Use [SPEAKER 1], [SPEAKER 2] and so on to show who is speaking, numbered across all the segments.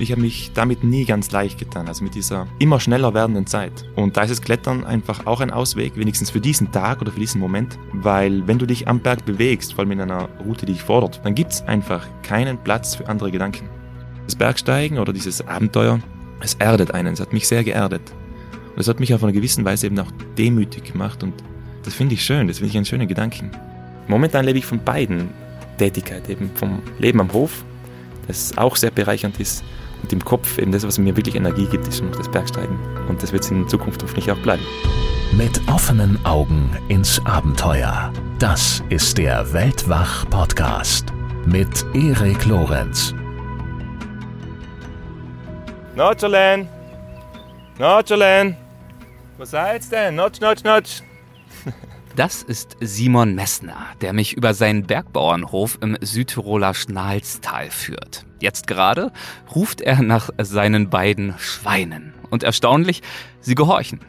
[SPEAKER 1] ich habe mich damit nie ganz leicht getan, also mit dieser immer schneller werdenden Zeit. Und da ist das Klettern einfach auch ein Ausweg, wenigstens für diesen Tag oder für diesen Moment, weil wenn du dich am Berg bewegst, vor allem in einer Route, die dich fordert, dann gibt es einfach keinen Platz für andere Gedanken. Das Bergsteigen oder dieses Abenteuer, es erdet einen, es hat mich sehr geerdet. Und es hat mich auf eine gewisse Weise eben auch demütig gemacht und das finde ich schön, das finde ich einen schönen Gedanken. Momentan lebe ich von beiden Tätigkeiten, eben vom Leben am Hof, das auch sehr bereichernd ist, und im Kopf eben das, was mir wirklich Energie gibt, ist noch das Bergsteigen. Und das wird es in Zukunft hoffentlich auch bleiben.
[SPEAKER 2] Mit offenen Augen ins Abenteuer. Das ist der Weltwach-Podcast mit Erik Lorenz.
[SPEAKER 1] Notcherlen! Notcherlen! Wo seid's denn? Notch, notch, notch!
[SPEAKER 3] Das ist Simon Messner, der mich über seinen Bergbauernhof im Südtiroler Schnalstal führt. Jetzt gerade ruft er nach seinen beiden Schweinen. Und erstaunlich, sie gehorchen.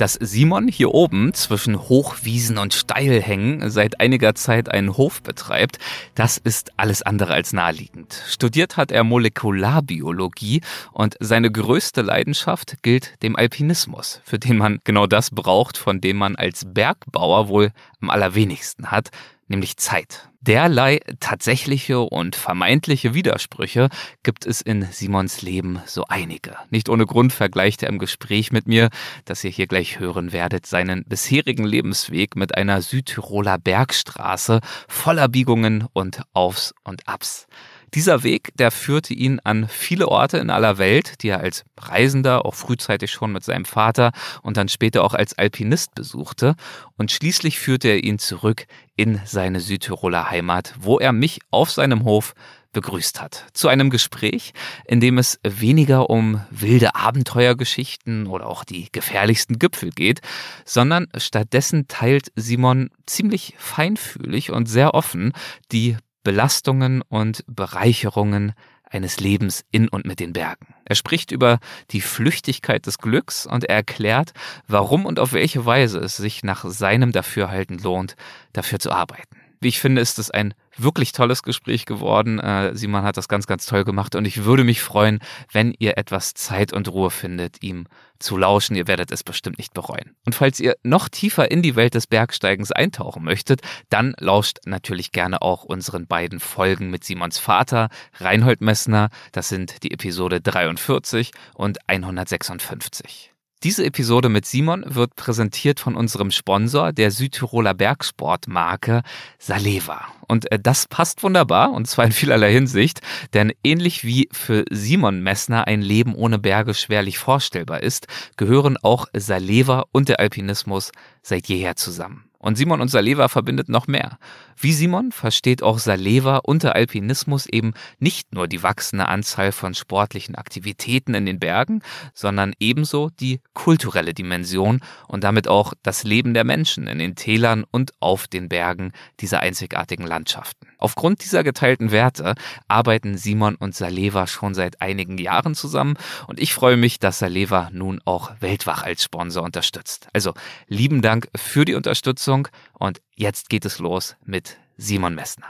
[SPEAKER 3] Dass Simon hier oben zwischen Hochwiesen und Steilhängen seit einiger Zeit einen Hof betreibt, das ist alles andere als naheliegend. Studiert hat er Molekularbiologie und seine größte Leidenschaft gilt dem Alpinismus, für den man genau das braucht, von dem man als Bergbauer wohl am allerwenigsten hat, nämlich Zeit. Derlei tatsächliche und vermeintliche Widersprüche gibt es in Simons Leben so einige. Nicht ohne Grund vergleicht er im Gespräch mit mir, das ihr hier gleich hören werdet, seinen bisherigen Lebensweg mit einer Südtiroler Bergstraße voller Biegungen und Aufs und Abs. Dieser Weg, der führte ihn an viele Orte in aller Welt, die er als Reisender auch frühzeitig schon mit seinem Vater und dann später auch als Alpinist besuchte. Und schließlich führte er ihn zurück in seine Südtiroler Heimat, wo er mich auf seinem Hof begrüßt hat. Zu einem Gespräch, in dem es weniger um wilde Abenteuergeschichten oder auch die gefährlichsten Gipfel geht, sondern stattdessen teilt Simon ziemlich feinfühlig und sehr offen die Belastungen und Bereicherungen eines Lebens in und mit den Bergen. Er spricht über die Flüchtigkeit des Glücks und er erklärt, warum und auf welche Weise es sich nach seinem Dafürhalten lohnt, dafür zu arbeiten. Wie ich finde, ist es ein wirklich tolles Gespräch geworden. Äh, Simon hat das ganz, ganz toll gemacht und ich würde mich freuen, wenn ihr etwas Zeit und Ruhe findet, ihm zu lauschen. Ihr werdet es bestimmt nicht bereuen. Und falls ihr noch tiefer in die Welt des Bergsteigens eintauchen möchtet, dann lauscht natürlich gerne auch unseren beiden Folgen mit Simons Vater, Reinhold Messner. Das sind die Episode 43 und 156. Diese Episode mit Simon wird präsentiert von unserem Sponsor, der Südtiroler Bergsportmarke Saleva. Und äh, das passt wunderbar, und zwar in vielerlei Hinsicht, denn ähnlich wie für Simon Messner ein Leben ohne Berge schwerlich vorstellbar ist, gehören auch Saleva und der Alpinismus seit jeher zusammen. Und Simon und Saleva verbindet noch mehr. Wie Simon versteht auch Saleva unter Alpinismus eben nicht nur die wachsende Anzahl von sportlichen Aktivitäten in den Bergen, sondern ebenso die kulturelle Dimension und damit auch das Leben der Menschen in den Tälern und auf den Bergen dieser einzigartigen Landschaften. Aufgrund dieser geteilten Werte arbeiten Simon und Saleva schon seit einigen Jahren zusammen und ich freue mich, dass Saleva nun auch Weltwach als Sponsor unterstützt. Also lieben Dank für die Unterstützung und jetzt geht es los mit Simon Messner.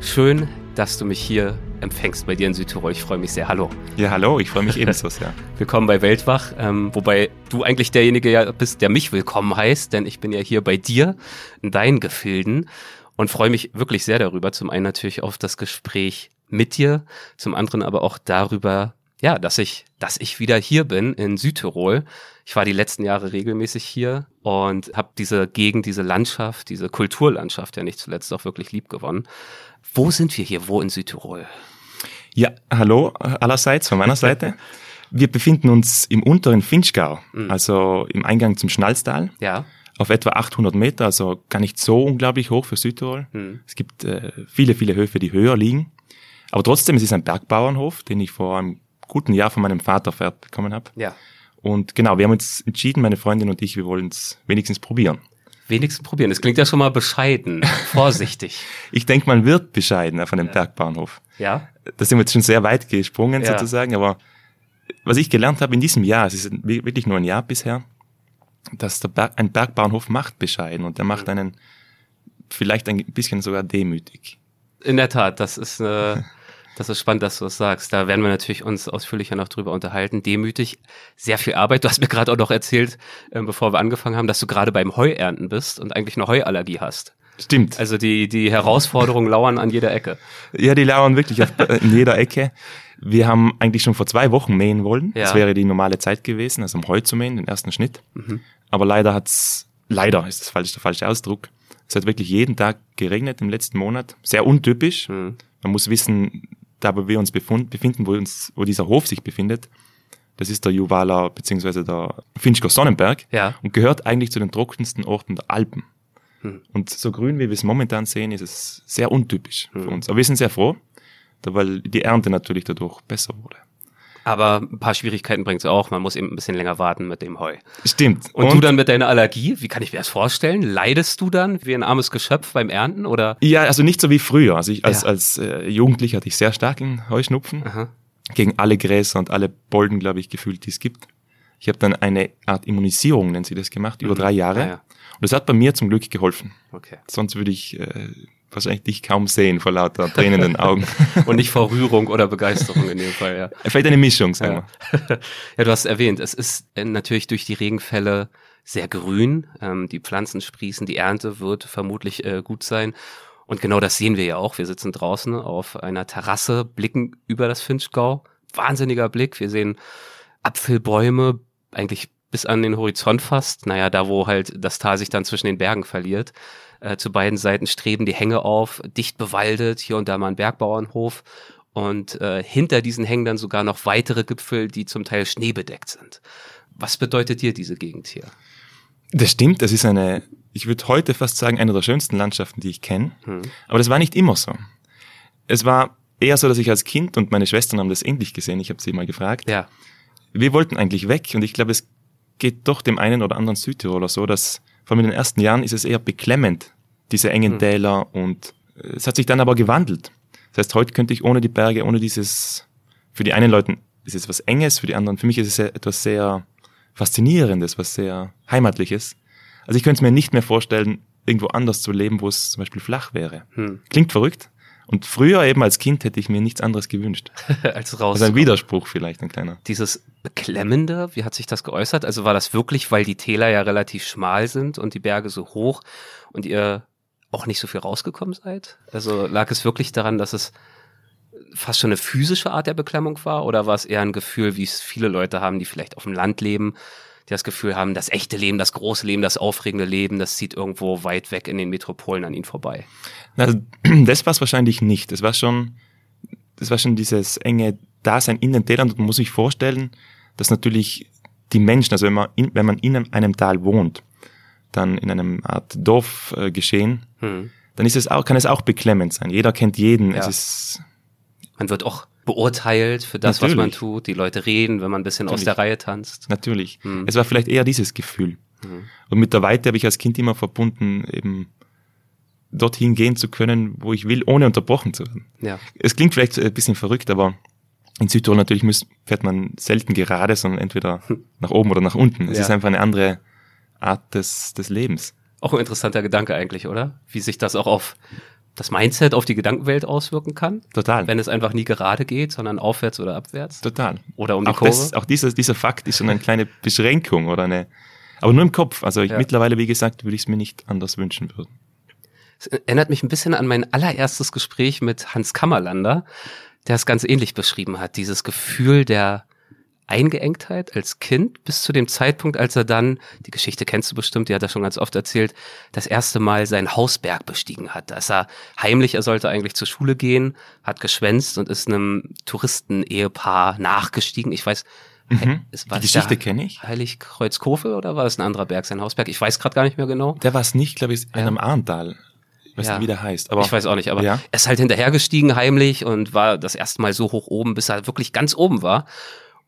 [SPEAKER 3] Schön, dass du mich hier empfängst bei dir in Südtirol. Ich freue mich sehr. Hallo.
[SPEAKER 1] Ja, hallo, ich freue mich ebenso sehr.
[SPEAKER 3] Willkommen bei Weltwach, ähm, wobei du eigentlich derjenige ja bist, der mich willkommen heißt, denn ich bin ja hier bei dir in deinen Gefilden und freue mich wirklich sehr darüber. Zum einen natürlich auf das Gespräch mit dir, zum anderen aber auch darüber, ja, dass ich, dass ich wieder hier bin in Südtirol. Ich war die letzten Jahre regelmäßig hier und habe diese Gegend, diese Landschaft, diese Kulturlandschaft ja nicht zuletzt auch wirklich lieb gewonnen. Wo sind wir hier? Wo in Südtirol?
[SPEAKER 1] Ja, hallo allerseits von meiner Seite. Wir befinden uns im unteren Finchgau, mhm. also im Eingang zum Schnalztal.
[SPEAKER 3] Ja.
[SPEAKER 1] Auf etwa 800 Meter, also gar nicht so unglaublich hoch für Südtirol. Mhm. Es gibt äh, viele, viele Höfe, die höher liegen. Aber trotzdem, es ist ein Bergbauernhof, den ich vor einem guten Jahr von meinem Vater bekommen habe.
[SPEAKER 3] Ja.
[SPEAKER 1] Und genau, wir haben uns entschieden, meine Freundin und ich, wir wollen es wenigstens probieren.
[SPEAKER 3] Wenigstens probieren. Das klingt ja schon mal bescheiden, vorsichtig.
[SPEAKER 1] ich denke, man wird bescheiden von dem ja. Bergbauernhof.
[SPEAKER 3] Ja.
[SPEAKER 1] Da sind wir jetzt schon sehr weit gesprungen ja. sozusagen, aber was ich gelernt habe in diesem Jahr, es ist wirklich nur ein Jahr bisher, dass der Berg, ein Bergbauernhof macht bescheiden und der macht einen vielleicht ein bisschen sogar demütig.
[SPEAKER 3] In der Tat, das ist äh, das ist spannend, dass du das sagst. Da werden wir natürlich uns ausführlicher noch drüber unterhalten. Demütig, sehr viel Arbeit. Du hast mir gerade auch noch erzählt, äh, bevor wir angefangen haben, dass du gerade beim Heuernten bist und eigentlich eine Heuallergie hast.
[SPEAKER 1] Stimmt.
[SPEAKER 3] Also die, die Herausforderungen lauern an jeder Ecke.
[SPEAKER 1] Ja, die lauern wirklich auf, äh, in jeder Ecke. Wir haben eigentlich schon vor zwei Wochen mähen wollen.
[SPEAKER 3] Ja.
[SPEAKER 1] Das wäre die normale Zeit gewesen, also um Heu zu mähen, den ersten Schnitt.
[SPEAKER 3] Mhm.
[SPEAKER 1] Aber leider hat's, leider ist das falsch, der falsche Ausdruck. Es hat wirklich jeden Tag geregnet im letzten Monat. Sehr untypisch.
[SPEAKER 3] Mhm.
[SPEAKER 1] Man muss wissen, da wo wir uns befinden, wo uns, wo dieser Hof sich befindet, das ist der Juwaler beziehungsweise der Finchker Sonnenberg
[SPEAKER 3] Ja.
[SPEAKER 1] und gehört eigentlich zu den trockensten Orten der Alpen.
[SPEAKER 3] Hm.
[SPEAKER 1] Und so grün, wie wir es momentan sehen, ist es sehr untypisch für
[SPEAKER 3] Hm.
[SPEAKER 1] uns. Aber wir sind sehr froh, da- weil die Ernte natürlich dadurch besser wurde.
[SPEAKER 3] Aber ein paar Schwierigkeiten bringt's auch. Man muss eben ein bisschen länger warten mit dem Heu.
[SPEAKER 1] Stimmt.
[SPEAKER 3] Und, du dann mit deiner Allergie, wie kann ich mir das vorstellen? Leidest du dann wie ein armes Geschöpf beim Ernten oder?
[SPEAKER 1] Ja, also nicht so wie früher. Also ich als,
[SPEAKER 3] Ja.
[SPEAKER 1] als äh, Jugendlicher hatte ich sehr starken Heuschnupfen.
[SPEAKER 3] Aha.
[SPEAKER 1] Gegen alle Gräser und alle Bolden, glaube ich, gefühlt, die es gibt. Ich habe dann eine Art Immunisierung, nennen sie das, gemacht, über drei Jahre.
[SPEAKER 3] Ah, ja.
[SPEAKER 1] Und das hat bei mir zum Glück geholfen.
[SPEAKER 3] Okay.
[SPEAKER 1] Sonst würde ich äh, wahrscheinlich dich kaum sehen vor lauter tränenden Augen.
[SPEAKER 3] Und nicht vor Rührung oder Begeisterung in dem Fall, ja.
[SPEAKER 1] Vielleicht eine Mischung, sagen
[SPEAKER 3] Ja.
[SPEAKER 1] wir.
[SPEAKER 3] ja, du hast erwähnt, es ist äh, natürlich durch die Regenfälle sehr grün. Ähm, die Pflanzen sprießen, die Ernte wird vermutlich äh, gut sein. Und genau das sehen wir ja auch. Wir sitzen draußen auf einer Terrasse, blicken über das Finchgau. Wahnsinniger Blick. Wir sehen Apfelbäume, eigentlich bis an den Horizont fast. Naja, da wo halt das Tal sich dann zwischen den Bergen verliert. Äh, zu beiden Seiten streben die Hänge auf, dicht bewaldet, hier und da mal ein Bergbauernhof. Und äh, hinter diesen hängen dann sogar noch weitere Gipfel, die zum Teil schneebedeckt sind. Was bedeutet dir diese Gegend hier?
[SPEAKER 1] Das stimmt, das ist eine, ich würde heute fast sagen, eine der schönsten Landschaften, die ich kenne.
[SPEAKER 3] Hm.
[SPEAKER 1] Aber das war nicht immer so. Es war eher so, dass ich als Kind und meine Schwestern haben das ähnlich gesehen. Ich habe sie mal gefragt.
[SPEAKER 3] Ja,
[SPEAKER 1] Wir wollten eigentlich weg und ich glaube, es geht doch dem einen oder anderen Südtiroler so, dass vor allem in den ersten Jahren ist es eher beklemmend, diese engen
[SPEAKER 3] Hm.
[SPEAKER 1] Täler und äh, es hat sich dann aber gewandelt. Das heißt, heute könnte ich ohne die Berge, ohne dieses, für die einen Leuten ist es was Enges, für die anderen, für mich ist es etwas sehr Faszinierendes, was sehr Heimatliches. Also ich könnte es mir nicht mehr vorstellen, irgendwo anders zu leben, wo es zum Beispiel flach wäre.
[SPEAKER 3] hm.
[SPEAKER 1] Klingt verrückt. Und früher eben als Kind hätte ich mir nichts anderes gewünscht.
[SPEAKER 3] als raus.
[SPEAKER 1] Also ein Widerspruch vielleicht, ein kleiner.
[SPEAKER 3] Dieses Beklemmende, wie hat sich das geäußert? Also war das wirklich, weil die Täler ja relativ schmal sind und die Berge so hoch und ihr auch nicht so viel rausgekommen seid? Also lag es wirklich daran, dass es fast schon eine physische Art der Beklemmung war oder war es eher ein Gefühl, wie es viele Leute haben, die vielleicht auf dem Land leben, die das Gefühl haben, das echte Leben, das große Leben, das aufregende Leben, das zieht irgendwo weit weg in den Metropolen an ihnen vorbei?
[SPEAKER 1] Also, das war es wahrscheinlich nicht. Es war schon, das war schon dieses enge Dasein in den Tälern. Und man muss sich vorstellen, dass natürlich die Menschen, also wenn man in, wenn man in einem Tal wohnt, dann in einem Art Dorf äh, geschehen,
[SPEAKER 3] Hm.
[SPEAKER 1] dann ist es auch, kann es auch beklemmend sein. Jeder kennt jeden.
[SPEAKER 3] Ja.
[SPEAKER 1] Es ist,
[SPEAKER 3] Man wird auch beurteilt für das, was man
[SPEAKER 1] Natürlich.
[SPEAKER 3] tut. Die Leute reden, wenn man ein bisschen aus
[SPEAKER 1] Natürlich.
[SPEAKER 3] der Reihe tanzt.
[SPEAKER 1] natürlich.
[SPEAKER 3] Hm.
[SPEAKER 1] Es war vielleicht eher dieses Gefühl.
[SPEAKER 3] Mhm.
[SPEAKER 1] Und mit der Weite habe ich als Kind immer verbunden, eben dorthin gehen zu können, wo ich will, ohne unterbrochen zu werden.
[SPEAKER 3] Ja.
[SPEAKER 1] Es klingt vielleicht ein bisschen verrückt, aber in Südtirol natürlich muss, fährt man selten gerade, sondern entweder nach oben oder nach unten. Es
[SPEAKER 3] Ja.
[SPEAKER 1] ist einfach eine andere Art des, des Lebens.
[SPEAKER 3] Auch ein interessanter Gedanke eigentlich, oder? Wie sich das auch auf das Mindset, auf die Gedankenwelt auswirken kann,
[SPEAKER 1] Total.
[SPEAKER 3] wenn es einfach nie gerade geht, sondern aufwärts oder abwärts.
[SPEAKER 1] Total.
[SPEAKER 3] Oder um die
[SPEAKER 1] Auch,
[SPEAKER 3] Kurve.
[SPEAKER 1] das, auch dieser, dieser Fakt ist schon eine kleine Beschränkung oder eine, aber nur im Kopf. Also ich,
[SPEAKER 3] Ja.
[SPEAKER 1] mittlerweile, wie gesagt, würde ich es mir nicht anders wünschen würden.
[SPEAKER 3] Es erinnert mich ein bisschen an mein allererstes Gespräch mit Hans Kammerlander, der es ganz ähnlich beschrieben hat. Dieses Gefühl der Eingeengtheit als Kind bis zu dem Zeitpunkt, als er dann, die Geschichte kennst du bestimmt, die hat er schon ganz oft erzählt, das erste Mal seinen Hausberg bestiegen hat. Da ist er heimlich, er sollte eigentlich zur Schule gehen, hat geschwänzt und ist einem Touristenehepaar nachgestiegen. Ich weiß,
[SPEAKER 1] Mhm.
[SPEAKER 3] es
[SPEAKER 1] Die
[SPEAKER 3] war
[SPEAKER 1] Geschichte
[SPEAKER 3] der
[SPEAKER 1] kenne ich.
[SPEAKER 3] Heiligkreuzkofel oder war das ein anderer Berg, sein Hausberg? Ich weiß gerade gar nicht mehr genau.
[SPEAKER 1] Der war es nicht, glaube ich, in einem Arntal. Ich weiß
[SPEAKER 3] Ja.
[SPEAKER 1] nicht, wie der heißt. Aber
[SPEAKER 3] ich weiß auch nicht, aber
[SPEAKER 1] Ja.
[SPEAKER 3] er ist halt hinterhergestiegen heimlich und war das erste Mal so hoch oben, bis er wirklich ganz oben war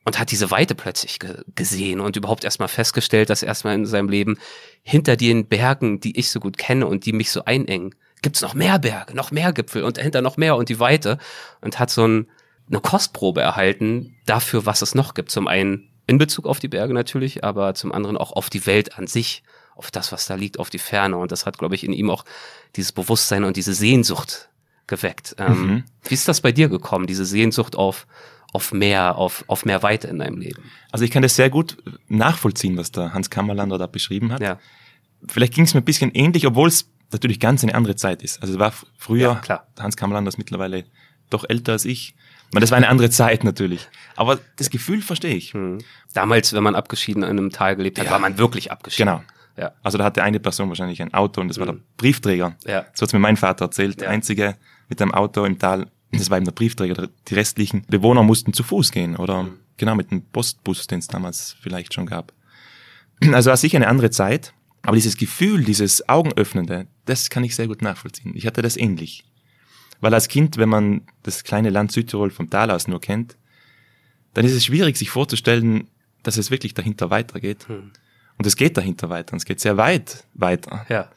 [SPEAKER 3] und hat diese Weite plötzlich ge gesehen und überhaupt erstmal festgestellt, dass erstmal in seinem Leben hinter den Bergen, die ich so gut kenne und die mich so einengen, gibt's noch mehr Berge, noch mehr Gipfel und dahinter noch mehr und die Weite und hat so ein, eine Kostprobe erhalten dafür, was es noch gibt. Zum einen in Bezug auf die Berge natürlich, aber zum anderen auch auf die Welt an sich, auf das, was da liegt, auf die Ferne. Und das hat, glaube ich, in ihm auch dieses Bewusstsein und diese Sehnsucht geweckt. Ähm,
[SPEAKER 1] Mhm.
[SPEAKER 3] Wie ist das bei dir gekommen, diese Sehnsucht auf, auf mehr, auf, auf mehr Weite in deinem Leben?
[SPEAKER 1] Also ich kann das sehr gut nachvollziehen, was der Hans Kammerlander da beschrieben hat.
[SPEAKER 3] Ja,
[SPEAKER 1] Vielleicht ging es mir ein bisschen ähnlich, obwohl es natürlich ganz eine andere Zeit ist. Also es war früher,
[SPEAKER 3] Ja, klar.
[SPEAKER 1] Hans Kammerlander ist mittlerweile doch älter als ich. Meine, das war eine andere Zeit natürlich. Aber das Gefühl verstehe ich.
[SPEAKER 3] hm. Damals, wenn man abgeschieden in einem Tal gelebt hat,
[SPEAKER 1] Ja.
[SPEAKER 3] war man wirklich abgeschieden.
[SPEAKER 1] Genau.
[SPEAKER 3] Ja.
[SPEAKER 1] Also da hatte eine Person wahrscheinlich ein Auto und das war
[SPEAKER 3] Mhm.
[SPEAKER 1] der Briefträger.
[SPEAKER 3] Ja.
[SPEAKER 1] So hat's mir mein Vater erzählt. Der
[SPEAKER 3] Ja.
[SPEAKER 1] einzige mit einem Auto im Tal, das war eben der Briefträger. Die restlichen Bewohner mussten zu Fuß gehen oder
[SPEAKER 3] Mhm.
[SPEAKER 1] genau mit dem Postbus, den es damals vielleicht schon gab. Also war sicher eine andere Zeit. Aber dieses Gefühl, dieses Augenöffnende, das kann ich sehr gut nachvollziehen. Ich hatte das ähnlich. Weil als Kind, wenn man das kleine Land Südtirol vom Tal aus nur kennt, dann ist es schwierig, sich vorzustellen, dass es wirklich dahinter weitergeht.
[SPEAKER 3] Hm.
[SPEAKER 1] Und es geht dahinter weiter und es geht sehr weit weiter.
[SPEAKER 3] Ja.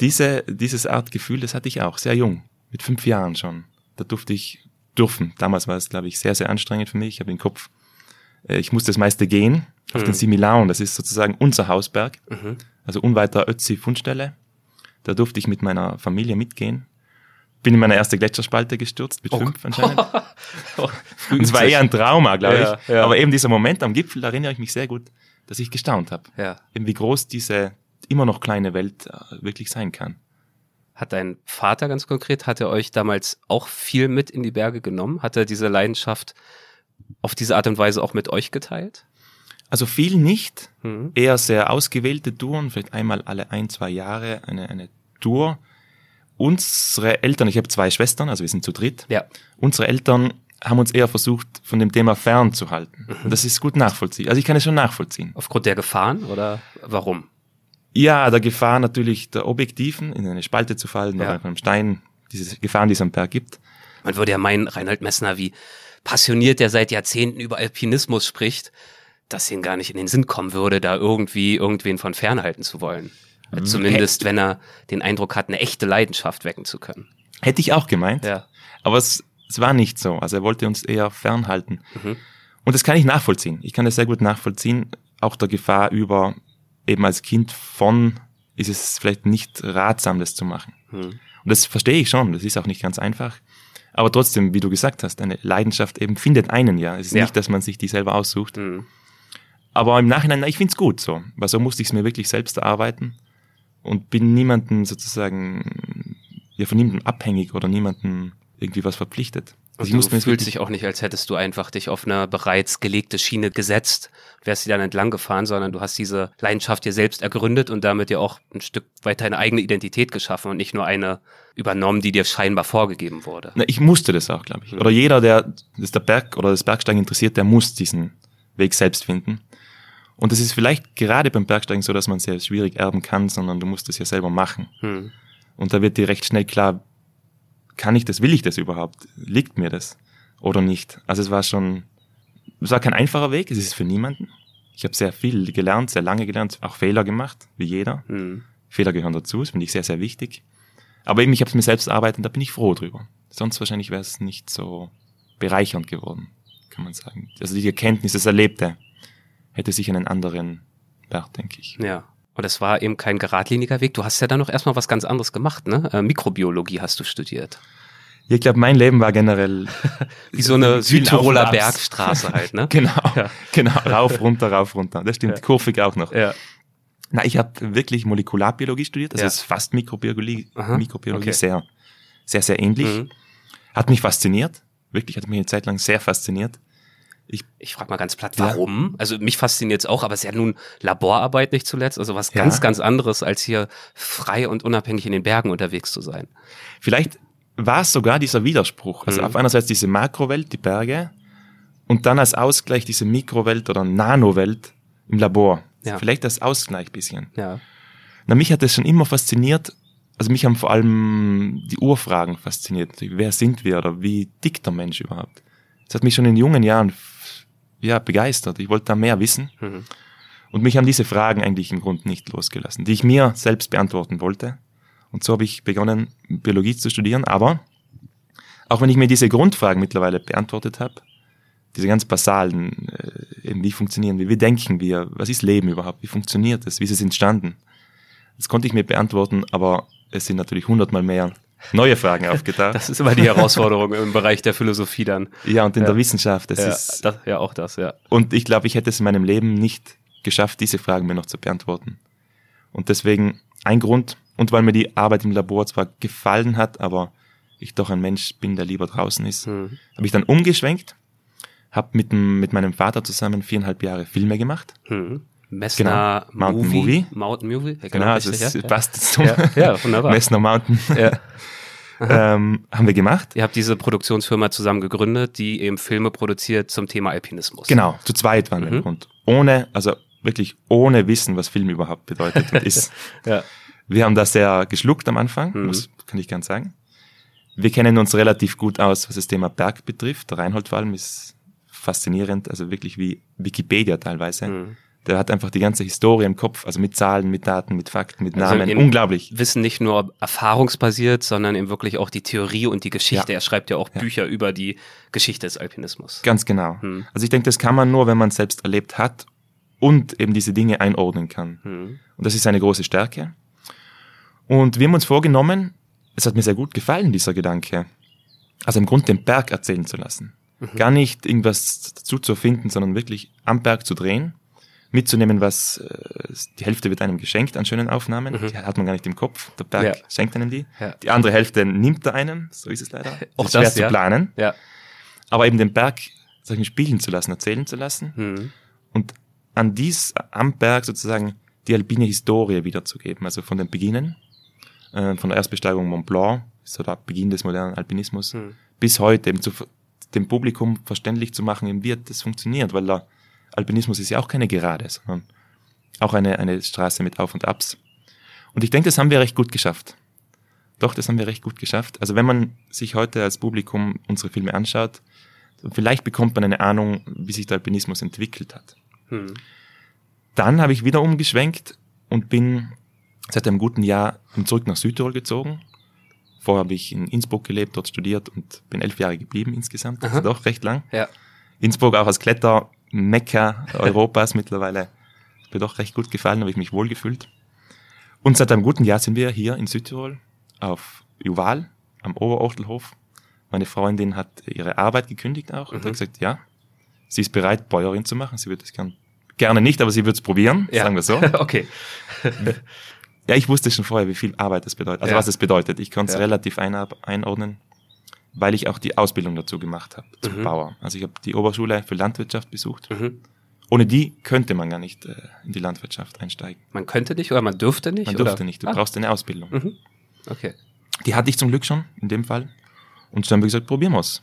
[SPEAKER 1] Diese, dieses Art Gefühl, das hatte ich auch, sehr jung, mit fünf Jahren schon. Da durfte ich dürfen. Damals war es, glaube ich, sehr, sehr anstrengend für mich. Ich habe den Kopf, äh, ich musste das meiste gehen auf
[SPEAKER 3] Mhm.
[SPEAKER 1] den Similaun. Das ist sozusagen unser Hausberg,
[SPEAKER 3] Mhm.
[SPEAKER 1] also unweit der Ötzi-Fundstelle. Da durfte ich mit meiner Familie mitgehen. Bin in meine erste Gletscherspalte gestürzt, mit
[SPEAKER 3] Oh.
[SPEAKER 1] fünf anscheinend. Und es war eher ein Trauma, glaube
[SPEAKER 3] Ja,
[SPEAKER 1] ich.
[SPEAKER 3] ja.
[SPEAKER 1] Aber eben dieser Moment am Gipfel, da erinnere ich mich sehr gut, dass ich gestaunt habe.
[SPEAKER 3] ja.
[SPEAKER 1] Eben wie groß diese immer noch kleine Welt äh, wirklich sein kann.
[SPEAKER 3] Hat dein Vater ganz konkret, hat er euch damals auch viel mit in die Berge genommen? Hat er diese Leidenschaft auf diese Art und Weise auch mit euch geteilt?
[SPEAKER 1] Also viel nicht,
[SPEAKER 3] Mhm.
[SPEAKER 1] eher sehr ausgewählte Touren, vielleicht einmal alle ein, zwei Jahre eine, eine Tour. Unsere Eltern, ich habe zwei Schwestern, also wir sind zu dritt.
[SPEAKER 3] Ja.
[SPEAKER 1] Unsere Eltern haben uns eher versucht, von dem Thema fernzuhalten.
[SPEAKER 3] Mhm.
[SPEAKER 1] Und das ist gut nachvollziehen. Also ich kann es schon nachvollziehen.
[SPEAKER 3] Aufgrund der Gefahren oder warum?
[SPEAKER 1] Ja, der Gefahr natürlich der Objektiven, in eine Spalte zu fallen
[SPEAKER 3] Ja.
[SPEAKER 1] oder auf einem Stein, diese Gefahren, die es am Berg gibt.
[SPEAKER 3] Man würde ja meinen, Reinhold Messner, wie passioniert der seit Jahrzehnten über Alpinismus spricht, dass ihm gar nicht in den Sinn kommen würde, da irgendwie irgendwen von fernhalten zu wollen.
[SPEAKER 1] Mhm.
[SPEAKER 3] Zumindest, wenn er den Eindruck hat, eine echte Leidenschaft wecken zu können.
[SPEAKER 1] Hätte ich auch gemeint.
[SPEAKER 3] Ja.
[SPEAKER 1] Aber es, es war nicht so. Also er wollte uns eher fernhalten.
[SPEAKER 3] Mhm.
[SPEAKER 1] Und das kann ich nachvollziehen. Ich kann das sehr gut nachvollziehen. Auch der Gefahr über, eben als Kind von, ist es vielleicht nicht ratsam, das zu machen.
[SPEAKER 3] Mhm.
[SPEAKER 1] Und das verstehe ich schon. Das ist auch nicht ganz einfach. Aber trotzdem, wie du gesagt hast, eine Leidenschaft eben findet einen ja. Es ist
[SPEAKER 3] Ja.
[SPEAKER 1] nicht, dass man sich die selber aussucht.
[SPEAKER 3] Mhm.
[SPEAKER 1] Aber im Nachhinein, na, ich find's gut so. Weil so musste ich es mir wirklich selbst erarbeiten und bin niemanden sozusagen, ja, von niemandem abhängig oder niemandem irgendwie was verpflichtet. Ich
[SPEAKER 3] du fühlst dich auch nicht, als hättest du einfach dich auf eine bereits gelegte Schiene gesetzt, wärst sie dann entlang gefahren, sondern du hast diese Leidenschaft dir selbst ergründet und damit dir auch ein Stück weiter eine eigene Identität geschaffen und nicht nur eine übernommen, die dir scheinbar vorgegeben wurde.
[SPEAKER 1] Na, ich musste das auch, glaube ich. Oder jeder, der das der Berg oder das Bergsteigen interessiert, der muss diesen Weg selbst finden. Und es ist vielleicht gerade beim Bergsteigen so, dass man es sehr schwierig erben kann, sondern du musst es ja selber machen.
[SPEAKER 3] Hm.
[SPEAKER 1] Und da wird dir recht schnell klar, kann ich das, will ich das überhaupt? Liegt mir das oder nicht? Also es war schon, es war kein einfacher Weg, es ist für niemanden. Ich habe sehr viel gelernt, sehr lange gelernt, auch Fehler gemacht, wie jeder.
[SPEAKER 3] Hm.
[SPEAKER 1] Fehler gehören dazu, das finde ich sehr, sehr wichtig. Aber eben, ich habe es mir selbst erarbeitet, da bin ich froh drüber. Sonst wahrscheinlich wäre es nicht so bereichernd geworden, kann man sagen. Also die Erkenntnis, das Erlebte, hätte sich einen anderen Wert, denke ich.
[SPEAKER 3] Ja. Und es war eben kein geradliniger Weg. Du hast ja dann noch erstmal was ganz anderes gemacht, ne? Äh, Mikrobiologie hast du studiert.
[SPEAKER 1] Ich glaube, mein Leben war generell
[SPEAKER 3] Wie so eine Südtiroler. Bergstraße halt, ne?
[SPEAKER 1] Genau,
[SPEAKER 3] Ja.
[SPEAKER 1] genau, rauf, runter, rauf, runter. Das stimmt,
[SPEAKER 3] Ja.
[SPEAKER 1] kurvig auch noch.
[SPEAKER 3] Ja.
[SPEAKER 1] Na, ich habe wirklich Molekularbiologie studiert, das
[SPEAKER 3] Ja.
[SPEAKER 1] ist fast Mikrobiologie,
[SPEAKER 3] Aha,
[SPEAKER 1] Mikrobiologie
[SPEAKER 3] okay.
[SPEAKER 1] sehr, sehr, sehr ähnlich.
[SPEAKER 3] Mhm.
[SPEAKER 1] Hat mich fasziniert, wirklich, hat mich eine Zeit lang sehr fasziniert.
[SPEAKER 3] Ich frage mal ganz platt,
[SPEAKER 1] Ja.
[SPEAKER 3] warum? Also mich fasziniert es auch, aber es ist ja nun Laborarbeit nicht zuletzt, also was
[SPEAKER 1] Ja.
[SPEAKER 3] ganz, ganz anderes, als hier frei und unabhängig in den Bergen unterwegs zu sein.
[SPEAKER 1] Vielleicht war es sogar dieser Widerspruch. Also
[SPEAKER 3] Mhm.
[SPEAKER 1] auf einerseits diese Makrowelt, die Berge, und dann als Ausgleich diese Mikrowelt oder Nanowelt im Labor.
[SPEAKER 3] Ja.
[SPEAKER 1] Vielleicht als Ausgleich bisschen.
[SPEAKER 3] Ja.
[SPEAKER 1] Na, mich hat das schon immer fasziniert. Also mich haben vor allem die Urfragen fasziniert. Wer sind wir oder wie tickt der Mensch überhaupt? Das hat mich schon in jungen Jahren ja, begeistert. Ich wollte da mehr wissen.
[SPEAKER 3] Mhm.
[SPEAKER 1] Und mich haben diese Fragen eigentlich im Grunde nicht losgelassen, die ich mir selbst beantworten wollte. Und so habe ich begonnen, Biologie zu studieren. Aber auch wenn ich mir diese Grundfragen mittlerweile beantwortet habe, diese ganz basalen, äh, eben wie funktionieren wir, wie denken wir, was ist Leben überhaupt, wie funktioniert es, wie ist es entstanden. Das konnte ich mir beantworten, aber es sind natürlich hundertmal mehr neue Fragen aufgetaucht.
[SPEAKER 3] Das ist immer die Herausforderung im Bereich der Philosophie dann.
[SPEAKER 1] Ja, und in
[SPEAKER 3] Ja.
[SPEAKER 1] der Wissenschaft. Das
[SPEAKER 3] ja,
[SPEAKER 1] ist,
[SPEAKER 3] das, ja, auch das, ja.
[SPEAKER 1] und ich glaube, ich hätte es in meinem Leben nicht geschafft, diese Fragen mir noch zu beantworten. Und deswegen ein Grund, und weil mir die Arbeit im Labor zwar gefallen hat, aber ich doch ein Mensch bin, der lieber draußen ist,
[SPEAKER 3] Hm.
[SPEAKER 1] habe ich dann umgeschwenkt, habe mit, mit meinem Vater zusammen viereinhalb Jahre Filme gemacht.
[SPEAKER 3] Hm. Messner
[SPEAKER 1] Genau. Mountain
[SPEAKER 3] Movie.
[SPEAKER 1] Movie.
[SPEAKER 3] Mountain Movie. Ja,
[SPEAKER 1] Genau, also
[SPEAKER 3] richtig,
[SPEAKER 1] es
[SPEAKER 3] ja?
[SPEAKER 1] passt zum
[SPEAKER 3] Ja, ja, wunderbar.
[SPEAKER 1] Messner Mountain.
[SPEAKER 3] Ja.
[SPEAKER 1] ähm, haben wir gemacht.
[SPEAKER 3] Ihr habt diese Produktionsfirma zusammen gegründet, die eben Filme produziert zum Thema Alpinismus.
[SPEAKER 1] Genau, zu zweit waren wir
[SPEAKER 3] Mhm.
[SPEAKER 1] Grund. Ohne, also wirklich ohne Wissen, was Film überhaupt bedeutet und ist.
[SPEAKER 3] Ja.
[SPEAKER 1] Wir haben das sehr geschluckt am Anfang,
[SPEAKER 3] Mhm.
[SPEAKER 1] muss, kann ich gern sagen. Wir kennen uns relativ gut aus, was das Thema Berg betrifft. Der Reinhold vor allem ist faszinierend, also wirklich wie Wikipedia teilweise.
[SPEAKER 3] Mhm.
[SPEAKER 1] Der hat einfach die ganze Historie im Kopf, also mit Zahlen, mit Daten, mit Fakten, mit
[SPEAKER 3] Also
[SPEAKER 1] Namen.
[SPEAKER 3] in-
[SPEAKER 1] Unglaublich.
[SPEAKER 3] Wissen nicht nur erfahrungsbasiert, sondern eben wirklich auch die Theorie und die Geschichte.
[SPEAKER 1] Ja.
[SPEAKER 3] Er schreibt ja auch
[SPEAKER 1] Ja.
[SPEAKER 3] Bücher über die Geschichte des Alpinismus.
[SPEAKER 1] Ganz genau.
[SPEAKER 3] Mhm.
[SPEAKER 1] Also ich denke, das kann man nur, wenn man es selbst erlebt hat und eben diese Dinge einordnen kann.
[SPEAKER 3] Mhm.
[SPEAKER 1] Und das ist eine große Stärke. Und wir haben uns vorgenommen, es hat mir sehr gut gefallen, dieser Gedanke, also im Grunde den Berg erzählen zu lassen. Gar nicht irgendwas dazu zu erfinden, sondern wirklich am Berg zu drehen, mitzunehmen, was äh, die Hälfte wird einem geschenkt an schönen Aufnahmen, die hat man gar nicht im Kopf, der Berg
[SPEAKER 3] Ja.
[SPEAKER 1] schenkt einem die.
[SPEAKER 3] Ja.
[SPEAKER 1] Die andere Hälfte nimmt er einem, so ist es leider.
[SPEAKER 3] Auch
[SPEAKER 1] ist schwer
[SPEAKER 3] das,
[SPEAKER 1] zu planen,
[SPEAKER 3] Ja.
[SPEAKER 1] aber eben den Berg sag ich, mal, spielen zu lassen, erzählen zu lassen
[SPEAKER 3] Mhm.
[SPEAKER 1] und an dies am Berg sozusagen die alpine Historie wiederzugeben, also von den Beginnen, äh, von der Erstbesteigung Mont Blanc, so der Beginn des modernen Alpinismus,
[SPEAKER 3] Hm.
[SPEAKER 1] bis heute eben zu, dem Publikum verständlich zu machen, eben wie das funktioniert, weil der Alpinismus ist ja auch keine Gerade, sondern auch eine, eine Straße mit Auf und Abs. Und ich denke, das haben wir recht gut geschafft. Doch, das haben wir recht gut geschafft. Also wenn man sich heute als Publikum unsere Filme anschaut, vielleicht bekommt man eine Ahnung, wie sich der Alpinismus entwickelt hat.
[SPEAKER 3] Mhm.
[SPEAKER 1] Dann habe ich wieder umgeschwenkt und bin seit einem guten Jahr zurück nach Südtirol gezogen. Vorher habe ich in Innsbruck gelebt, dort studiert und bin elf Jahre geblieben insgesamt. Also
[SPEAKER 3] Aha.
[SPEAKER 1] doch recht lang.
[SPEAKER 3] Ja.
[SPEAKER 1] Innsbruck auch als Klettermekka Europas mittlerweile. Mir doch recht gut gefallen, habe ich mich wohl gefühlt. Und seit einem guten Jahr sind wir hier in Südtirol auf Juval am Oberortelhof. Meine Freundin hat ihre Arbeit gekündigt auch und
[SPEAKER 3] Mhm.
[SPEAKER 1] hat gesagt, ja, sie ist bereit, Bäuerin zu machen. Sie würde es gern, gerne nicht, aber sie würde es probieren,
[SPEAKER 3] Ja.
[SPEAKER 1] sagen wir so.
[SPEAKER 3] okay.
[SPEAKER 1] Ja, ich wusste schon vorher, wie viel Arbeit das bedeutet, also
[SPEAKER 3] Ja.
[SPEAKER 1] was es bedeutet. Ich konnte es
[SPEAKER 3] Ja.
[SPEAKER 1] relativ einordnen, weil ich auch die Ausbildung dazu gemacht habe, zum
[SPEAKER 3] Mhm.
[SPEAKER 1] Bauer. Also ich habe die Oberschule für Landwirtschaft besucht.
[SPEAKER 3] Mhm.
[SPEAKER 1] Ohne die könnte man gar nicht äh, in die Landwirtschaft einsteigen.
[SPEAKER 3] Man könnte nicht oder man dürfte nicht?
[SPEAKER 1] Man
[SPEAKER 3] oder?
[SPEAKER 1] durfte nicht, du
[SPEAKER 3] Ah.
[SPEAKER 1] brauchst eine Ausbildung.
[SPEAKER 3] Mhm. Okay.
[SPEAKER 1] Die hatte ich zum Glück schon, in dem Fall. Und dann haben wir gesagt, probieren wir's.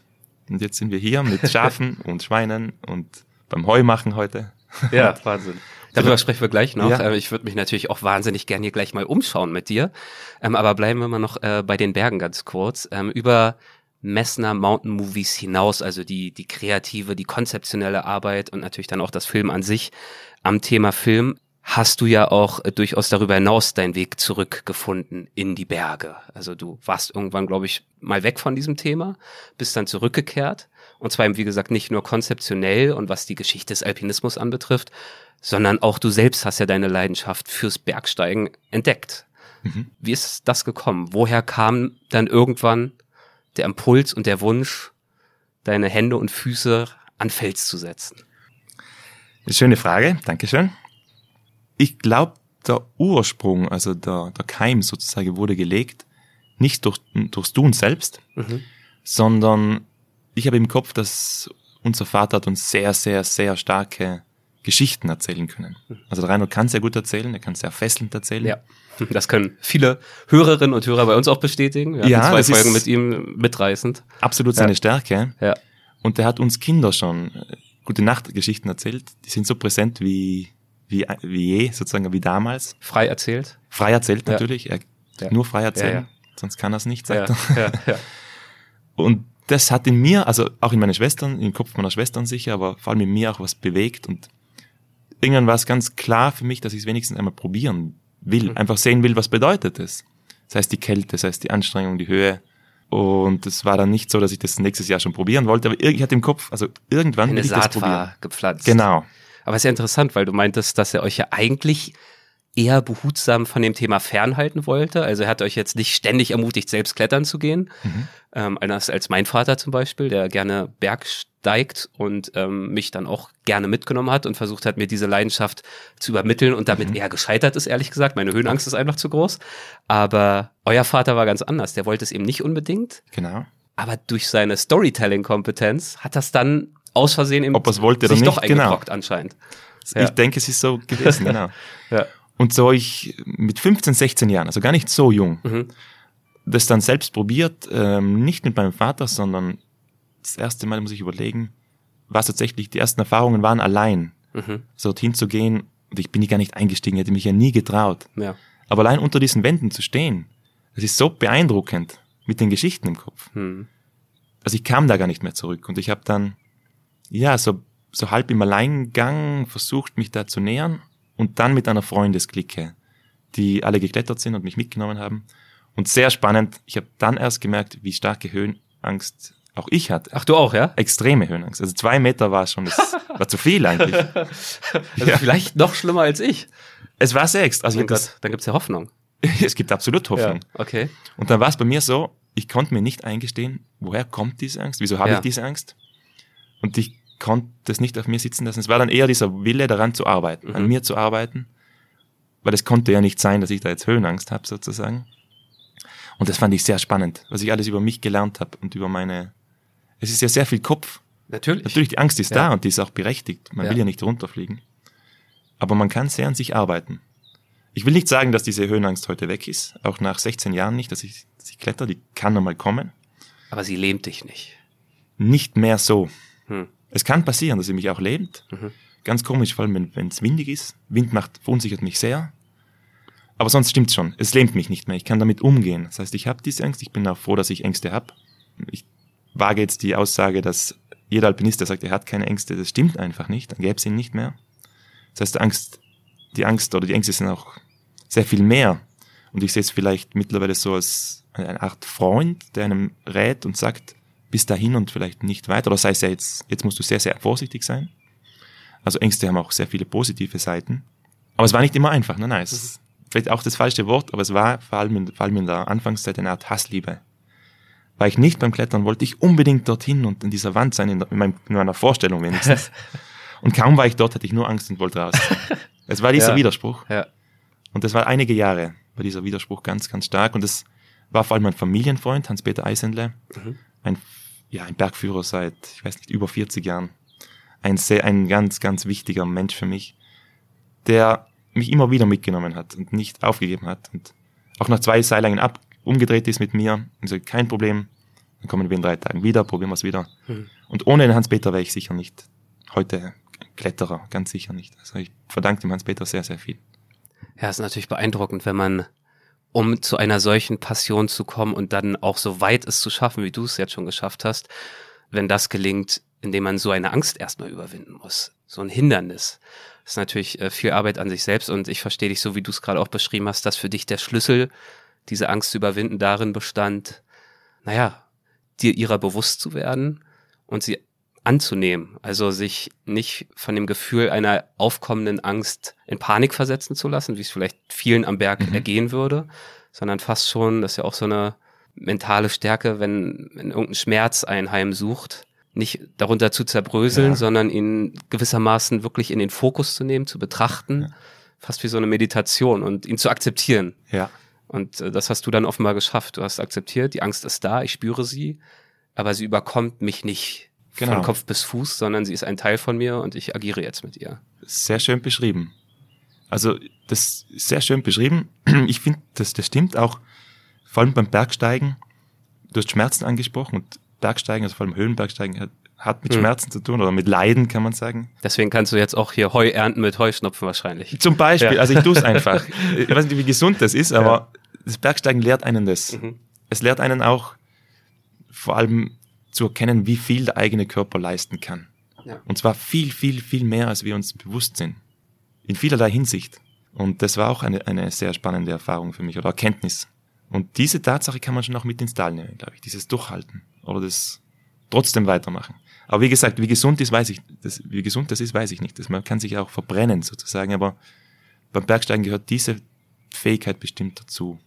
[SPEAKER 1] Und jetzt sind wir hier mit Schafen und Schweinen und beim Heu machen heute.
[SPEAKER 3] Ja, Wahnsinn. Darüber sprechen wir gleich noch.
[SPEAKER 1] Ja.
[SPEAKER 3] Äh, Ich würde mich natürlich auch wahnsinnig gern hier gleich mal umschauen mit dir. Ähm, aber bleiben wir mal noch äh, bei den Bergen ganz kurz. Ähm, über Messner Mountain Movies hinaus, also die, die kreative, die konzeptionelle Arbeit und natürlich dann auch das Film an sich am Thema Film, hast du ja auch äh, durchaus darüber hinaus deinen Weg zurückgefunden in die Berge. Also du warst irgendwann, glaube ich, mal weg von diesem Thema, bist dann zurückgekehrt. Und zwar eben, wie gesagt, nicht nur konzeptionell und was die Geschichte des Alpinismus anbetrifft, sondern auch du selbst hast ja deine Leidenschaft fürs Bergsteigen entdeckt.
[SPEAKER 1] Mhm.
[SPEAKER 3] Wie ist das gekommen? Woher kam dann irgendwann der Impuls und der Wunsch, deine Hände und Füße an Fels zu setzen?
[SPEAKER 1] Eine schöne Frage, Dankeschön. Ich glaube, der Ursprung, also der, der Keim sozusagen, wurde gelegt, nicht durch, durchs Tun selbst,
[SPEAKER 3] Mhm.
[SPEAKER 1] sondern ich habe im Kopf, dass unser Vater hat uns sehr, sehr, sehr starke Geschichten erzählen können. Also der Reinhold kann sehr gut erzählen, er kann sehr fesselnd erzählen.
[SPEAKER 3] Ja, das können viele Hörerinnen und Hörer bei uns auch bestätigen. Wir
[SPEAKER 1] Ja,
[SPEAKER 3] zwei Folgen mit ihm mitreißend.
[SPEAKER 1] Absolut seine
[SPEAKER 3] Ja.
[SPEAKER 1] Stärke.
[SPEAKER 3] Ja.
[SPEAKER 1] Und der hat uns Kinder schon äh, gute Nachtgeschichten erzählt. Die sind so präsent wie, wie, wie je, sozusagen wie damals.
[SPEAKER 3] Frei erzählt.
[SPEAKER 1] Frei erzählt
[SPEAKER 3] Ja.
[SPEAKER 1] natürlich. Er
[SPEAKER 3] Ja.
[SPEAKER 1] nur frei erzählen.
[SPEAKER 3] Ja.
[SPEAKER 1] Sonst kann er es nicht, sagt er.
[SPEAKER 3] ja, ja.
[SPEAKER 1] Und das hat in mir, also auch in meinen Schwestern, im Kopf meiner Schwestern sicher, aber vor allem in mir auch was bewegt. Und irgendwann war es ganz klar für mich, dass ich es wenigstens einmal probieren will.
[SPEAKER 3] Mhm.
[SPEAKER 1] Einfach sehen will, was bedeutet es. Das heißt die Kälte, das heißt die Anstrengung, die Höhe, Und es war dann nicht so, dass ich das nächstes Jahr schon probieren wollte, aber ich hatte im Kopf, also irgendwann
[SPEAKER 3] Eine
[SPEAKER 1] will ich das
[SPEAKER 3] Saat
[SPEAKER 1] probieren.
[SPEAKER 3] war gepflanzt.
[SPEAKER 1] Genau.
[SPEAKER 3] Aber es ist ja interessant, weil du meintest, dass er euch ja eigentlich eher behutsam von dem Thema fernhalten wollte. Also er hat euch jetzt nicht ständig ermutigt, selbst klettern zu gehen.
[SPEAKER 1] Mhm.
[SPEAKER 3] Ähm, anders als mein Vater zum Beispiel, der gerne Berg steigt und ähm, mich dann auch gerne mitgenommen hat und versucht hat, mir diese Leidenschaft zu übermitteln und damit eher gescheitert ist, ehrlich gesagt. Meine Höhenangst ist einfach zu groß. Aber euer Vater war ganz anders. Der wollte es eben nicht unbedingt.
[SPEAKER 1] Genau.
[SPEAKER 3] Aber durch seine Storytelling-Kompetenz hat das dann aus Versehen eben
[SPEAKER 1] Ob wollte
[SPEAKER 3] sich doch
[SPEAKER 1] nicht, genau.
[SPEAKER 3] eingebrockt anscheinend. Ja.
[SPEAKER 1] Ich denke, es ist so gewesen, genau.
[SPEAKER 3] Ja.
[SPEAKER 1] Und so ich mit 15, 16 Jahren, also gar nicht so jung,
[SPEAKER 3] Mhm.
[SPEAKER 1] das dann selbst probiert, ähm, nicht mit meinem Vater, sondern das erste Mal muss ich überlegen, was tatsächlich die ersten Erfahrungen waren, allein
[SPEAKER 3] Mhm.
[SPEAKER 1] so dorthin zu gehen. Und ich bin gar nicht eingestiegen, hätte mich ja nie getraut.
[SPEAKER 3] Ja.
[SPEAKER 1] Aber allein unter diesen Wänden zu stehen, das ist so beeindruckend mit den Geschichten im Kopf.
[SPEAKER 3] Hm.
[SPEAKER 1] Also ich kam da gar nicht mehr zurück und ich habe dann ja so so halb im Alleingang versucht, mich da zu nähern und dann mit einer Freundesklicke, die alle geklettert sind und mich mitgenommen haben. Und sehr spannend, ich habe dann erst gemerkt, wie starke Höhenangst auch ich hatte.
[SPEAKER 3] Ach, du auch, ja?
[SPEAKER 1] Extreme Höhenangst. Also zwei Meter war schon, das war zu viel eigentlich.
[SPEAKER 3] Also vielleicht noch schlimmer als ich.
[SPEAKER 1] Es war sehr extra. Also das,
[SPEAKER 3] Gott, dann gibt's ja Hoffnung.
[SPEAKER 1] es gibt absolut Hoffnung.
[SPEAKER 3] Okay.
[SPEAKER 1] Und dann war es bei mir so, ich konnte mir nicht eingestehen, woher kommt diese Angst, wieso habe
[SPEAKER 3] Ja.
[SPEAKER 1] ich diese Angst? Und ich konnte das nicht auf mir sitzen lassen. Es war dann eher dieser Wille daran zu arbeiten, an
[SPEAKER 3] Mhm.
[SPEAKER 1] mir zu arbeiten, weil es konnte ja nicht sein, dass ich da jetzt Höhenangst habe sozusagen. Und das fand ich sehr spannend, was ich alles über mich gelernt habe und über meine... Es ist ja sehr viel Kopf.
[SPEAKER 3] Natürlich.
[SPEAKER 1] Natürlich, die Angst ist
[SPEAKER 3] Ja.
[SPEAKER 1] da und die ist auch berechtigt. Man
[SPEAKER 3] Ja.
[SPEAKER 1] will ja nicht runterfliegen. Aber man kann sehr an sich arbeiten. Ich will nicht sagen, dass diese Höhenangst heute weg ist, auch nach 16 Jahren nicht, dass ich, dass ich kletter, die kann einmal kommen.
[SPEAKER 3] Aber sie lähmt dich nicht.
[SPEAKER 1] Nicht mehr so.
[SPEAKER 3] Hm.
[SPEAKER 1] Es kann passieren, dass sie mich auch lähmt.
[SPEAKER 3] Mhm.
[SPEAKER 1] Ganz komisch, vor allem wenn es windig ist. Wind macht, verunsichert mich sehr. Aber sonst stimmt's schon. Es lähmt mich nicht mehr. Ich kann damit umgehen. Das heißt, ich habe diese Angst. Ich bin auch froh, dass ich Ängste habe. Ich wage jetzt die Aussage, dass jeder Alpinist, der sagt, er hat keine Ängste, das stimmt einfach nicht. Dann gäbe es ihn nicht mehr. Das heißt, die Angst, die Angst oder die Ängste sind auch sehr viel mehr. Und ich sehe es vielleicht mittlerweile so als eine Art Freund, der einem rät und sagt, bis dahin und vielleicht nicht weiter. Oder sei es ja jetzt, jetzt musst du sehr, sehr vorsichtig sein. Also Ängste haben auch sehr viele positive Seiten. Aber es war nicht immer einfach. Nein, nein, es ist vielleicht auch das falsche Wort, aber es war vor allem, in, vor allem in der Anfangszeit eine Art Hassliebe. War ich nicht beim Klettern, wollte ich unbedingt dorthin und in dieser Wand sein, in, der, in, meinem, in meiner Vorstellung wenigstens. und kaum war ich dort, hatte ich nur Angst und wollte raus. Es war dieser
[SPEAKER 3] Ja.
[SPEAKER 1] Widerspruch.
[SPEAKER 3] Ja.
[SPEAKER 1] Und das war einige Jahre, war dieser Widerspruch ganz, ganz stark. Und das war vor allem mein Familienfreund, Hans-Peter Eisendle,
[SPEAKER 3] Mhm.
[SPEAKER 1] Ein, ja, ein Bergführer seit, ich weiß nicht, über 40 Jahren. Ein sehr, ein ganz, ganz wichtiger Mensch für mich, der mich immer wieder mitgenommen hat und nicht aufgegeben hat. Und auch nach zwei Seillängen ab, umgedreht ist mit mir und gesagt, kein Problem, dann kommen wir in drei Tagen wieder, probieren wir es wieder.
[SPEAKER 3] Mhm.
[SPEAKER 1] Und ohne den Hans-Peter wäre ich sicher nicht heute Kletterer, ganz sicher nicht. Also ich verdanke dem Hans-Peter sehr, sehr viel.
[SPEAKER 3] Ja, ist natürlich beeindruckend, wenn man, um zu einer solchen Passion zu kommen und dann auch so weit es zu schaffen, wie du es jetzt schon geschafft hast, wenn das gelingt, indem man so eine Angst erstmal überwinden muss. So ein Hindernis. Das ist natürlich äh, viel Arbeit an sich selbst und ich verstehe dich so, wie du es gerade auch beschrieben hast, dass für dich der Schlüssel, diese Angst zu überwinden, darin bestand, naja, dir ihrer bewusst zu werden und sie anzunehmen. Also sich nicht von dem Gefühl einer aufkommenden Angst in Panik versetzen zu lassen, wie es vielleicht vielen am Berg
[SPEAKER 1] Mhm.
[SPEAKER 3] ergehen würde, sondern fast schon, das ist ja auch so eine mentale Stärke, wenn, wenn irgendein Schmerz einen heimsucht, nicht darunter zu zerbröseln,
[SPEAKER 1] Ja.
[SPEAKER 3] sondern ihn gewissermaßen wirklich in den Fokus zu nehmen, zu betrachten, fast wie so eine Meditation und ihn zu akzeptieren.
[SPEAKER 1] Ja.
[SPEAKER 3] Und äh, das hast du dann offenbar geschafft. Du hast akzeptiert, die Angst ist da, ich spüre sie, aber sie überkommt mich nicht
[SPEAKER 1] Genau.
[SPEAKER 3] von Kopf bis Fuß, sondern sie ist ein Teil von mir und ich agiere jetzt mit ihr.
[SPEAKER 1] Sehr schön beschrieben. Also, das ist sehr schön beschrieben. Ich finde, das, das stimmt auch, vor allem beim Bergsteigen. Du hast Schmerzen angesprochen und Bergsteigen, also vor allem Höhenbergsteigen, hat, hat mit
[SPEAKER 3] Hm.
[SPEAKER 1] Schmerzen zu tun oder mit Leiden, kann man sagen.
[SPEAKER 3] Deswegen kannst du jetzt auch hier Heu ernten mit Heuschnupfen wahrscheinlich.
[SPEAKER 1] Zum Beispiel,
[SPEAKER 3] Ja.
[SPEAKER 1] also ich tue es einfach. Ich weiß nicht, wie gesund das ist, aber das Bergsteigen lehrt einen das.
[SPEAKER 3] Mhm.
[SPEAKER 1] Es lehrt einen auch vor allem zu erkennen, wie viel der eigene Körper leisten kann.
[SPEAKER 3] Ja.
[SPEAKER 1] Und zwar viel, viel, viel mehr, als wir uns bewusst sind. In vielerlei Hinsicht. Und das war auch eine, eine sehr spannende Erfahrung für mich oder Erkenntnis. Und diese Tatsache kann man schon auch mit ins Tal nehmen, glaube ich. Dieses Durchhalten oder das trotzdem weitermachen. Aber wie gesagt, wie gesund ist, weiß ich, das, wie gesund das ist, weiß ich nicht. Das, man kann sich auch verbrennen sozusagen, aber beim Bergsteigen gehört diese Fähigkeit bestimmt dazu,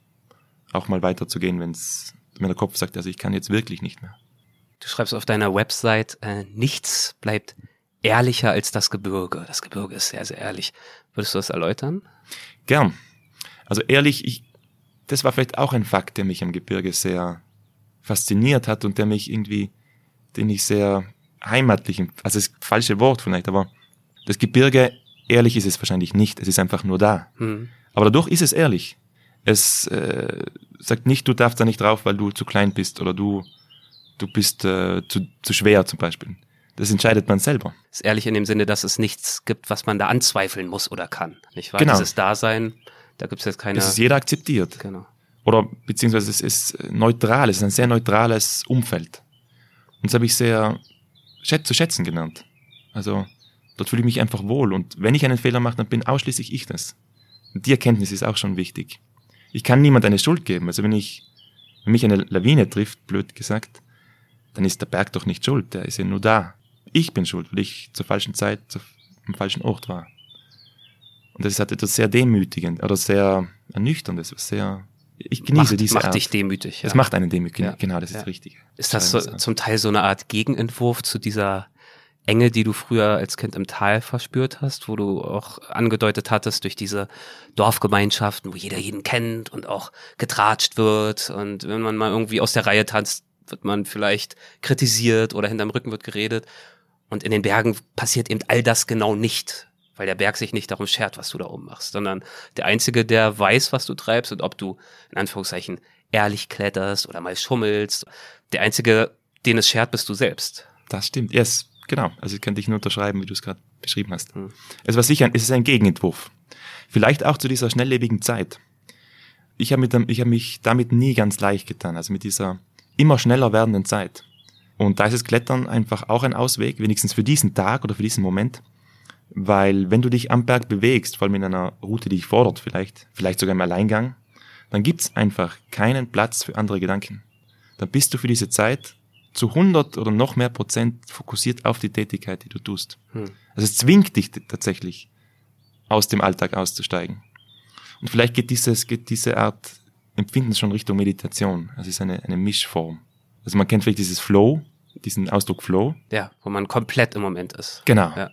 [SPEAKER 1] auch mal weiterzugehen, wenn's, wenn der Kopf sagt, also ich kann jetzt wirklich nicht mehr.
[SPEAKER 3] Du schreibst auf deiner Website, äh, nichts bleibt ehrlicher als das Gebirge. Das Gebirge ist sehr, sehr ehrlich. Würdest du das erläutern?
[SPEAKER 1] Gern. Also ehrlich, ich, das war vielleicht auch ein Fakt, der mich am Gebirge sehr fasziniert hat und der mich irgendwie, den ich sehr heimatlich, also das falsche Wort vielleicht, aber das Gebirge, ehrlich ist es wahrscheinlich nicht, es ist einfach nur da. Mhm. Aber dadurch ist es ehrlich. Es äh, sagt nicht, du darfst da nicht drauf, weil du zu klein bist oder du, du bist äh, zu, zu schwer zum Beispiel. Das entscheidet man selber.
[SPEAKER 3] Ist ehrlich in dem Sinne, dass es nichts gibt, was man da anzweifeln muss oder kann. Nicht wahr?
[SPEAKER 1] Genau.
[SPEAKER 3] Dieses Dasein, da gibt es jetzt keine.
[SPEAKER 1] Das ist jeder akzeptiert.
[SPEAKER 3] Genau.
[SPEAKER 1] Oder beziehungsweise es ist neutral, es ist ein sehr neutrales Umfeld. Und das habe ich sehr schät zu schätzen gelernt. Also dort fühle ich mich einfach wohl. Und wenn ich einen Fehler mache, dann bin ausschließlich ich das. Und die Erkenntnis ist auch schon wichtig. Ich kann niemand eine Schuld geben. Also wenn ich, wenn mich eine Lawine trifft, blöd gesagt, dann ist der Berg doch nicht schuld. Der ist ja nur da. Ich bin schuld, weil ich zur falschen Zeit am falschen Ort war. Und das ist halt etwas sehr demütigend oder sehr ernüchterndes, sehr ich genieße
[SPEAKER 3] macht,
[SPEAKER 1] diese
[SPEAKER 3] macht
[SPEAKER 1] Art.
[SPEAKER 3] dich demütig. Ja.
[SPEAKER 1] Es macht einen demütig,
[SPEAKER 3] Ja.
[SPEAKER 1] genau, das ist
[SPEAKER 3] Ja.
[SPEAKER 1] das Richtige.
[SPEAKER 3] Ist das so, zum Teil so eine Art Gegenentwurf zu dieser Enge, die du früher als Kind im Tal verspürt hast, wo du auch angedeutet hattest durch diese Dorfgemeinschaften, wo jeder jeden kennt und auch getratscht wird und wenn man mal irgendwie aus der Reihe tanzt, wird man vielleicht kritisiert oder hinterm Rücken wird geredet und in den Bergen passiert eben all das genau nicht, weil der Berg sich nicht darum schert, was du da oben machst, sondern der Einzige, der weiß, was du treibst und ob du in Anführungszeichen ehrlich kletterst oder mal schummelst, der Einzige, den es schert, bist du selbst.
[SPEAKER 1] Das stimmt. Yes, genau. Also ich kann dich nur unterschreiben, wie du es gerade beschrieben hast.
[SPEAKER 3] Hm.
[SPEAKER 1] Es war sicher, es ist ein Gegenentwurf. Vielleicht auch zu dieser schnelllebigen Zeit. Ich habe habe mich damit nie ganz leicht getan, also mit dieser immer schneller werdenden Zeit. Und da ist das Klettern einfach auch ein Ausweg, wenigstens für diesen Tag oder für diesen Moment. Weil wenn du dich am Berg bewegst, vor allem in einer Route, die dich fordert vielleicht, vielleicht sogar im Alleingang, dann gibt's einfach keinen Platz für andere Gedanken. Dann bist du für diese Zeit zu 100 oder noch mehr Prozent fokussiert auf die Tätigkeit, die du tust.
[SPEAKER 3] Hm.
[SPEAKER 1] Also es zwingt dich tatsächlich, aus dem Alltag auszusteigen. Und vielleicht geht, dieses, geht diese Art Empfinden schon Richtung Meditation. Also es ist eine, eine Mischform. Also man kennt vielleicht dieses Flow, diesen Ausdruck Flow.
[SPEAKER 3] Ja, wo man komplett im Moment ist.
[SPEAKER 1] Genau.
[SPEAKER 3] Ja.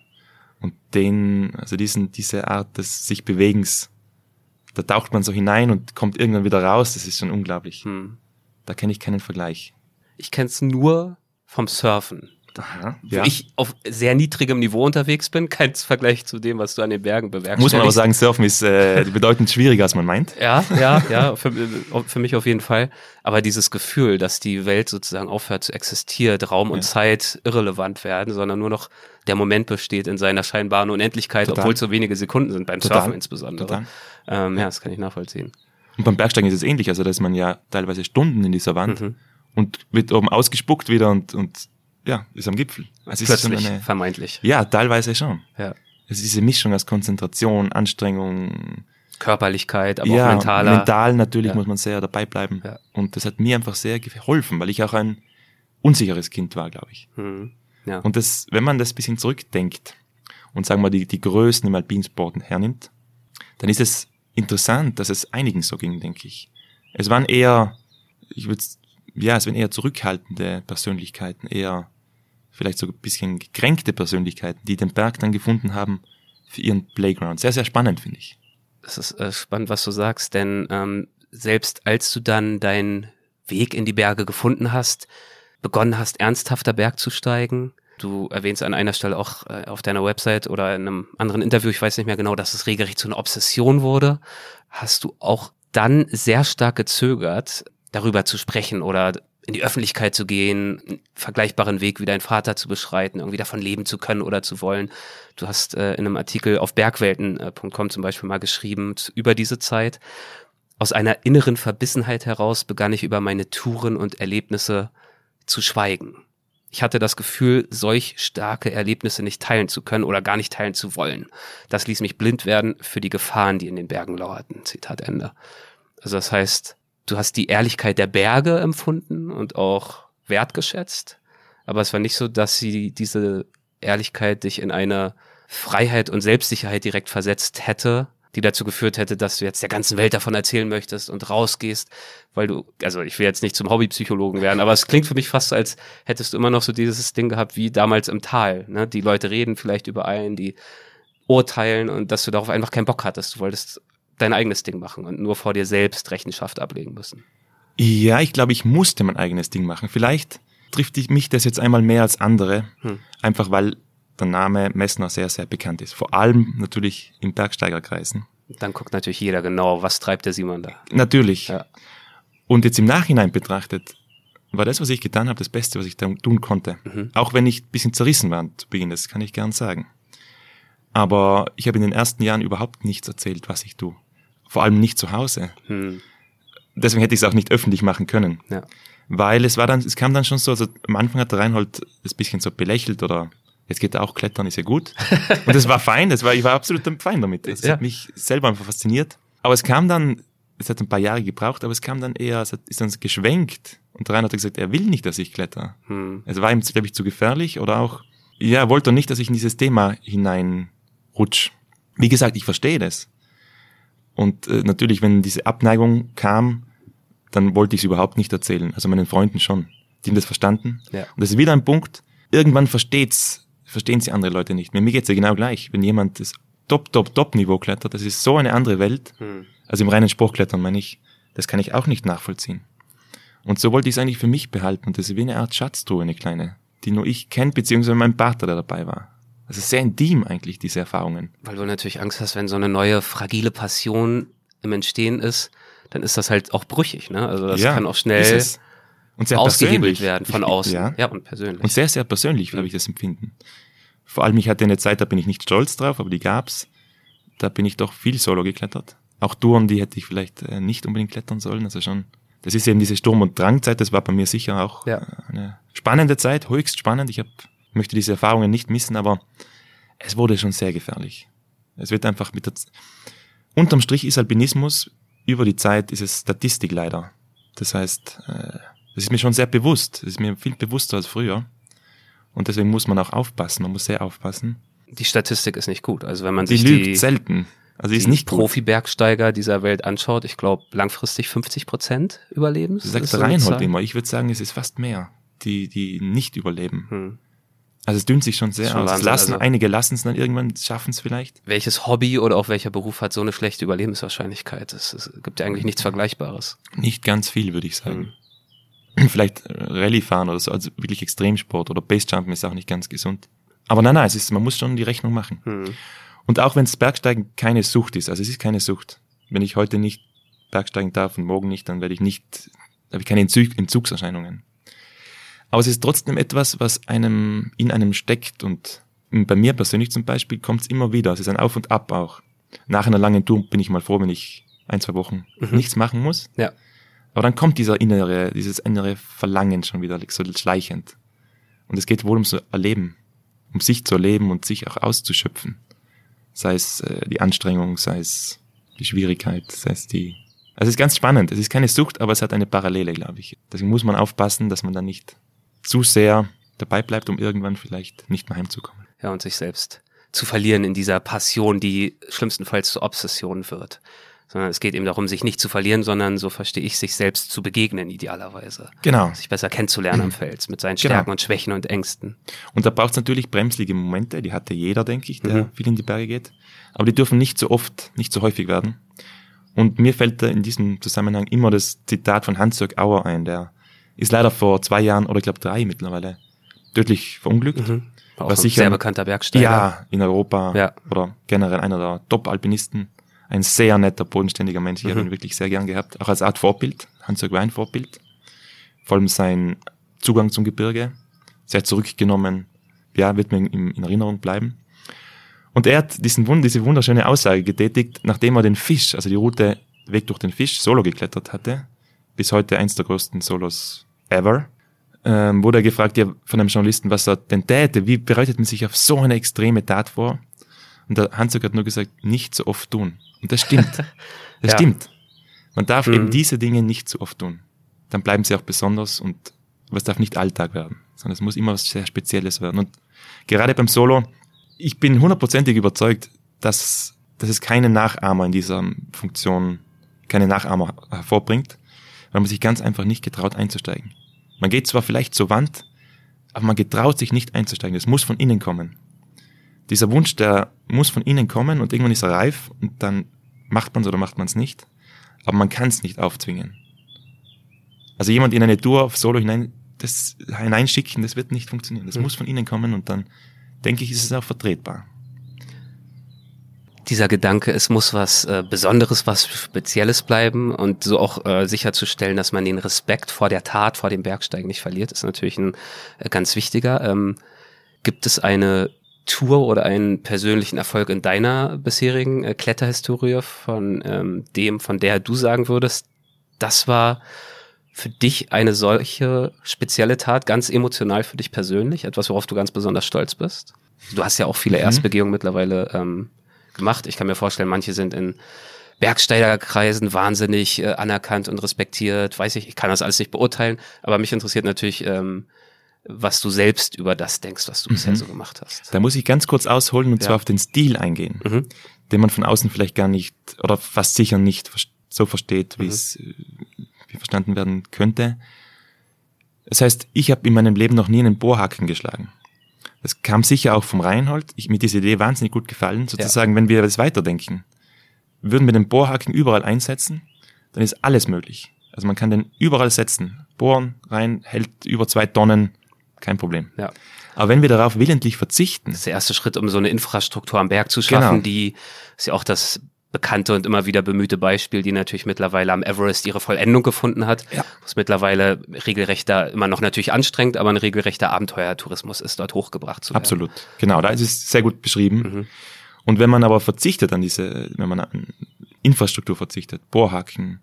[SPEAKER 1] Und den, also diesen, diese Art des sich Bewegens, da taucht man so hinein und kommt irgendwann wieder raus. Das ist schon unglaublich.
[SPEAKER 3] Hm.
[SPEAKER 1] Da kenne ich keinen Vergleich.
[SPEAKER 3] Ich kenn's nur vom Surfen.
[SPEAKER 1] Aha,
[SPEAKER 3] Wo ich auf sehr niedrigem Niveau unterwegs bin, kein Vergleich zu dem, was du an den Bergen bewerkstelligst.
[SPEAKER 1] Muss man aber sagen, Surfen ist äh, bedeutend schwieriger, als man meint.
[SPEAKER 3] Ja, ja, ja, für, für mich auf jeden Fall. Aber dieses Gefühl, dass die Welt sozusagen aufhört zu existieren, Raum und
[SPEAKER 1] Ja.
[SPEAKER 3] Zeit irrelevant werden, sondern nur noch der Moment besteht in seiner scheinbaren Unendlichkeit,
[SPEAKER 1] Total.
[SPEAKER 3] obwohl es so wenige Sekunden sind, beim
[SPEAKER 1] Total.
[SPEAKER 3] Surfen insbesondere. Ähm, ja, das kann ich nachvollziehen.
[SPEAKER 1] Und beim Bergsteigen ist es ähnlich. Also da ist man ja teilweise Stunden in dieser Wand
[SPEAKER 3] Mhm.
[SPEAKER 1] und wird oben ausgespuckt wieder und, und ja, ist am Gipfel. Also
[SPEAKER 3] Plötzlich,
[SPEAKER 1] eine,
[SPEAKER 3] vermeintlich.
[SPEAKER 1] ja, teilweise schon.
[SPEAKER 3] Ja.
[SPEAKER 1] Es ist diese Mischung aus Konzentration, Anstrengung,
[SPEAKER 3] Körperlichkeit, aber
[SPEAKER 1] ja,
[SPEAKER 3] auch mentaler.
[SPEAKER 1] mental natürlich
[SPEAKER 3] Ja.
[SPEAKER 1] muss man sehr dabei bleiben.
[SPEAKER 3] Ja.
[SPEAKER 1] Und das hat mir einfach sehr geholfen, weil ich auch ein unsicheres Kind war, glaube ich.
[SPEAKER 3] Mhm. Ja.
[SPEAKER 1] Und das, wenn man das bisschen zurückdenkt und sagen wir die, die Größen im Alpinsporten hernimmt, dann ist es interessant, dass es einigen so ging, denke ich. Es waren eher, ich würde, ja, es waren eher zurückhaltende Persönlichkeiten, eher vielleicht so ein bisschen gekränkte Persönlichkeiten, die den Berg dann gefunden haben für ihren Playground. Sehr, sehr spannend, finde ich.
[SPEAKER 3] Das ist äh, spannend, was du sagst, denn ähm, selbst als du dann deinen Weg in die Berge gefunden hast, begonnen hast, ernsthafter Berg zu steigen, du erwähnst an einer Stelle auch äh, auf deiner Website oder in einem anderen Interview, ich weiß nicht mehr genau, dass es regelrecht zu einer Obsession wurde, hast du auch dann sehr stark gezögert, darüber zu sprechen oder in die Öffentlichkeit zu gehen, einen vergleichbaren Weg wie dein Vater zu beschreiten, irgendwie davon leben zu können oder zu wollen. Du hast äh, in einem Artikel auf bergwelten.com zum Beispiel mal geschrieben über diese Zeit. Aus einer inneren Verbissenheit heraus begann ich über meine Touren und Erlebnisse zu schweigen. Ich hatte das Gefühl, solch starke Erlebnisse nicht teilen zu können oder gar nicht teilen zu wollen. Das ließ mich blind werden für die Gefahren, die in den Bergen lauerten. Zitat Ende. Also das heißt, du hast die Ehrlichkeit der Berge empfunden und auch wertgeschätzt. Aber es war nicht so, dass sie diese Ehrlichkeit dich in eine Freiheit und Selbstsicherheit direkt versetzt hätte, die dazu geführt hätte, dass du jetzt der ganzen Welt davon erzählen möchtest und rausgehst, weil du, also ich will jetzt nicht zum Hobbypsychologen werden, aber es klingt für mich fast so, als hättest du immer noch so dieses Ding gehabt wie damals im Tal. Ne? Die Leute reden vielleicht über einen, die urteilen und dass du darauf einfach keinen Bock hattest. Du wolltest dein eigenes Ding machen und nur vor dir selbst Rechenschaft ablegen müssen.
[SPEAKER 1] Ja, ich glaube, ich musste mein eigenes Ding machen. Vielleicht trifft mich das jetzt einmal mehr als andere, hm. einfach weil der Name Messner sehr, sehr bekannt ist. Vor allem natürlich in Bergsteigerkreisen.
[SPEAKER 3] Dann guckt natürlich jeder genau, was treibt der Simon da.
[SPEAKER 1] Natürlich. Ja. Und jetzt im Nachhinein betrachtet, war das, was ich getan habe, das Beste, was ich tun konnte. Mhm. Auch wenn ich ein bisschen zerrissen war zu Beginn, das kann ich gern sagen. Aber ich habe in den ersten Jahren überhaupt nichts erzählt, was ich tue. Vor allem nicht zu Hause. Mhm. Deswegen hätte ich es auch nicht öffentlich machen können. Ja. Weil es war dann, es kam dann schon so, also am Anfang hat der Reinhold das bisschen so belächelt oder jetzt geht er auch klettern, ist ja gut. Und das war fein, das war, ich war absolut fein damit. Das ja. hat mich selber einfach fasziniert. Aber es kam dann, es hat ein paar Jahre gebraucht, aber es kam dann eher, es hat, ist dann geschwenkt. Und der Reinhold hat gesagt, er will nicht, dass ich kletter. Hm. Es war ihm, glaube ich, zu gefährlich oder auch, ja, er wollte nicht, dass ich in dieses Thema hineinrutsch. Wie gesagt, ich verstehe das. Und äh, natürlich, wenn diese Abneigung kam, dann wollte ich es überhaupt nicht erzählen. Also meinen Freunden schon. Die haben das verstanden. Ja. Und das ist wieder ein Punkt, irgendwann versteht's verstehen sie andere Leute nicht. Mir geht's ja genau gleich. Wenn jemand das Top, Top, Top-Niveau klettert, das ist so eine andere Welt. Hm. Also im reinen Spruchklettern meine ich, das kann ich auch nicht nachvollziehen. Und so wollte ich es eigentlich für mich behalten. das ist wie eine Art Schatztruhe, eine kleine, die nur ich kenne, beziehungsweise mein Partner, der dabei war. Also sehr intim eigentlich, diese Erfahrungen.
[SPEAKER 3] Weil du natürlich Angst hast, wenn so eine neue fragile Passion im Entstehen ist, dann ist das halt auch brüchig, ne? Also das ja, kann auch schnell
[SPEAKER 1] und sehr
[SPEAKER 3] ausgehebelt werden von außen.
[SPEAKER 1] Ja. ja, und persönlich. Und sehr, sehr persönlich, habe ich das empfinden. Vor allem, ich hatte eine Zeit, da bin ich nicht stolz drauf, aber die gab's. Da bin ich doch viel Solo geklettert. Auch Touren, die hätte ich vielleicht äh, nicht unbedingt klettern sollen. Also schon, das ist eben diese Sturm- und Drangzeit. Das war bei mir sicher auch ja. eine spannende Zeit, höchst spannend. Ich hab, möchte diese Erfahrungen nicht missen, aber es wurde schon sehr gefährlich. Es wird einfach mit der, Z unterm Strich ist Alpinismus, über die Zeit ist es Statistik leider. Das heißt, äh, das ist mir schon sehr bewusst. Das ist mir viel bewusster als früher. Und deswegen muss man auch aufpassen. Man muss sehr aufpassen.
[SPEAKER 3] Die Statistik ist nicht gut. Also wenn man
[SPEAKER 1] die
[SPEAKER 3] sich
[SPEAKER 1] lügt die, selten. Also die ist nicht
[SPEAKER 3] Profi-Bergsteiger dieser Welt anschaut, ich glaube langfristig 50 Prozent überleben.
[SPEAKER 1] Das sagt Reinhold immer. Ich würde sagen, es ist fast mehr, die, die nicht überleben. Hm. Also es dünnt sich schon sehr schon aus. Lassen, also, einige lassen es dann irgendwann, schaffen es vielleicht.
[SPEAKER 3] Welches Hobby oder auch welcher Beruf hat so eine schlechte Überlebenswahrscheinlichkeit? Es, es gibt ja eigentlich nichts Vergleichbares.
[SPEAKER 1] Nicht ganz viel, würde ich sagen. Hm. vielleicht Rallye fahren oder so, also wirklich Extremsport oder Basejumpen ist auch nicht ganz gesund. Aber nein, nein, es ist, man muss schon die Rechnung machen. Mhm. Und auch wenn es Bergsteigen keine Sucht ist, also es ist keine Sucht. Wenn ich heute nicht bergsteigen darf und morgen nicht, dann werde ich nicht, habe ich keine Entzug, Entzugserscheinungen. Aber es ist trotzdem etwas, was einem in einem steckt und bei mir persönlich zum Beispiel kommt es immer wieder. Es ist ein Auf und Ab auch. Nach einer langen Tour bin ich mal froh, wenn ich ein, zwei Wochen mhm. nichts machen muss. Ja. Aber dann kommt dieser innere, dieses innere Verlangen schon wieder so schleichend. Und es geht wohl ums Erleben, um sich zu erleben und sich auch auszuschöpfen. Sei es äh, die Anstrengung, sei es die Schwierigkeit, sei es die. Also es ist ganz spannend. Es ist keine Sucht, aber es hat eine Parallele, glaube ich. Deswegen muss man aufpassen, dass man da nicht zu sehr dabei bleibt, um irgendwann vielleicht nicht mehr heimzukommen.
[SPEAKER 3] Ja, und sich selbst zu verlieren in dieser Passion, die schlimmstenfalls zur Obsession wird sondern es geht eben darum, sich nicht zu verlieren, sondern so verstehe ich, sich selbst zu begegnen, idealerweise.
[SPEAKER 1] Genau.
[SPEAKER 3] Sich besser kennenzulernen am Fels, mit seinen genau. Stärken genau. und Schwächen und Ängsten.
[SPEAKER 1] Und da braucht es natürlich bremslige Momente, die hatte jeder, denke ich, der mhm. viel in die Berge geht. Aber die dürfen nicht so oft, nicht so häufig werden. Und mir fällt da in diesem Zusammenhang immer das Zitat von Hans-Jörg Auer ein, der ist leider vor zwei Jahren oder ich glaube drei mittlerweile tödlich verunglückt.
[SPEAKER 3] Mhm. Auch was sicher, sehr bekannter Bergsteiger.
[SPEAKER 1] Ja, in Europa ja. oder generell einer der Top-Alpinisten ein sehr netter, bodenständiger Mensch. Ich mhm. habe ihn wirklich sehr gern gehabt. Auch als Art Vorbild, Hans-Jörg Wein Vorbild. Vor allem sein Zugang zum Gebirge, sehr zurückgenommen, ja, wird mir in, in Erinnerung bleiben. Und er hat diesen, diese wunderschöne Aussage getätigt, nachdem er den Fisch, also die Route Weg durch den Fisch, solo geklettert hatte. Bis heute eins der größten Solos ever. Ähm, wurde er gefragt ja, von einem Journalisten, was er denn täte, wie bereitet man sich auf so eine extreme Tat vor? Und der Hans hat nur gesagt, nicht so oft tun. Und das stimmt. Das ja. stimmt. Man darf
[SPEAKER 3] Mhm.
[SPEAKER 1] eben diese Dinge nicht zu oft tun. Dann bleiben sie auch besonders und es darf nicht Alltag werden, sondern es muss immer was sehr Spezielles werden. Und gerade beim Solo, ich bin hundertprozentig überzeugt, dass, dass es keine Nachahmer in dieser Funktion, keine Nachahmer hervorbringt, weil man sich ganz einfach nicht getraut einzusteigen. Man geht zwar vielleicht zur Wand, aber man getraut sich nicht einzusteigen. Das muss von innen kommen. Dieser Wunsch, der muss von innen kommen und irgendwann ist er reif und dann macht man es oder macht man es nicht. Aber man kann es nicht aufzwingen. Also jemand in eine Tour auf Solo hinein, das hineinschicken, das wird nicht funktionieren. Das
[SPEAKER 3] Mhm.
[SPEAKER 1] muss von innen kommen und dann denke ich, ist es auch vertretbar.
[SPEAKER 3] Dieser Gedanke, es muss was äh, Besonderes, was Spezielles bleiben und so auch äh, sicherzustellen, dass man den Respekt vor der Tat, vor dem Bergsteigen nicht verliert, ist natürlich ein äh, ganz wichtiger. Ähm, gibt es eine Tour oder einen persönlichen Erfolg in deiner bisherigen äh, Kletterhistorie von ähm, dem, von der du sagen würdest, das war für dich eine solche spezielle Tat, ganz emotional für dich persönlich, etwas, worauf du ganz besonders stolz bist? Du hast ja auch viele
[SPEAKER 1] Mhm.
[SPEAKER 3] Erstbegehungen mittlerweile ähm, gemacht. Ich kann mir vorstellen, manche sind in Bergsteigerkreisen wahnsinnig äh, anerkannt und respektiert. Weiß ich, ich kann das alles nicht beurteilen, aber mich interessiert natürlich, ähm, was du selbst über das denkst, was du bisher
[SPEAKER 1] Mhm.
[SPEAKER 3] so gemacht hast.
[SPEAKER 1] Da muss ich ganz kurz ausholen und
[SPEAKER 3] Ja.
[SPEAKER 1] zwar auf den Stil eingehen,
[SPEAKER 3] Mhm.
[SPEAKER 1] den man von außen vielleicht gar nicht oder fast sicher nicht so versteht, wie
[SPEAKER 3] Mhm.
[SPEAKER 1] es wie verstanden werden könnte. Das heißt, ich habe in meinem Leben noch nie einen Bohrhaken geschlagen. Das kam sicher auch vom Reinhold. Ich, mir diese Idee wahnsinnig gut gefallen. Sozusagen, wenn wir das weiterdenken, würden wir den Bohrhaken überall einsetzen, dann ist alles möglich. Also man kann den überall setzen. Bohren, rein, hält über zwei Tonnen, kein Problem.
[SPEAKER 3] Ja.
[SPEAKER 1] Aber wenn wir darauf willentlich verzichten,
[SPEAKER 3] Das ist der erste Schritt, um so eine Infrastruktur am Berg zu schaffen,
[SPEAKER 1] Genau.
[SPEAKER 3] die ist ja auch das bekannte und immer wieder bemühte Beispiel, die natürlich mittlerweile am Everest ihre Vollendung gefunden hat.
[SPEAKER 1] Ja.
[SPEAKER 3] Was mittlerweile regelrechter, immer noch natürlich anstrengend, aber ein regelrechter Abenteuertourismus ist, dort hochgebracht zu werden.
[SPEAKER 1] Absolut. Genau, da ist es sehr gut beschrieben.
[SPEAKER 3] Mhm.
[SPEAKER 1] Und wenn man aber verzichtet an diese, wenn man an Infrastruktur verzichtet, Bohrhaken,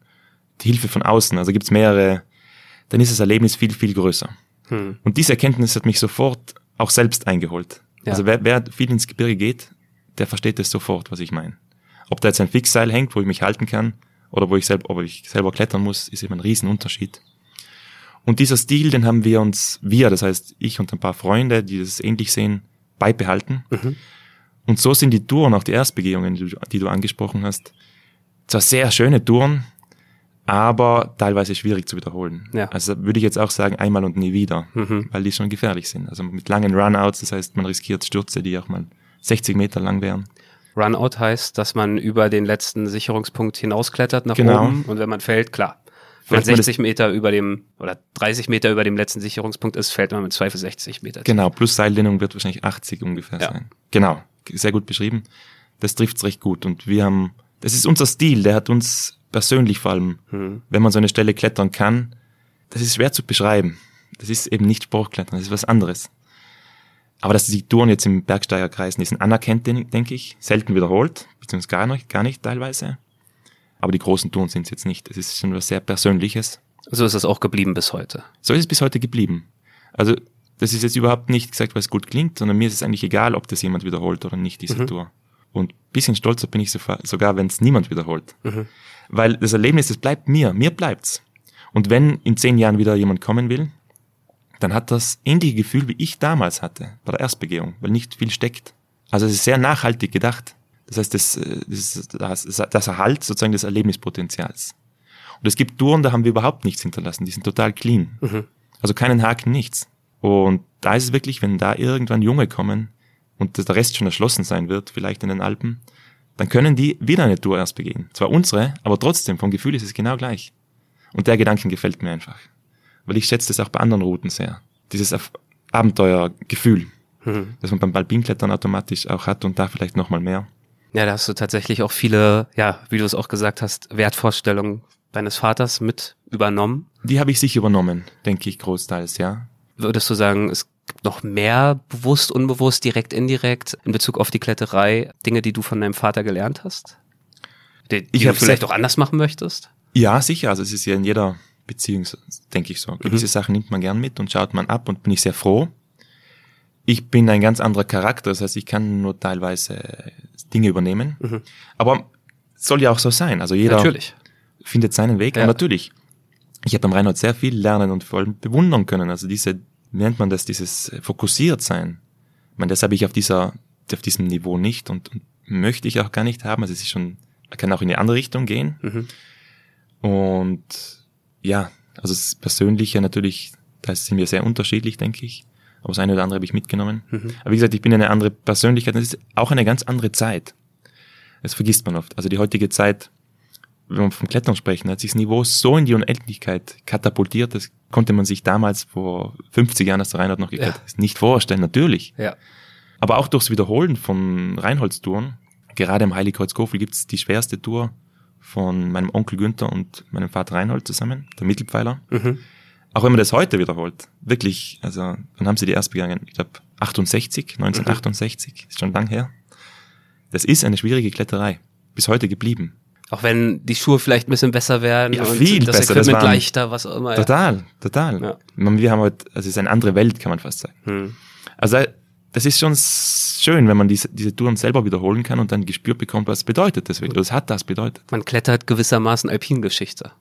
[SPEAKER 1] die Hilfe von außen, also gibt's mehrere, dann ist das Erlebnis viel, viel größer.
[SPEAKER 3] Hm.
[SPEAKER 1] Und diese Erkenntnis hat mich sofort auch selbst eingeholt.
[SPEAKER 3] Ja.
[SPEAKER 1] Also wer, wer viel ins Gebirge geht, der versteht es sofort, was ich meine. Ob da jetzt ein Fixseil hängt, wo ich mich halten kann, oder wo ich, selber, ob ich selber klettern muss, ist eben ein Riesenunterschied. Und dieser Stil, den haben wir uns, wir, das heißt ich und ein paar Freunde, die das ähnlich sehen, beibehalten.
[SPEAKER 3] Mhm.
[SPEAKER 1] Und so sind die Touren, auch die Erstbegehungen, die du, die du angesprochen hast, zwar sehr schöne Touren, aber teilweise schwierig zu wiederholen.
[SPEAKER 3] Ja.
[SPEAKER 1] Also würde ich jetzt auch sagen, einmal und nie wieder,
[SPEAKER 3] Mhm.
[SPEAKER 1] weil die schon gefährlich sind. Also mit langen Runouts, das heißt, man riskiert Stürze, die auch mal 60 Meter lang wären.
[SPEAKER 3] Runout heißt, dass man über den letzten Sicherungspunkt hinausklettert nach
[SPEAKER 1] Genau.
[SPEAKER 3] oben und wenn man fällt, klar. Wenn man
[SPEAKER 1] Fällt man
[SPEAKER 3] 60 Meter über dem oder 30 Meter über dem letzten Sicherungspunkt ist, fällt man mit Zweifel 60 Meter.
[SPEAKER 1] Genau, plus Seildehnung wird wahrscheinlich 80 ungefähr
[SPEAKER 3] Ja.
[SPEAKER 1] sein. Genau, sehr gut beschrieben. Das trifft's recht gut. Und wir haben, das ist unser Stil, der hat uns persönlich vor allem,
[SPEAKER 3] Mhm.
[SPEAKER 1] wenn man so eine Stelle klettern kann, das ist schwer zu beschreiben. Das ist eben nicht Sportklettern, das ist was anderes. Aber dass die Touren jetzt im Bergsteigerkreis, die sind anerkannt, den- denke ich, selten wiederholt, beziehungsweise gar nicht, gar nicht teilweise. Aber die großen Touren sind es jetzt nicht. Es ist schon was sehr Persönliches.
[SPEAKER 3] So ist es auch geblieben bis heute.
[SPEAKER 1] So ist es bis heute geblieben. Also, das ist jetzt überhaupt nicht gesagt, weil es gut klingt, sondern mir ist es eigentlich egal, ob das jemand wiederholt oder nicht, diese
[SPEAKER 3] Mhm.
[SPEAKER 1] Tour. Und bisschen stolzer bin ich sogar, wenn es niemand wiederholt.
[SPEAKER 3] Mhm.
[SPEAKER 1] Weil das Erlebnis, das bleibt mir, mir bleibt's. Und wenn in zehn Jahren wieder jemand kommen will, dann hat das ähnliche Gefühl, wie ich damals hatte, bei der Erstbegehung, weil nicht viel steckt. Also es ist sehr nachhaltig gedacht. Das heißt, das, äh, das, das, das Erhalt sozusagen des Erlebnispotenzials. Und es gibt Touren, da haben wir überhaupt nichts hinterlassen, die sind total clean.
[SPEAKER 3] Mhm.
[SPEAKER 1] Also keinen Haken, nichts. Und da ist es wirklich, wenn da irgendwann Junge kommen und der Rest schon erschlossen sein wird, vielleicht in den Alpen, dann können die wieder eine Tour erst begehen. Zwar unsere, aber trotzdem, vom Gefühl ist es genau gleich. Und der Gedanken gefällt mir einfach. Weil ich schätze das auch bei anderen Routen sehr. Dieses Abenteuergefühl,
[SPEAKER 3] Mhm.
[SPEAKER 1] das man beim Alpinklettern automatisch auch hat und da vielleicht nochmal mehr.
[SPEAKER 3] Ja, da hast du tatsächlich auch viele, ja, wie du es auch gesagt hast, Wertvorstellungen deines Vaters mit übernommen.
[SPEAKER 1] Die habe ich sicher übernommen, denke ich, großteils, ja.
[SPEAKER 3] Würdest du sagen, es gibt noch mehr bewusst, unbewusst, direkt, indirekt in Bezug auf die Kletterei, Dinge, die du von deinem Vater gelernt hast? Die, die
[SPEAKER 1] Ich
[SPEAKER 3] du vielleicht auch anders machen möchtest?
[SPEAKER 1] Ja, sicher. Also es ist ja in jeder Beziehung, so, denke ich so. Gewisse
[SPEAKER 3] Mhm.
[SPEAKER 1] Sachen nimmt man gern mit und schaut man ab und bin ich sehr froh. Ich bin ein ganz anderer Charakter, das heißt, ich kann nur teilweise Dinge übernehmen.
[SPEAKER 3] Mhm.
[SPEAKER 1] Aber soll ja auch so sein. Also jeder
[SPEAKER 3] Natürlich.
[SPEAKER 1] findet seinen Weg.
[SPEAKER 3] Ja.
[SPEAKER 1] Und natürlich, ich habe beim Reinhold sehr viel lernen und vor allem bewundern können. Also diese, nennt man das, dieses fokussiert sein. Ich meine, das habe ich auf dieser, auf diesem Niveau nicht und, und möchte ich auch gar nicht haben. Also es ist schon, kann auch in die andere Richtung gehen.
[SPEAKER 3] Mhm.
[SPEAKER 1] Und ja, also das Persönliche natürlich, da sind wir sehr unterschiedlich, denke ich. Aber das eine oder andere habe ich mitgenommen.
[SPEAKER 3] Mhm.
[SPEAKER 1] Aber wie gesagt, ich bin eine andere Persönlichkeit. Das ist auch eine ganz andere Zeit. Das vergisst man oft. Also die heutige Zeit, wenn wir vom Klettern sprechen, hat sich das Niveau so in die Unendlichkeit katapultiert. Das konnte man sich damals vor 50 Jahren, als der Reinhard noch geklettert ist, nicht vorstellen. Natürlich.
[SPEAKER 3] Ja.
[SPEAKER 1] Aber auch durchs Wiederholen von Reinholdstouren, gerade im Heiligkreuz Kofel gibt es die schwerste Tour von meinem Onkel Günther und meinem Vater Reinhold zusammen, der Mittelpfeiler.
[SPEAKER 3] Mhm.
[SPEAKER 1] Auch wenn man das heute wiederholt, wirklich, also dann haben sie die erst begangen, ich glaube 68, 1968, ist schon lang her. Das ist eine schwierige Kletterei, bis heute geblieben.
[SPEAKER 3] Auch wenn die Schuhe vielleicht ein bisschen besser werden
[SPEAKER 1] Ja,
[SPEAKER 3] und
[SPEAKER 1] viel
[SPEAKER 3] das
[SPEAKER 1] besser, das
[SPEAKER 3] Equipment
[SPEAKER 1] waren-
[SPEAKER 3] leichter, was auch immer. Ja.
[SPEAKER 1] Total, total.
[SPEAKER 3] Ja.
[SPEAKER 1] Man, wir haben halt, also es ist eine andere Welt, kann man fast sagen.
[SPEAKER 3] Hm.
[SPEAKER 1] Also das ist schon schön, wenn man diese, diese Touren selber wiederholen kann und dann gespürt bekommt, was bedeutet das wirklich. Was hat das bedeutet?
[SPEAKER 3] Man klettert gewissermaßen Alpingeschichte.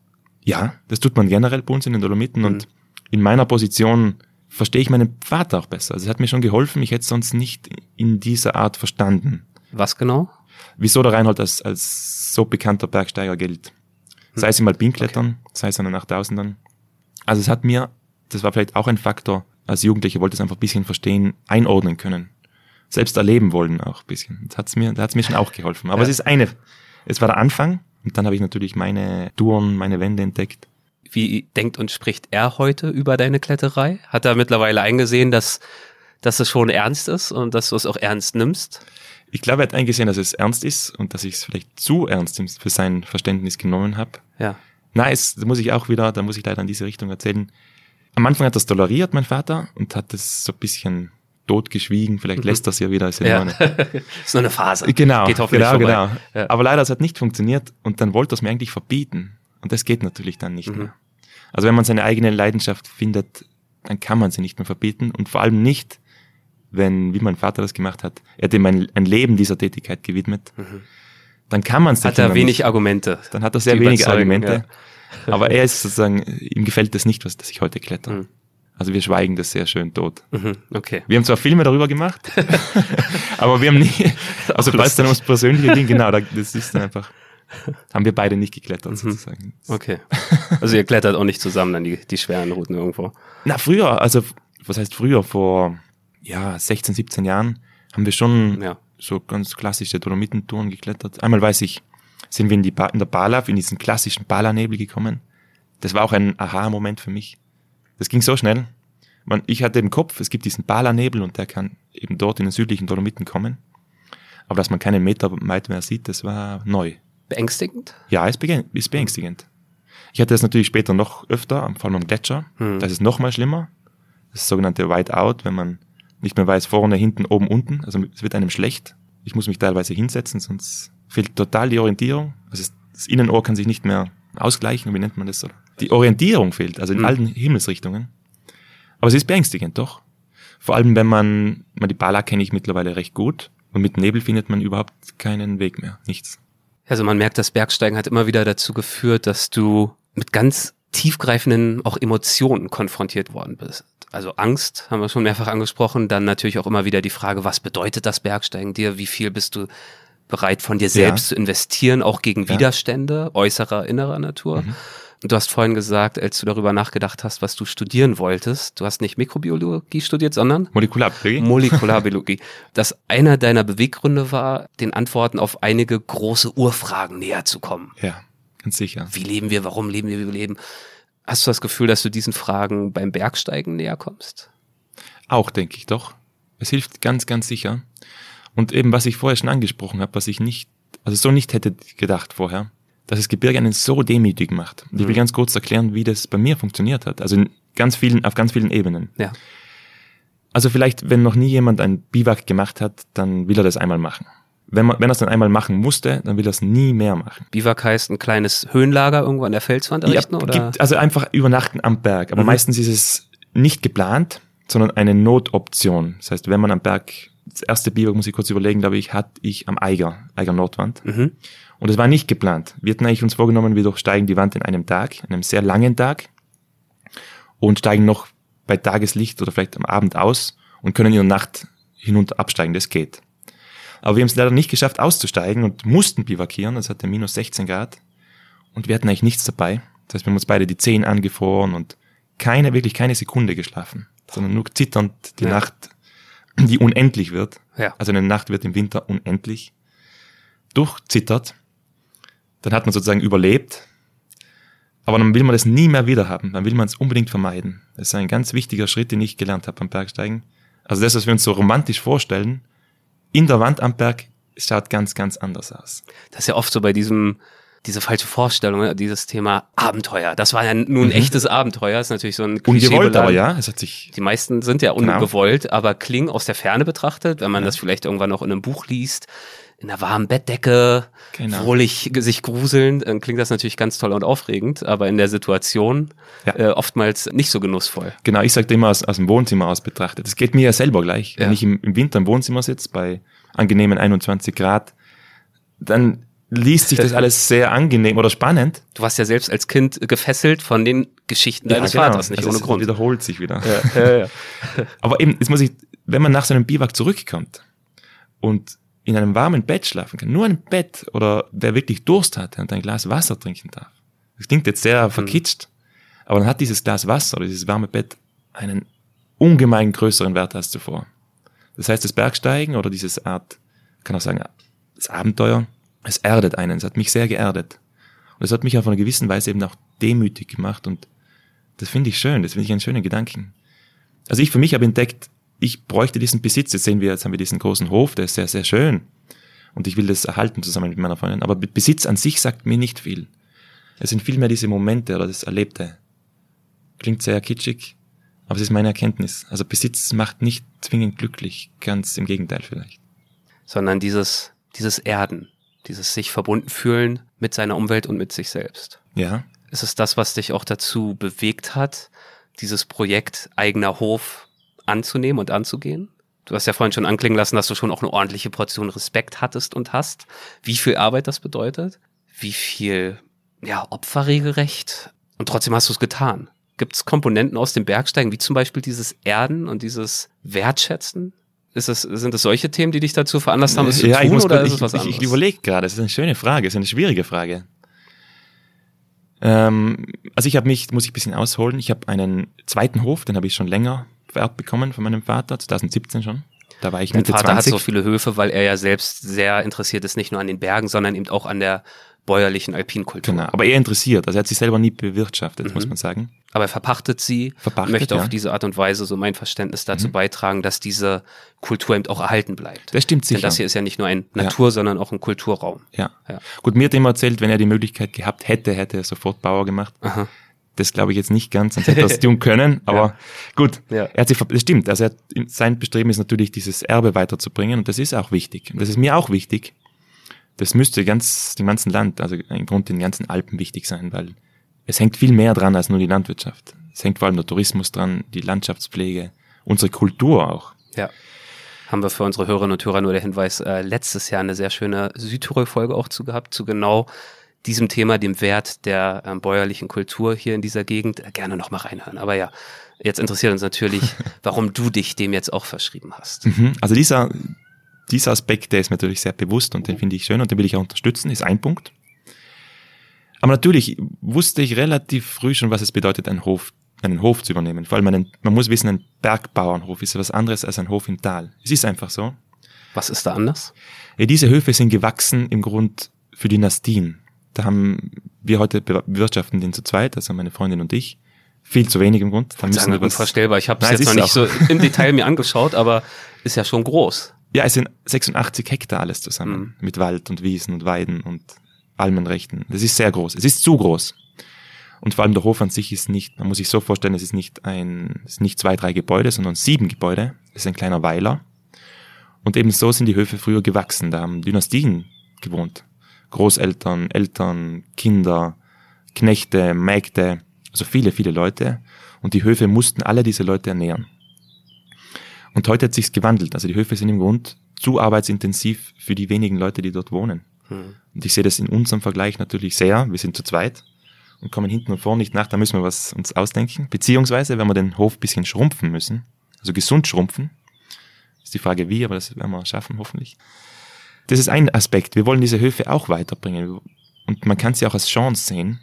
[SPEAKER 1] Ja, das tut man generell bei uns in den Dolomiten
[SPEAKER 3] Mhm.
[SPEAKER 1] und in meiner Position verstehe ich meinen Vater auch besser. Also es hat mir schon geholfen, ich hätte es sonst nicht in dieser Art verstanden.
[SPEAKER 3] Was genau?
[SPEAKER 1] Wieso der Reinhold als, als so bekannter Bergsteiger gilt. Sei es im Alpinklettern, sei es an den 8000ern. Also es hat mir, das war vielleicht auch ein Faktor, als Jugendlicher wollte es einfach ein bisschen verstehen, einordnen können. Selbst erleben wollen auch ein bisschen. Das hat's mir, da hat's mir schon auch geholfen. Aber
[SPEAKER 3] Ja.
[SPEAKER 1] es ist eine, es war der Anfang und dann habe ich natürlich meine Touren, meine Wände entdeckt.
[SPEAKER 3] Wie denkt und spricht er heute über deine Kletterei? Hat er mittlerweile eingesehen, dass, dass es schon ernst ist und dass du es auch ernst nimmst?
[SPEAKER 1] Ich glaube, er hat eingesehen, dass es ernst ist und dass ich es vielleicht zu ernst für sein Verständnis genommen habe.
[SPEAKER 3] Ja.
[SPEAKER 1] Nein, es, da muss ich auch wieder, da muss ich leider in diese Richtung erzählen. Am Anfang hat das toleriert, mein Vater, und hat es so ein bisschen totgeschwiegen. Vielleicht lässt das ja wieder. Ist ja,
[SPEAKER 3] Ja. ist nur eine Phase.
[SPEAKER 1] genau,
[SPEAKER 3] Geht hoffentlich
[SPEAKER 1] genau,
[SPEAKER 3] vorbei.
[SPEAKER 1] genau.
[SPEAKER 3] Ja.
[SPEAKER 1] Aber leider, es hat nicht funktioniert und dann wollte er es mir eigentlich verbieten. Und das geht natürlich dann nicht
[SPEAKER 3] Mhm.
[SPEAKER 1] mehr. Also wenn man seine eigene Leidenschaft findet, dann kann man sie nicht mehr verbieten und vor allem nicht, wenn, wie mein Vater das gemacht hat, er hat ihm ein, ein Leben dieser Tätigkeit gewidmet, dann kann man es
[SPEAKER 3] Mhm. Hat er wenig Argumente.
[SPEAKER 1] dann hat er sehr wenige Argumente. Aber er ist sozusagen, ihm gefällt das nicht, was dass ich heute kletter.
[SPEAKER 3] Mhm.
[SPEAKER 1] Also wir schweigen das sehr schön tot.
[SPEAKER 3] Mhm, okay.
[SPEAKER 1] Wir haben zwar Filme darüber gemacht, aber wir haben nie, also falls dann ums Persönliche ging, genau, da- das ist dann einfach, haben wir beide nicht geklettert
[SPEAKER 3] Mhm.
[SPEAKER 1] sozusagen.
[SPEAKER 3] Okay. Also ihr klettert auch nicht zusammen dann die, die schweren Routen irgendwo.
[SPEAKER 1] Na, früher, also was heißt früher, vor ja, 16, 17 Jahren haben wir schon
[SPEAKER 3] Ja.
[SPEAKER 1] so ganz klassische Dolomitentouren geklettert. Einmal weiß ich, sind wir in, die ba in der Balaf, in diesen klassischen Balanebel gekommen. Das war auch ein Aha-Moment für mich. Das ging so schnell. Man, ich hatte im Kopf, es gibt diesen Balanebel und der kann eben dort in den südlichen Dolomiten kommen. Aber dass man keinen Meter weit mehr sieht, das war neu.
[SPEAKER 3] Beängstigend?
[SPEAKER 1] Ja, ist, ist beängstigend. Ich hatte das natürlich später noch öfter, vor allem am Gletscher.
[SPEAKER 3] Hm.
[SPEAKER 1] Da ist noch mal schlimmer. Das sogenannte Whiteout, wenn man nicht mehr weiß, vorne, hinten, oben, unten. Also es wird einem schlecht. Ich muss mich teilweise hinsetzen, sonst fehlt total die Orientierung. Also das Innenohr kann sich nicht mehr ausgleichen, wie nennt man das? so? Die Orientierung fehlt, also in
[SPEAKER 3] Hm.
[SPEAKER 1] allen Himmelsrichtungen. Aber es ist beängstigend, doch. Vor allem, wenn man, man die Bala kenne ich mittlerweile recht gut. Und mit Nebel findet man überhaupt keinen Weg mehr. Nichts.
[SPEAKER 3] Also man merkt, das Bergsteigen hat immer wieder dazu geführt, dass du mit ganz tiefgreifenden auch Emotionen konfrontiert worden bist. Also Angst haben wir schon mehrfach angesprochen, dann natürlich auch immer wieder die Frage, was bedeutet das Bergsteigen dir? Wie viel bist du bereit von dir selbst zu investieren, auch gegen
[SPEAKER 1] Ja.
[SPEAKER 3] Widerstände äußerer, innerer Natur?
[SPEAKER 1] Mhm.
[SPEAKER 3] Und du hast vorhin gesagt, als du darüber nachgedacht hast, was du studieren wolltest, du hast nicht Mikrobiologie studiert, sondern
[SPEAKER 1] Molekularbiologie?
[SPEAKER 3] Molekularbiologie, dass einer deiner Beweggründe war, den Antworten auf einige große Urfragen näher zu kommen.
[SPEAKER 1] Ja, ganz sicher.
[SPEAKER 3] Wie leben wir, warum leben wir, wie wir leben? Hast du das Gefühl, dass du diesen Fragen beim Bergsteigen näher kommst?
[SPEAKER 1] Auch, denke ich doch. Es hilft ganz, ganz sicher. Und eben, was ich vorher schon angesprochen habe, was ich nicht, also so nicht hätte gedacht vorher, dass das Gebirge einen so demütig macht. Und ich will
[SPEAKER 3] Mhm.
[SPEAKER 1] ganz kurz erklären, wie das bei mir funktioniert hat. Also in ganz vielen, auf ganz vielen Ebenen.
[SPEAKER 3] Ja.
[SPEAKER 1] Also vielleicht, wenn noch nie jemand ein Biwak gemacht hat, dann will er das einmal machen. Wenn, man, wenn er es dann einmal machen musste, dann will er es nie mehr machen.
[SPEAKER 3] Biwak heißt ein kleines Höhenlager irgendwo an der Felswand errichten,
[SPEAKER 1] Ja,
[SPEAKER 3] oder?
[SPEAKER 1] Gibt, also einfach übernachten am Berg. Aber
[SPEAKER 3] Mhm.
[SPEAKER 1] meistens ist es nicht geplant, sondern eine Notoption. Das heißt, wenn man am Berg, das erste Biwak, muss ich kurz überlegen, glaube ich, hatte ich am Eiger, Eiger Nordwand.
[SPEAKER 3] Mhm.
[SPEAKER 1] Und es war nicht geplant. Wir hatten eigentlich uns vorgenommen, wir durchsteigen die Wand in einem Tag, einem sehr langen Tag und steigen noch bei Tageslicht oder vielleicht am Abend aus und können in der Nacht hinunter absteigen. Das geht. Aber wir haben es leider nicht geschafft auszusteigen und mussten bivakieren. Es hatte minus 16 Grad und wir hatten eigentlich nichts dabei. Das heißt, wir haben uns beide die Zehen angefroren und keine, wirklich keine Sekunde geschlafen, sondern nur zitternd die
[SPEAKER 3] Ja.
[SPEAKER 1] Nacht, die unendlich wird.
[SPEAKER 3] Ja.
[SPEAKER 1] Also eine Nacht wird im Winter unendlich. Durchzittert. Dann hat man sozusagen überlebt. Aber dann will man das nie mehr wieder haben. Dann will man es unbedingt vermeiden. Das ist ein ganz wichtiger Schritt, den ich gelernt habe beim Bergsteigen. Also das, was wir uns so romantisch vorstellen, in der Wand am Berg, schaut ganz, ganz anders aus.
[SPEAKER 3] Das ist ja oft so bei diesem, diese falsche Vorstellung, ne, dieses Thema Abenteuer. Das war ja nun ein echtes Abenteuer, ist natürlich so ein Klischee
[SPEAKER 1] Mhm. Ungewollt, aber ja, es hat sich
[SPEAKER 3] Die meisten sind ja
[SPEAKER 1] Genau.
[SPEAKER 3] ungewollt, aber klingen aus der Ferne betrachtet, wenn man das vielleicht irgendwann noch in einem Buch liest, in einer warmen Bettdecke,
[SPEAKER 1] Genau.
[SPEAKER 3] ge- sich gruseln, dann klingt das natürlich ganz toll und aufregend, aber in der Situation
[SPEAKER 1] Ja.
[SPEAKER 3] äh, oftmals nicht so genussvoll.
[SPEAKER 1] Genau, ich sagte immer aus, aus dem Wohnzimmer aus betrachtet. Das geht mir ja selber gleich. Wenn
[SPEAKER 3] Ja.
[SPEAKER 1] ich im, im Winter im Wohnzimmer sitze, bei angenehmen 21 Grad, dann liest sich das alles sehr angenehm oder spannend.
[SPEAKER 3] Du warst ja selbst als Kind gefesselt von den Geschichten deines
[SPEAKER 1] genau.
[SPEAKER 3] Vaters, nicht
[SPEAKER 1] Also
[SPEAKER 3] ohne
[SPEAKER 1] es
[SPEAKER 3] Grund.
[SPEAKER 1] wiederholt sich wieder.
[SPEAKER 3] Ja, ja.
[SPEAKER 1] Aber eben, jetzt muss ich, wenn man nach so einem Biwak zurückkommt und in einem warmen Bett schlafen kann, nur ein Bett oder wer wirklich Durst hat und ein Glas Wasser trinken darf. Das klingt jetzt
[SPEAKER 3] Hm.
[SPEAKER 1] sehr verkitscht, aber dann hat dieses Glas Wasser oder dieses warme Bett einen ungemein größeren Wert als zuvor. Das heißt, das Bergsteigen oder dieses Art, kann auch sagen, das Abenteuer, es erdet einen. Es hat mich sehr geerdet. Und es hat mich auf einer gewissen Weise eben auch demütig gemacht und das finde ich schön, das finde ich einen schönen Gedanken. Also ich für mich habe entdeckt, ich bräuchte diesen Besitz. Jetzt sehen wir, jetzt haben wir diesen großen Hof, der ist sehr, sehr schön. Und ich will das erhalten zusammen mit meiner Freundin. Aber Besitz an sich sagt mir nicht viel. Es sind vielmehr diese Momente oder das Erlebte. Klingt sehr kitschig, aber es ist meine Erkenntnis. Also Besitz macht nicht zwingend glücklich, ganz im Gegenteil vielleicht.
[SPEAKER 3] Sondern dieses, dieses Erden, dieses sich verbunden fühlen mit seiner Umwelt und mit sich selbst.
[SPEAKER 1] Ja,
[SPEAKER 3] Ist es das, was dich auch dazu bewegt hat, dieses Projekt eigener Hof anzunehmen und anzugehen? Du hast ja vorhin schon anklingen lassen, dass du schon auch eine ordentliche Portion Respekt hattest und hast. Wie viel Arbeit das bedeutet? Wie viel, ja, Opfer regelrecht? Und trotzdem hast du es getan. Gibt es Komponenten aus dem Bergsteigen, wie zum Beispiel dieses Erden und dieses Wertschätzen? Ist es, sind es solche Themen, die dich dazu veranlasst haben, es zu
[SPEAKER 1] ja, ich
[SPEAKER 3] tun,
[SPEAKER 1] muss
[SPEAKER 3] oder
[SPEAKER 1] grad-
[SPEAKER 3] ist
[SPEAKER 1] ich,
[SPEAKER 3] es was
[SPEAKER 1] ich,
[SPEAKER 3] anderes?
[SPEAKER 1] ich überlege gerade, es ist eine schöne Frage, es ist eine schwierige Frage. Ähm, also ich habe mich, muss ich ein bisschen ausholen, ich habe einen zweiten Hof, den habe ich schon länger vererbt bekommen von meinem Vater, 2017 schon. Da war ich Mitte
[SPEAKER 3] Vater
[SPEAKER 1] 20.
[SPEAKER 3] hat so viele Höfe, weil er ja selbst sehr interessiert ist, nicht nur an den Bergen, sondern eben auch an der bäuerlichen Alpinkultur.
[SPEAKER 1] Genau, aber er interessiert, also er hat sich selber nie bewirtschaftet,
[SPEAKER 3] Mhm.
[SPEAKER 1] muss man sagen.
[SPEAKER 3] Aber er verpachtet sie,
[SPEAKER 1] Verpachtet,
[SPEAKER 3] möchte
[SPEAKER 1] ja.
[SPEAKER 3] auf diese Art und Weise, so mein Verständnis, dazu
[SPEAKER 1] Mhm.
[SPEAKER 3] beitragen, dass diese Kultur eben auch erhalten bleibt.
[SPEAKER 1] Das stimmt
[SPEAKER 3] Denn
[SPEAKER 1] sicher.
[SPEAKER 3] das hier ist ja nicht nur ein
[SPEAKER 1] Ja.
[SPEAKER 3] Natur, sondern auch ein Kulturraum.
[SPEAKER 1] Ja.
[SPEAKER 3] Ja.
[SPEAKER 1] Gut, mir hat immer erzählt, wenn er die Möglichkeit gehabt hätte, hätte er sofort Bauer gemacht.
[SPEAKER 3] Aha.
[SPEAKER 1] Das glaube ich jetzt nicht ganz, sonst hätte er es tun können. Aber gut,
[SPEAKER 3] Ja.
[SPEAKER 1] er hat sich, das stimmt. Also er hat, sein Bestreben ist natürlich, dieses Erbe weiterzubringen und das ist auch wichtig. Und das ist mir auch wichtig. Das müsste ganz dem ganzen Land, also im Grunde den ganzen Alpen wichtig sein, weil es hängt viel mehr dran als nur die Landwirtschaft. Es hängt vor allem der Tourismus dran, die Landschaftspflege, unsere Kultur auch.
[SPEAKER 3] Ja. Haben wir für unsere Hörerinnen und Hörer nur der Hinweis, äh, letztes Jahr eine sehr schöne Südtirol-Folge auch zu gehabt, zu genau diesem Thema, dem Wert der ähm, bäuerlichen Kultur hier in dieser Gegend. Äh, gerne noch mal reinhören. Aber ja, jetzt interessiert uns natürlich, warum du dich dem jetzt auch verschrieben hast.
[SPEAKER 1] Mhm. Also dieser, dieser Aspekt, der ist mir natürlich sehr bewusst und den finde ich schön und den will ich auch unterstützen, ist ein Punkt. Aber natürlich wusste ich relativ früh schon, was es bedeutet, einen Hof, einen Hof zu übernehmen. Vor allem einen, man muss wissen, ein Bergbauernhof ist was anderes als ein Hof im Tal. Es ist einfach so.
[SPEAKER 3] Was ist da anders?
[SPEAKER 1] Diese Höfe sind gewachsen im Grund für Dynastien. Da haben wir heute be- bewirtschaften den zu zweit, also meine Freundin und ich. Viel zu wenig im Grund. Da
[SPEAKER 3] Das ist
[SPEAKER 1] müssen wir was-
[SPEAKER 3] unvorstellbar. Ich habe es jetzt noch nicht so im Detail mir angeschaut, aber ist ja schon groß.
[SPEAKER 1] Ja, es sind 86 Hektar alles zusammen.
[SPEAKER 3] Mhm.
[SPEAKER 1] Mit Wald und Wiesen und Weiden und Almenrechten. Das ist sehr groß. Es ist zu groß. Und vor allem der Hof an sich ist nicht, man muss sich so vorstellen, es ist nicht ein, es sind nicht zwei, drei Gebäude, sondern sieben Gebäude. Es ist ein kleiner Weiler. Und eben so sind die Höfe früher gewachsen. Da haben Dynastien gewohnt. Großeltern, Eltern, Kinder, Knechte, Mägde, also viele, viele Leute. Und die Höfe mussten alle diese Leute ernähren. Und heute hat sich's gewandelt. Also die Höfe sind im Grund zu arbeitsintensiv für die wenigen Leute, die dort wohnen. Hm. Und ich sehe das in unserem Vergleich natürlich sehr. Wir sind zu zweit und kommen hinten und vorne nicht nach, da müssen wir was uns ausdenken. Beziehungsweise, wenn wir den Hof bisschen schrumpfen müssen, also gesund schrumpfen, ist die Frage wie, aber das werden wir schaffen, hoffentlich. Das ist ein Aspekt. Wir wollen diese Höfe auch weiterbringen. Und man kann sie auch als Chance sehen.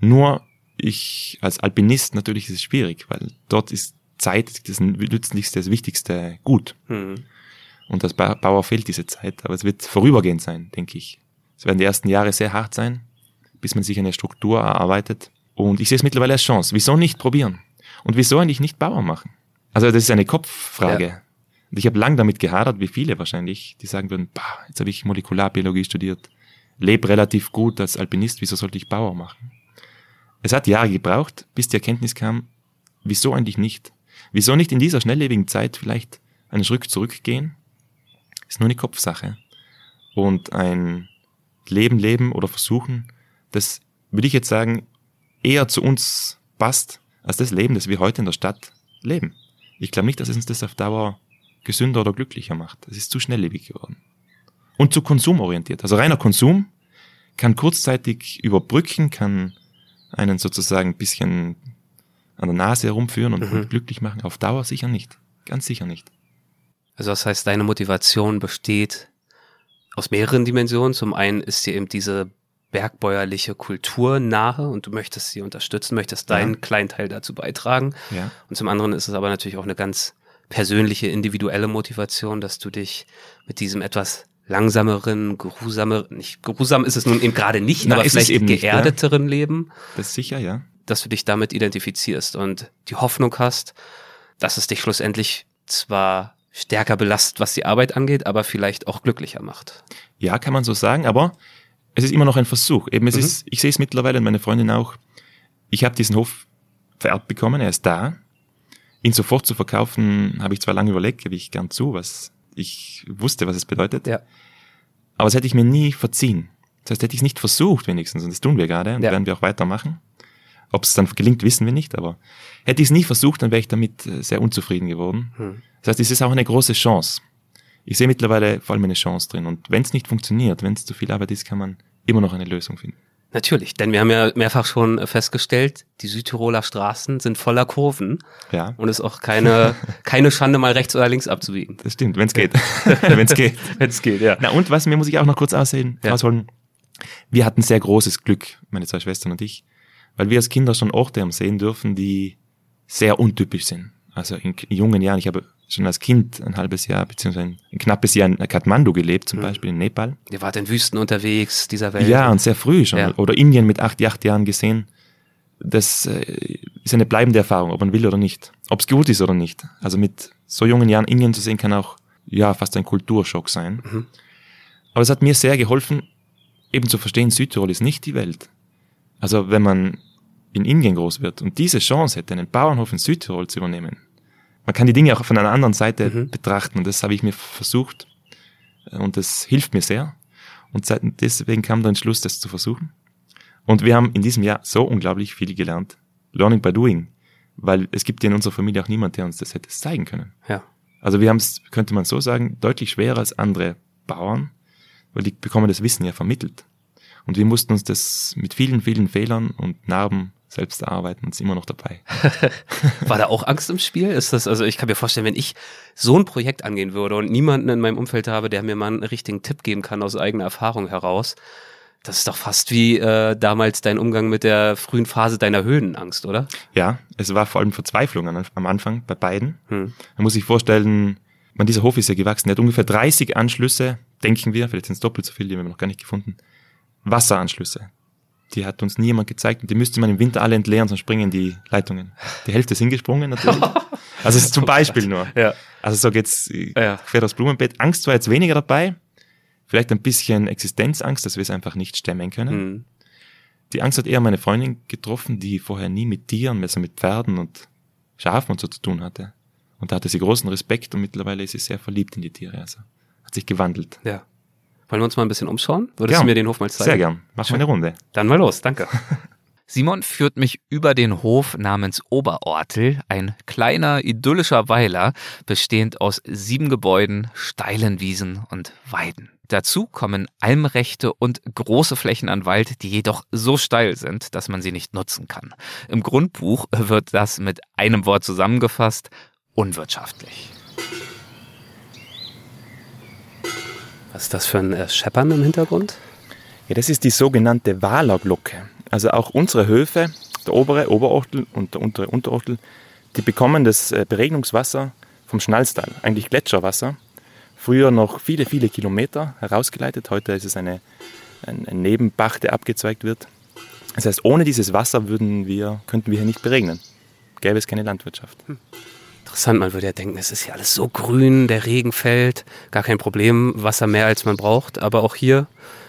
[SPEAKER 1] Nur ich als Alpinist natürlich ist es schwierig, weil dort ist Zeit das nützlichste, das wichtigste Gut. Mhm. Und als Bauer fehlt diese Zeit, aber es wird vorübergehend sein, denke ich. Es werden die ersten Jahre sehr hart sein, bis man sich eine Struktur erarbeitet. Und ich sehe es mittlerweile als Chance. Wieso nicht probieren? Und wieso eigentlich nicht Bauer machen? Also das ist eine Kopffrage. Ja. Und ich habe lang damit gehadert, wie viele wahrscheinlich, die sagen würden, bah, jetzt habe ich Molekularbiologie studiert, lebe relativ gut als Alpinist, wieso sollte ich Bauer machen? Es hat Jahre gebraucht, bis die Erkenntnis kam, wieso eigentlich nicht? Wieso nicht in dieser schnelllebigen Zeit vielleicht einen Schritt zurückgehen? Ist nur eine Kopfsache. Und ein Leben leben oder versuchen, das würde ich jetzt sagen, eher zu uns passt, als das Leben, das wir heute in der Stadt leben. Ich glaube nicht, dass es uns das auf Dauer gesünder oder glücklicher macht. Es ist zu schnelllebig geworden. Und zu konsumorientiert. Also reiner Konsum kann kurzzeitig überbrücken, kann einen sozusagen ein bisschen an der Nase herumführen und, mhm. glücklich machen. Auf Dauer sicher nicht. Ganz sicher nicht.
[SPEAKER 3] Also das heißt, deine Motivation besteht aus mehreren Dimensionen. Zum einen ist dir eben diese bergbäuerliche Kultur nahe und du möchtest sie unterstützen, möchtest deinen ja. kleinen Teil dazu beitragen. Ja. Und zum anderen ist es aber natürlich auch eine ganz persönliche, individuelle Motivation, dass du dich mit diesem etwas langsameren, geruhsameren, nicht geruhsam ist es nun eben gerade nicht, Na, aber vielleicht eben geerdeteren nicht, ja. Leben.
[SPEAKER 1] Das ist sicher, ja.
[SPEAKER 3] Dass du dich damit identifizierst und die Hoffnung hast, dass es dich schlussendlich zwar stärker belastet, was die Arbeit angeht, aber vielleicht auch glücklicher macht.
[SPEAKER 1] Ja, kann man so sagen, aber es ist immer noch ein Versuch. Eben, es mhm. ist, ich sehe es mittlerweile und meine Freundin auch. Ich habe diesen Hof vererbt bekommen, er ist da. Ihn sofort zu verkaufen, habe ich zwar lange überlegt, gebe ich gern zu, was ich wusste, was es bedeutet. Ja. Aber es hätte ich mir nie verziehen. Das heißt, hätte ich es nicht versucht wenigstens, und das tun wir gerade und ja. werden wir auch weitermachen. Ob es dann gelingt, wissen wir nicht, aber hätte ich es nie versucht, dann wäre ich damit äh, sehr unzufrieden geworden. Hm. Das heißt, es ist auch eine große Chance. Ich sehe mittlerweile vor allem eine Chance drin. Und wenn es nicht funktioniert, wenn es zu viel Arbeit ist, kann man immer noch eine Lösung finden.
[SPEAKER 3] Natürlich, denn wir haben ja mehrfach schon festgestellt, die Südtiroler Straßen sind voller Kurven. Ja. Und es ist auch keine, keine Schande, mal rechts oder links abzubiegen.
[SPEAKER 1] Das stimmt, wenn es geht. wenn es geht.
[SPEAKER 3] wenn es geht, ja.
[SPEAKER 1] Na und was, mir muss ich auch noch kurz aussehen, ja. ausholen. Wir hatten sehr großes Glück, meine zwei Schwestern und ich, weil wir als Kinder schon Orte haben sehen dürfen, die sehr untypisch sind. Also in, jungen Jahren, ich habe schon als Kind ein halbes Jahr, beziehungsweise ein, ein knappes Jahr in Kathmandu gelebt, zum mhm. Beispiel in Nepal.
[SPEAKER 3] Ihr wart in Wüsten unterwegs, dieser Welt.
[SPEAKER 1] Ja, und sehr früh schon. Ja. Oder Indien mit acht, acht Jahren gesehen. Das äh, ist eine bleibende Erfahrung, ob man will oder nicht. Ob es gut ist oder nicht. Also mit so jungen Jahren Indien zu sehen, kann auch ja fast ein Kulturschock sein. Mhm. Aber es hat mir sehr geholfen, eben zu verstehen, Südtirol ist nicht die Welt. Also wenn man in Indien groß wird und diese Chance hätte, einen Bauernhof in Südtirol zu übernehmen, man kann die Dinge auch von einer anderen Seite mhm. betrachten und das habe ich mir versucht und das hilft mir sehr. Und deswegen kam der Entschluss, das zu versuchen. Und wir haben in diesem Jahr so unglaublich viel gelernt. Learning by doing. Weil es gibt ja in unserer Familie auch niemand, der uns das hätte zeigen können. Ja. Also wir haben es, könnte man so sagen, deutlich schwerer als andere Bauern, weil die bekommen das Wissen ja vermittelt. Und wir mussten uns das mit vielen, vielen Fehlern und Narben selbst erarbeiten und ist immer noch dabei.
[SPEAKER 3] War da auch Angst im Spiel? Ist das, also ich kann mir vorstellen, wenn ich so ein Projekt angehen würde und niemanden in meinem Umfeld habe, der mir mal einen richtigen Tipp geben kann aus eigener Erfahrung heraus, das ist doch fast wie äh, damals dein Umgang mit der frühen Phase deiner Höhenangst, oder?
[SPEAKER 1] Ja, es war vor allem Verzweiflung am Anfang bei beiden. Hm. Man muss sich vorstellen, man, dieser Hof ist ja gewachsen, er hat ungefähr 30 Anschlüsse, denken wir, vielleicht sind es doppelt so viele, die haben wir noch gar nicht gefunden. Wasseranschlüsse. Die hat uns nie jemand gezeigt und die müsste man im Winter alle entleeren, sonst springen die Leitungen. Die Hälfte ist hingesprungen natürlich. Also es ist zum Beispiel nur. Ja. Also so geht's ja. quer das Blumenbett. Angst war jetzt weniger dabei. Vielleicht ein bisschen Existenzangst, dass wir es einfach nicht stemmen können. Mhm. Die Angst hat eher meine Freundin getroffen, die vorher nie mit Tieren, also mit Pferden und Schafen und so zu tun hatte. Und da hatte sie großen Respekt und mittlerweile ist sie sehr verliebt in die Tiere. Also hat sich gewandelt.
[SPEAKER 3] Ja. Wollen wir uns mal ein bisschen umschauen? Würdest ja, du mir den Hof mal zeigen?
[SPEAKER 1] Sehr gern. Mach mal eine Runde.
[SPEAKER 3] Dann mal los, danke.
[SPEAKER 4] Simon führt mich über den Hof namens Oberortel, ein kleiner idyllischer Weiler, bestehend aus sieben Gebäuden, steilen Wiesen und Weiden. Dazu kommen Almrechte und große Flächen an Wald, die jedoch so steil sind, dass man sie nicht nutzen kann. Im Grundbuch wird das mit einem Wort zusammengefasst, unwirtschaftlich.
[SPEAKER 3] Was ist das für ein äh, Scheppern im Hintergrund?
[SPEAKER 1] Ja, das ist die sogenannte Walerglocke. Also auch unsere Höfe, der obere Oberortel und der untere Unterortel, die bekommen das äh, Beregnungswasser vom Schnalstal, eigentlich Gletscherwasser. Früher noch viele, viele Kilometer herausgeleitet. Heute ist es eine, ein, ein Nebenbach, der abgezweigt wird. Das heißt, ohne dieses Wasser würden wir, könnten wir hier nicht beregnen. Gäbe es keine Landwirtschaft. Hm.
[SPEAKER 3] Interessant, man würde ja denken, es ist ja alles so grün, der Regen fällt, gar kein Problem, Wasser mehr als man braucht. Aber auch hier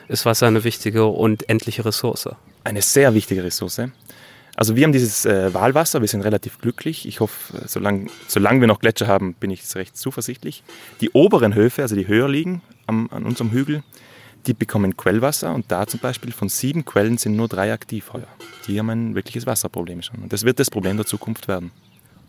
[SPEAKER 3] ist Wasser eine wichtige und endliche Ressource.
[SPEAKER 1] Eine sehr wichtige Ressource. Also wir haben dieses äh, Walwasser, wir sind relativ glücklich. Ich hoffe, solange, solange wir noch Gletscher haben, bin ich recht zuversichtlich. Die oberen Höfe, also die höher liegen am, an unserem Hügel, die bekommen Quellwasser und da zum Beispiel von sieben Quellen sind nur drei aktiv heuer. Die haben ein wirkliches Wasserproblem schon. Und das wird das Problem der Zukunft werden.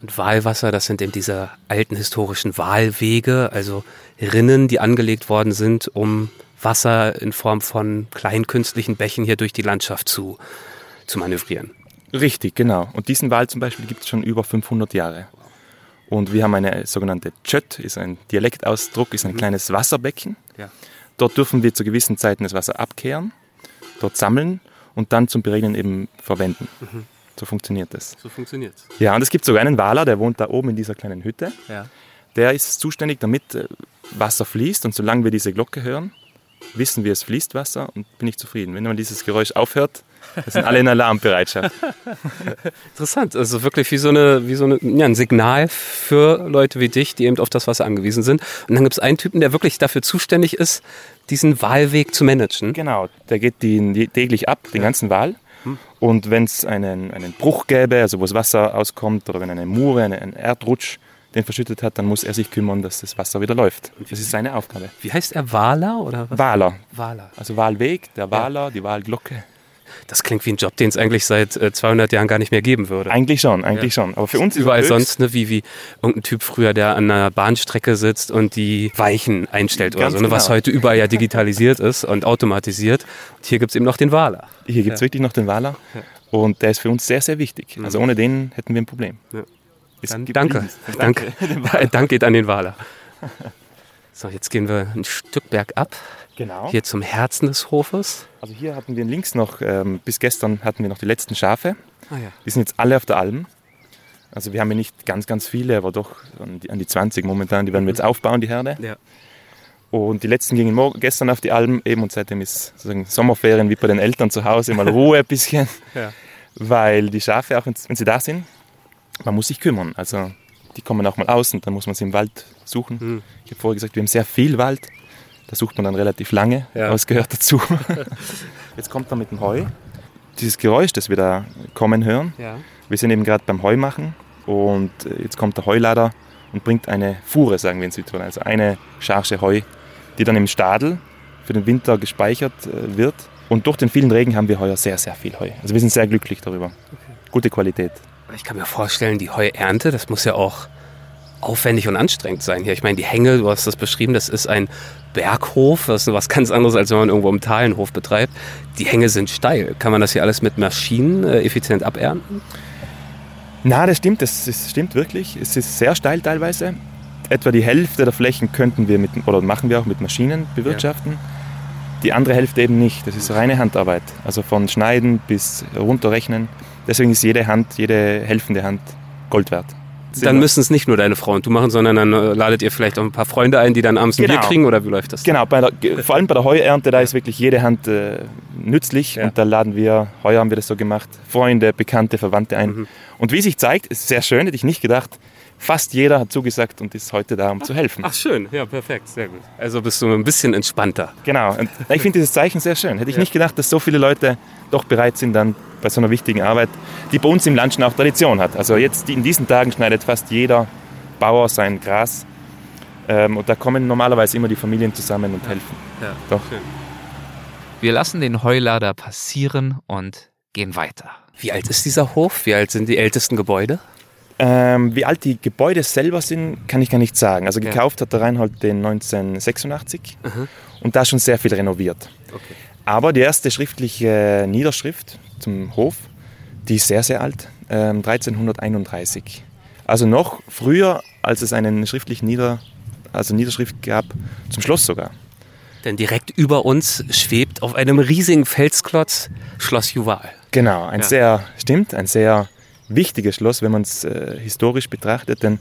[SPEAKER 3] Und Walwasser, das sind eben diese alten historischen Wahlwege, also Rinnen, die angelegt worden sind, um Wasser in Form von kleinen künstlichen Bächen hier durch die Landschaft zu, zu manövrieren.
[SPEAKER 1] Richtig, genau. Und diesen Wal zum Beispiel gibt es schon über 500 Jahre. Und wir haben eine sogenannte Tschött, ist ein Dialektausdruck, ist ein mhm. kleines Wasserbecken. Ja. Dort dürfen wir zu gewissen Zeiten das Wasser abkehren, dort sammeln und dann zum Beregnen eben verwenden. Mhm. So funktioniert das.
[SPEAKER 3] So funktioniert
[SPEAKER 1] Ja, und es gibt sogar einen Waler, der wohnt da oben in dieser kleinen Hütte. Ja. Der ist zuständig, damit äh, Wasser fließt und solange wir diese Glocke hören, wissen wir, es fließt Wasser und bin ich zufrieden. Wenn man dieses Geräusch aufhört, sind alle in Alarmbereitschaft.
[SPEAKER 3] Interessant, also wirklich wie so, eine, wie so eine, ja, ein Signal für Leute wie dich, die eben auf das Wasser angewiesen sind. Und dann gibt es einen Typen, der wirklich dafür zuständig ist, diesen Wahlweg zu managen.
[SPEAKER 1] Genau, der geht den täglich ab, den ganzen Wahl. Hm. Und wenn es einen, einen Bruch gäbe, also wo das Wasser auskommt, oder wenn eine Mure, eine, ein Erdrutsch den verschüttet hat, dann muss er sich kümmern, dass das Wasser wieder läuft. Das ist seine Aufgabe.
[SPEAKER 3] Wie heißt er? Waler oder
[SPEAKER 1] was? Waler. Waler. Also Wahlweg, der Waler, ja. die Wahlglocke.
[SPEAKER 3] Das klingt wie ein Job, den es eigentlich seit äh, 200 Jahren gar nicht mehr geben würde.
[SPEAKER 1] Eigentlich schon, eigentlich ja. schon. Aber für uns
[SPEAKER 3] überall sonst, ne, wie, wie irgendein Typ früher, der an einer Bahnstrecke sitzt und die Weichen einstellt Ganz oder so, ne, was genau. heute überall ja digitalisiert ist und automatisiert. Und hier gibt es eben noch den Waler.
[SPEAKER 1] Hier gibt es ja. wirklich noch den Waler. Und der ist für uns sehr, sehr wichtig. Also mhm. ohne den hätten wir ein Problem.
[SPEAKER 3] Ja. Dann, danke. Danke. Dank geht an den Waler. So, jetzt gehen wir ein Stück bergab. Genau. Hier zum Herzen des Hofes.
[SPEAKER 1] Also hier hatten wir links noch, ähm, bis gestern hatten wir noch die letzten Schafe. Ah, ja. Die sind jetzt alle auf der Alm. Also wir haben ja nicht ganz, ganz viele, aber doch an die, an die 20 momentan. Die werden wir jetzt aufbauen, die Herde. Ja. Und die letzten gingen gestern auf die Alm eben und seitdem ist sozusagen Sommerferien wie bei den Eltern zu Hause, mal Ruhe ein bisschen. Ja. Weil die Schafe, auch wenn sie da sind, man muss sich kümmern. Also die kommen auch mal aus und dann muss man sie im Wald suchen. Mhm. Ich habe vorher gesagt, wir haben sehr viel Wald. Da sucht man dann relativ lange, ja. aber es gehört dazu. Jetzt kommt er mit dem Heu. Dieses Geräusch, das wir da kommen hören, ja. wir sind eben gerade beim Heu machen und äh, jetzt kommt der Heulader und bringt eine Fuhre, sagen wir in Südtirol, also eine Charge Heu, die dann im Stadel für den Winter gespeichert äh, wird. Und durch den vielen Regen haben wir heuer sehr, sehr viel Heu. Also wir sind sehr glücklich darüber. Okay. Gute Qualität.
[SPEAKER 3] Ich kann mir vorstellen, die Heuernte, das muss ja auch aufwendig und anstrengend sein hier. Ich meine, die Hänge, du hast das beschrieben, das ist ein Berghof, das ist was ganz anderes, als wenn man irgendwo im Tal einen Hof betreibt. Die Hänge sind steil. Kann man das hier alles mit Maschinen äh, effizient abernten?
[SPEAKER 1] Na, das stimmt, das, das, stimmt wirklich. Es ist sehr steil teilweise. Etwa die Hälfte der Flächen könnten wir mit, oder machen wir auch mit Maschinen bewirtschaften. Ja. Die andere Hälfte eben nicht. Das ist reine Handarbeit. Also von Schneiden bis runterrechnen. Deswegen ist jede Hand, jede helfende Hand Gold wert.
[SPEAKER 3] Dann müssen es nicht nur deine Frau und du machen, sondern dann äh, ladet ihr vielleicht auch ein paar Freunde ein, die dann abends genau. ein Bier kriegen oder wie läuft das?
[SPEAKER 1] Genau, der, vor allem bei der Heuernte, da ist wirklich jede Hand äh, nützlich ja. und da laden wir, heuer haben wir das so gemacht, Freunde, Bekannte, Verwandte ein. Mhm. Und wie sich zeigt, ist sehr schön, hätte ich nicht gedacht, fast jeder hat zugesagt und ist heute da, um zu helfen.
[SPEAKER 3] Ach schön, ja perfekt, sehr gut. Also bist du ein bisschen entspannter.
[SPEAKER 1] Genau, und ich finde dieses Zeichen sehr schön. Hätte ich ja. nicht gedacht, dass so viele Leute doch bereit sind, dann bei so einer wichtigen Arbeit, die bei uns im Land schon auch Tradition hat. Also jetzt in diesen Tagen schneidet fast jeder Bauer sein Gras ähm, und da kommen normalerweise immer die Familien zusammen und helfen. Ja, doch. Schön.
[SPEAKER 4] Wir lassen den Heulader passieren und gehen weiter.
[SPEAKER 3] Wie alt ist dieser Hof? Wie alt sind die ältesten Gebäude?
[SPEAKER 1] Ähm, wie alt die Gebäude selber sind, kann ich gar nicht sagen. Also gekauft hat der Reinhold den 1986
[SPEAKER 3] Aha.
[SPEAKER 1] und da schon sehr viel renoviert.
[SPEAKER 3] Okay.
[SPEAKER 1] Aber die erste schriftliche Niederschrift zum Hof, die ist sehr, sehr alt, ähm, 1331. Also noch früher, als es einen schriftlichen Nieder, also Niederschrift gab, zum Schloss sogar.
[SPEAKER 3] Denn direkt über uns schwebt auf einem riesigen Felsklotz Schloss Juval.
[SPEAKER 1] Genau, ein
[SPEAKER 3] Ja.
[SPEAKER 1] sehr, stimmt, ein sehr wichtiges Schloss, wenn man es äh, historisch betrachtet, denn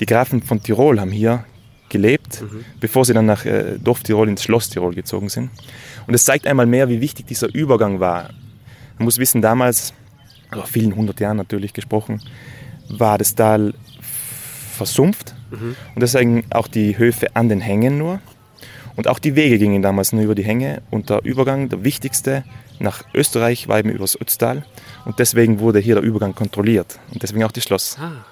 [SPEAKER 1] die Grafen von Tirol haben hier gelebt, bevor sie dann nach äh, Dorf Tirol ins Schloss Tirol gezogen sind. Und es zeigt einmal mehr, wie wichtig dieser Übergang war. Man muss wissen, damals, also vor vielen hundert Jahren natürlich gesprochen, war das Tal versumpft und deswegen auch die Höfe an den Hängen nur. Und auch die Wege gingen damals nur über die Hänge und der Übergang, der wichtigste, nach Österreich war eben übers Ötztal und deswegen wurde hier der Übergang kontrolliert und deswegen auch das Schloss.
[SPEAKER 3] Ah.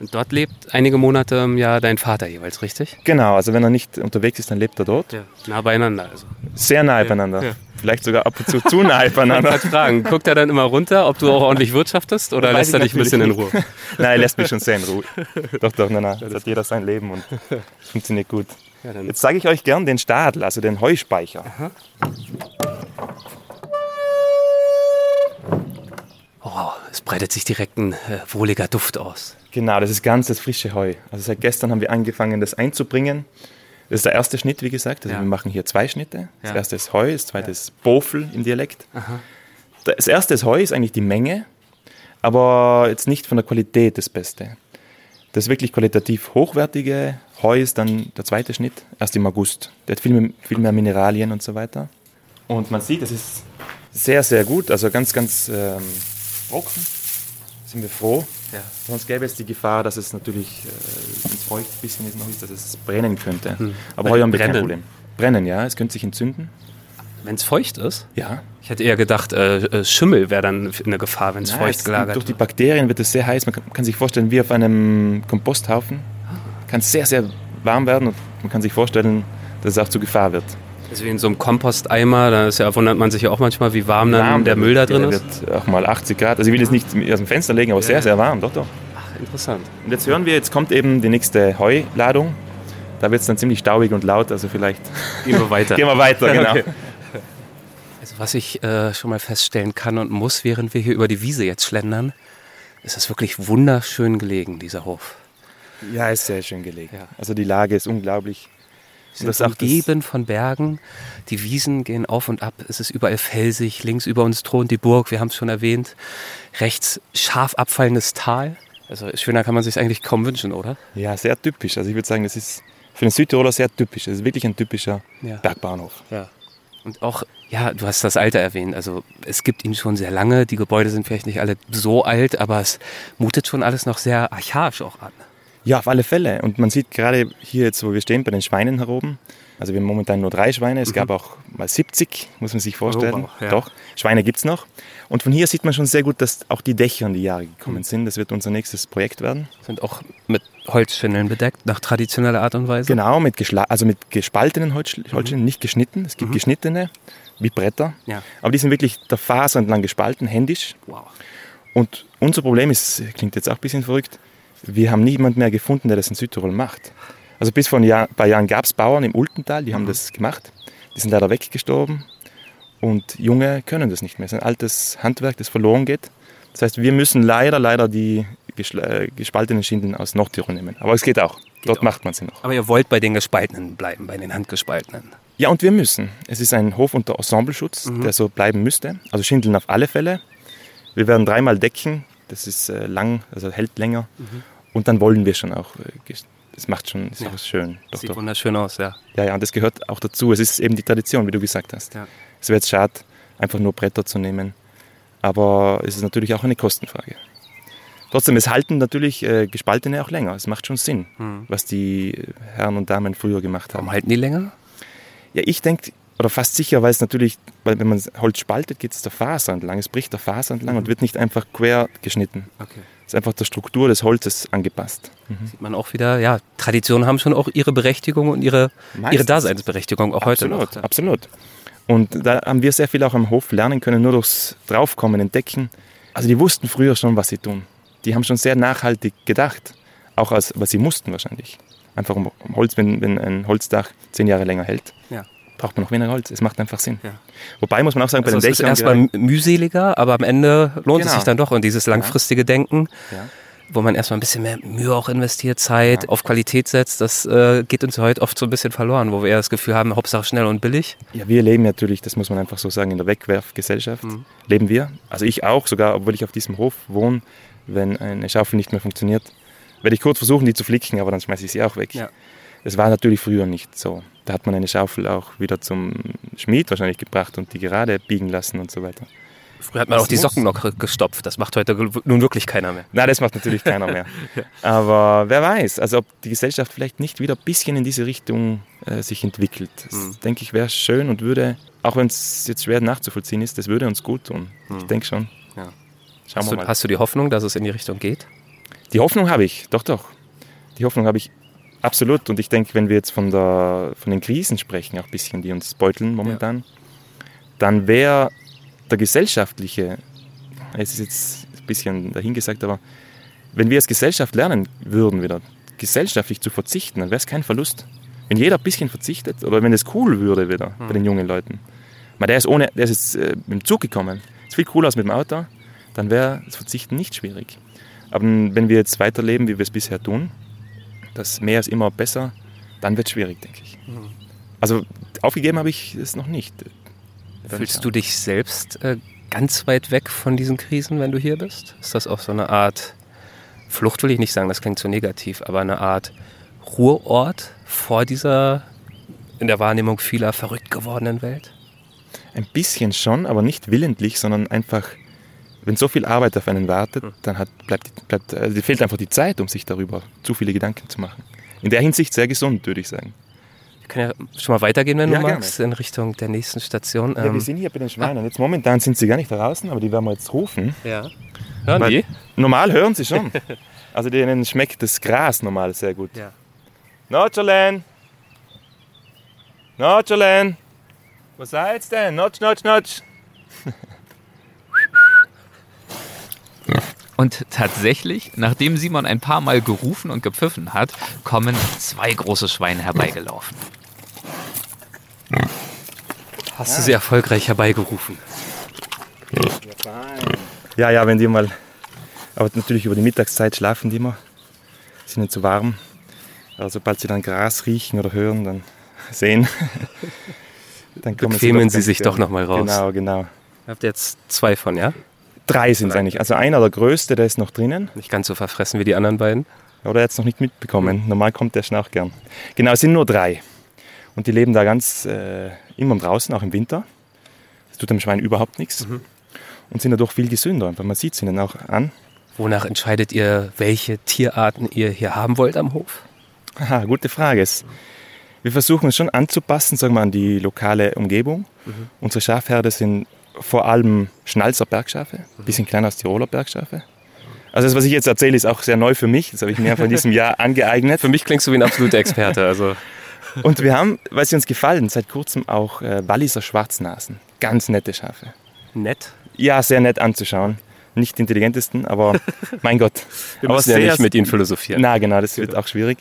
[SPEAKER 3] Und dort lebt einige Monate im Jahr dein Vater jeweils, richtig?
[SPEAKER 1] Genau, also wenn er nicht unterwegs ist, dann lebt er dort.
[SPEAKER 3] Ja. Nah beieinander also.
[SPEAKER 1] Sehr nahe beieinander.
[SPEAKER 3] ja.
[SPEAKER 1] Vielleicht sogar ab und zu zu nahe
[SPEAKER 3] Ich
[SPEAKER 1] beieinander.
[SPEAKER 3] wollte fragen, guckt er dann immer runter, ob du auch ordentlich wirtschaftest oder
[SPEAKER 1] Weiß
[SPEAKER 3] lässt er
[SPEAKER 1] ich
[SPEAKER 3] dich ein bisschen in Ruhe?
[SPEAKER 1] Nein, er lässt mich schon sehr in Ruhe. Doch, doch, nein, nein. Das hat jeder sein Leben und das funktioniert gut.
[SPEAKER 3] Ja,
[SPEAKER 1] Jetzt zeige ich euch gern den Stadel, also den Heuspeicher.
[SPEAKER 3] Oh, es breitet sich direkt ein äh, wohliger Duft aus.
[SPEAKER 1] Genau, das ist ganz das frische Heu. Also seit gestern haben wir angefangen, das einzubringen. Das ist der erste Schnitt, wie gesagt. Also
[SPEAKER 3] Ja.
[SPEAKER 1] wir machen hier zwei Schnitte. Das
[SPEAKER 3] Ja.
[SPEAKER 1] erste ist Heu, das zweite ist Bofel im Dialekt. Das erste ist Heu, ist eigentlich die Menge, aber jetzt nicht von der Qualität das Beste. Das wirklich qualitativ hochwertige Heu ist dann der zweite Schnitt, erst im August. Der hat viel mehr, viel mehr Mineralien und so weiter. Und man sieht, es ist sehr, sehr gut, also ganz, ganz ähm, trocken. Sind wir froh.
[SPEAKER 3] Ja.
[SPEAKER 1] Sonst gäbe es die Gefahr, dass es natürlich, äh, wenn es feucht ein bisschen ist, noch ist, dass es brennen könnte. Aber Heu haben wir kein
[SPEAKER 3] Brennen?
[SPEAKER 1] Problem. Brennen, ja, es könnte sich entzünden.
[SPEAKER 3] Wenn es feucht ist?
[SPEAKER 1] Ja.
[SPEAKER 3] Ich hätte eher gedacht, äh, äh, Schimmel wäre dann eine Gefahr, wenn es feucht
[SPEAKER 1] es-
[SPEAKER 3] gelagert
[SPEAKER 1] Durch die
[SPEAKER 3] wird.
[SPEAKER 1] Bakterien wird es sehr heiß. Man kann, kann sich vorstellen, wie auf einem Komposthaufen. Kann sehr, sehr warm werden und man kann sich vorstellen, dass es auch zu Gefahr wird.
[SPEAKER 3] Also wie in so einem Komposteimer, da ist ja, wundert man sich ja auch manchmal, wie warm dann
[SPEAKER 1] Warm,
[SPEAKER 3] der Müll da drin ist.
[SPEAKER 1] wird auch mal 80 Grad. Also ich will jetzt nicht aus dem Fenster legen, aber sehr, sehr warm. Doch, doch.
[SPEAKER 3] Ach, interessant.
[SPEAKER 1] Und jetzt hören wir, jetzt kommt eben die nächste Heuladung. Da wird es dann ziemlich staubig und laut, also vielleicht
[SPEAKER 3] Gehen wir weiter.
[SPEAKER 1] gehen wir weiter, genau.
[SPEAKER 3] Okay. Also was ich äh, schon mal feststellen kann und muss, während wir hier über die Wiese jetzt schlendern, ist es wirklich wunderschön gelegen, dieser Hof.
[SPEAKER 1] Ja, ist sehr schön gelegen.
[SPEAKER 3] Ja.
[SPEAKER 1] Also die Lage ist unglaublich.
[SPEAKER 3] Sind
[SPEAKER 1] das-
[SPEAKER 3] umgeben von Bergen, die Wiesen gehen auf und ab, es ist überall felsig, links über uns thront die Burg, wir haben es schon erwähnt, rechts scharf abfallendes Tal. Also schöner kann man sich eigentlich kaum wünschen, oder?
[SPEAKER 1] Ja, sehr typisch. Also ich würde sagen, das ist für den Südtiroler sehr typisch. Das ist wirklich ein typischer
[SPEAKER 3] Ja.
[SPEAKER 1] Bergbahnhof.
[SPEAKER 3] Ja. Und auch, ja, du hast das Alter erwähnt. Also es gibt ihn schon sehr lange. Die Gebäude sind vielleicht nicht alle so alt, aber es mutet schon alles noch sehr archaisch auch an.
[SPEAKER 1] Ja, auf alle Fälle. Und man sieht gerade hier jetzt, wo wir stehen, bei den Schweinen hier oben. Also wir haben momentan nur drei Schweine. Es gab auch mal 70, muss man sich vorstellen.
[SPEAKER 3] Mhm. Wow, ja.
[SPEAKER 1] Doch, Schweine gibt es noch. Und von hier sieht man schon sehr gut, dass auch die Dächer in die Jahre gekommen sind. Das wird unser nächstes Projekt werden.
[SPEAKER 3] Sind auch mit Holzschindeln bedeckt, nach traditioneller Art und Weise.
[SPEAKER 1] Genau, mit, also mit gespaltenen Holzsch- Holzschnitten, nicht geschnitten. Es gibt geschnittene, wie Bretter.
[SPEAKER 3] Mhm. Ja.
[SPEAKER 1] Aber die sind wirklich der Faser entlang gespalten, händisch.
[SPEAKER 3] Wow.
[SPEAKER 1] Und unser Problem ist, klingt jetzt auch ein bisschen verrückt, wir haben niemand mehr gefunden, der das in Südtirol macht. Also bis vor ein Jahr, paar Jahren gab es Bauern im Ultental, die haben das gemacht. Die sind leider weggestorben und Junge können das nicht mehr. Es ist ein altes Handwerk, das verloren geht. Das heißt, wir müssen leider, leider die äh, gespaltenen Schindeln aus Nordtirol nehmen. Aber es geht auch. Dort
[SPEAKER 3] auch.
[SPEAKER 1] macht man sie noch.
[SPEAKER 3] Aber ihr wollt bei den Gespaltenen bleiben, bei den Handgespaltenen.
[SPEAKER 1] Ja, und wir müssen. Es ist ein Hof unter Ensembleschutz, der so bleiben müsste. Also Schindeln auf alle Fälle. Wir werden dreimal decken. Das ist äh, lang, also hält länger. Und dann wollen wir schon auch. Äh, das macht schon, ist
[SPEAKER 3] Ja.
[SPEAKER 1] auch schön. Doch,
[SPEAKER 3] Sieht
[SPEAKER 1] doch.
[SPEAKER 3] wunderschön aus, ja.
[SPEAKER 1] Ja, ja, und das gehört auch dazu. Es ist eben die Tradition, wie du gesagt hast.
[SPEAKER 3] Ja.
[SPEAKER 1] Es wäre jetzt schade, einfach nur Bretter zu nehmen. Aber es ist natürlich auch eine Kostenfrage. Trotzdem, es halten natürlich äh, Gespaltene auch länger. Es macht schon Sinn, was die Herren und Damen früher gemacht haben.
[SPEAKER 3] Warum halten die länger?
[SPEAKER 1] Ja, ich denke, oder fast sicher, weil es natürlich, weil wenn man Holz spaltet, geht es der Faser entlang. Es bricht der Faser entlang und wird nicht einfach quer geschnitten.
[SPEAKER 3] Okay.
[SPEAKER 1] Es ist einfach der Struktur des Holzes angepasst.
[SPEAKER 3] Sieht man auch wieder, ja, Traditionen haben schon auch ihre Berechtigung und ihre, ihre. Daseinsberechtigung auch heute
[SPEAKER 1] absolut,
[SPEAKER 3] noch.
[SPEAKER 1] absolut. Und da haben wir sehr viel auch am Hof lernen können, nur durchs Draufkommen, Entdecken, Also die wussten früher schon, was sie tun. Die haben schon sehr nachhaltig gedacht. Auch als, was sie mussten wahrscheinlich. Einfach um Holz, wenn, wenn ein Holzdach zehn Jahre länger hält,
[SPEAKER 3] Ja.
[SPEAKER 1] Braucht man noch weniger Holz. Es macht einfach Sinn.
[SPEAKER 3] Ja.
[SPEAKER 1] Wobei muss man auch sagen, bei
[SPEAKER 3] Also
[SPEAKER 1] den
[SPEAKER 3] es ist
[SPEAKER 1] Dächern...
[SPEAKER 3] erstmal mühseliger, aber am Ende lohnt es
[SPEAKER 1] Genau.
[SPEAKER 3] sich dann doch. Und dieses langfristige Denken,
[SPEAKER 1] Ja.
[SPEAKER 3] wo man erstmal ein bisschen mehr Mühe auch investiert, Zeit
[SPEAKER 1] Ja.
[SPEAKER 3] auf Qualität setzt, das äh, geht uns heute oft so ein bisschen verloren, wo wir eher das Gefühl haben, Hauptsache schnell und billig.
[SPEAKER 1] Ja, wir leben natürlich, das muss man einfach so sagen, in der Wegwerfgesellschaft
[SPEAKER 3] Mhm.
[SPEAKER 1] leben wir. Also ich auch, sogar obwohl ich auf diesem Hof wohne, wenn eine Schaufel nicht mehr funktioniert, werde ich kurz versuchen, die zu flicken, aber dann schmeiße ich sie auch weg.
[SPEAKER 3] Ja.
[SPEAKER 1] Das war natürlich früher nicht so. Da hat man eine Schaufel auch wieder zum Schmied wahrscheinlich gebracht und die gerade biegen lassen und so weiter.
[SPEAKER 3] Früher hat man
[SPEAKER 1] Das
[SPEAKER 3] auch die. Socken noch gestopft. Das macht heute nun wirklich keiner mehr.
[SPEAKER 1] Na, das macht natürlich keiner mehr. Aber wer weiß, also ob die Gesellschaft vielleicht nicht wieder ein bisschen in diese Richtung äh, sich entwickelt. Das
[SPEAKER 3] Mhm.
[SPEAKER 1] denke ich wäre schön und würde, auch wenn es jetzt schwer nachzuvollziehen ist, das würde uns gut tun. Ich denke schon.
[SPEAKER 3] Mhm. Ja.
[SPEAKER 1] Schauen
[SPEAKER 3] Hast
[SPEAKER 1] wir
[SPEAKER 3] du,
[SPEAKER 1] mal.
[SPEAKER 3] hast du die Hoffnung, dass es in die Richtung geht?
[SPEAKER 1] Die Hoffnung habe ich, doch, doch. Die Hoffnung habe ich absolut. Und ich denke, wenn wir jetzt von, der, von den Krisen sprechen, auch ein bisschen, die uns beuteln momentan, dann wäre der gesellschaftliche, es ist jetzt ein bisschen dahingesagt, aber wenn wir als Gesellschaft lernen würden, wieder gesellschaftlich zu verzichten, dann wäre es kein Verlust. Wenn jeder ein bisschen verzichtet oder wenn es cool würde wieder bei den jungen Leuten. Weil der ist, ohne, der ist jetzt äh, mit dem Zug gekommen, ist viel cooler als mit dem Auto, dann wäre das Verzichten nicht schwierig. Aber wenn wir jetzt weiterleben, wie wir es bisher tun, das mehr ist immer besser, dann wird es schwierig, denke ich. Also aufgegeben habe ich es noch nicht.
[SPEAKER 3] Fühlst du dich selbst äh, ganz weit weg von diesen Krisen, wenn du hier bist? Ist das auch so eine Art Flucht, will ich nicht sagen, das klingt zu negativ, aber eine Art Ruheort vor dieser in der Wahrnehmung vieler verrückt gewordenen Welt?
[SPEAKER 1] Ein bisschen schon, aber nicht willentlich, sondern einfach, wenn so viel Arbeit auf einen wartet, dann hat, bleibt, bleibt, also fehlt einfach die Zeit, um sich darüber zu viele Gedanken zu machen. In der Hinsicht sehr gesund, würde ich sagen.
[SPEAKER 3] Wir können ja schon mal weitergehen, wenn
[SPEAKER 1] Ja,
[SPEAKER 3] du
[SPEAKER 1] gerne.
[SPEAKER 3] magst, in Richtung der nächsten Station.
[SPEAKER 1] Ja,
[SPEAKER 3] Ähm,
[SPEAKER 1] wir sind hier bei den Schweinen. Jetzt momentan sind sie gar nicht draußen, aber die werden wir jetzt rufen.
[SPEAKER 3] ja. Hören
[SPEAKER 1] Weil-
[SPEAKER 3] die?
[SPEAKER 1] Normal hören sie schon. Also denen schmeckt das Gras normal sehr gut.
[SPEAKER 3] Ja.
[SPEAKER 1] Notcherlen! Notcherlen! Wo seid's denn? Notch, notch, notch!
[SPEAKER 5] Und tatsächlich, nachdem Simon ein paar Mal gerufen und gepfiffen hat, kommen zwei große Schweine herbeigelaufen.
[SPEAKER 3] Hast du sie erfolgreich herbeigerufen?
[SPEAKER 1] Ja, ja, wenn die mal. Aber natürlich über die Mittagszeit schlafen die immer. Sind nicht zu warm. Aber sobald sie dann Gras riechen oder hören, dann sehen, dann kommen
[SPEAKER 3] Bequemen sie
[SPEAKER 1] ganz
[SPEAKER 3] sich
[SPEAKER 1] gern.
[SPEAKER 3] doch noch mal raus.
[SPEAKER 1] Genau, genau.
[SPEAKER 3] Ihr habt jetzt zwei von, ja?
[SPEAKER 1] Drei sind es eigentlich. Also einer, der größte, der ist noch drinnen.
[SPEAKER 3] Nicht ganz so verfressen wie die anderen beiden.
[SPEAKER 1] Oder er hat es noch nicht mitbekommen. Normal kommt der schon auch gern. Genau, es sind nur drei. Und die leben da ganz äh, immer draußen, auch im Winter. Das tut dem Schwein überhaupt nichts. Und sind dadurch viel gesünder. Weil man sieht es ihnen auch an.
[SPEAKER 3] Wonach entscheidet ihr, welche Tierarten ihr hier haben wollt am Hof?
[SPEAKER 1] Haha, gute Frage. Wir versuchen es schon anzupassen, sagen wir, an die lokale Umgebung. Unsere Schafherde sind vor allem Schnalzer Bergschafe, ein bisschen kleiner als Tiroler Bergschafe. Also das, was ich jetzt erzähle, ist auch sehr neu für mich. Das habe ich mir von diesem Jahr angeeignet.
[SPEAKER 3] Für mich klingst du wie ein absoluter Experte. Also
[SPEAKER 1] Und wir haben, weil sie uns gefallen, seit kurzem auch äh, Walliser Schwarznasen. Ganz nette Schafe.
[SPEAKER 3] nett.
[SPEAKER 1] Ja, sehr nett anzuschauen. Nicht die intelligentesten, aber mein Gott.
[SPEAKER 3] Wir
[SPEAKER 1] aber
[SPEAKER 3] müssen ja nicht mit ihnen philosophieren.
[SPEAKER 1] Na genau, das wird auch schwierig.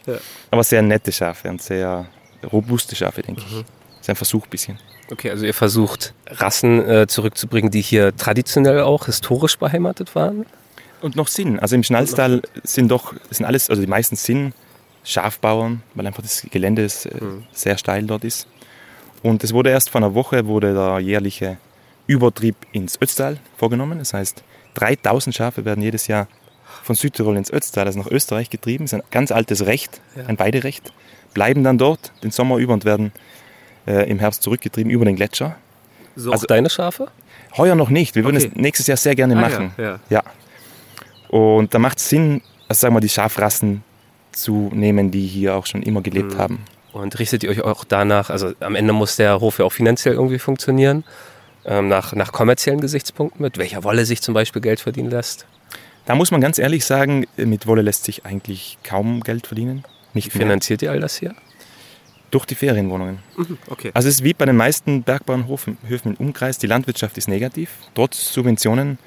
[SPEAKER 1] Aber sehr nette Schafe und sehr robuste Schafe, denke ich. Das ist ein Versuch ein bisschen.
[SPEAKER 3] Okay, also ihr versucht Rassen äh, zurückzubringen, die hier traditionell auch historisch beheimatet waren.
[SPEAKER 1] Und noch Sinn. Also im Schnalztal sind doch, sind alles, also die meisten sind Schafbauern, weil einfach das Gelände ist, äh, sehr steil dort ist. Und es wurde erst vor einer Woche wurde der jährliche Übertrieb ins Ötztal vorgenommen. Das heißt, 3000 Schafe werden jedes Jahr von Südtirol ins Ötztal, also nach Österreich getrieben. Das ist ein ganz altes Recht, ein Weiderecht. Bleiben dann dort den Sommer über und werden äh, im Herbst zurückgetrieben über den Gletscher.
[SPEAKER 3] So
[SPEAKER 1] Also-
[SPEAKER 3] auch deine Schafe?
[SPEAKER 1] Heuer noch nicht. Wir würden
[SPEAKER 3] Okay.
[SPEAKER 1] es nächstes Jahr sehr gerne
[SPEAKER 3] Ah,
[SPEAKER 1] machen.
[SPEAKER 3] ja, ja.
[SPEAKER 1] Ja. Und da macht es Sinn, also sagen wir, die Schafrassen zu nehmen, die hier auch schon immer gelebt
[SPEAKER 3] Mhm.
[SPEAKER 1] haben.
[SPEAKER 3] Und richtet ihr euch auch danach, also am Ende muss der Hof ja auch finanziell irgendwie funktionieren, ähm, nach, nach kommerziellen Gesichtspunkten, mit welcher Wolle sich zum Beispiel Geld verdienen lässt?
[SPEAKER 1] Da muss man ganz ehrlich sagen, mit Wolle lässt sich eigentlich kaum Geld verdienen.
[SPEAKER 3] Wie
[SPEAKER 1] Nicht mehr.
[SPEAKER 3] finanziert ihr all das hier?
[SPEAKER 1] Durch die Ferienwohnungen.
[SPEAKER 3] Okay.
[SPEAKER 1] Also es ist wie bei den meisten Bergbauernhöfen Höfen im Umkreis, die Landwirtschaft ist negativ. Trotz Subventionen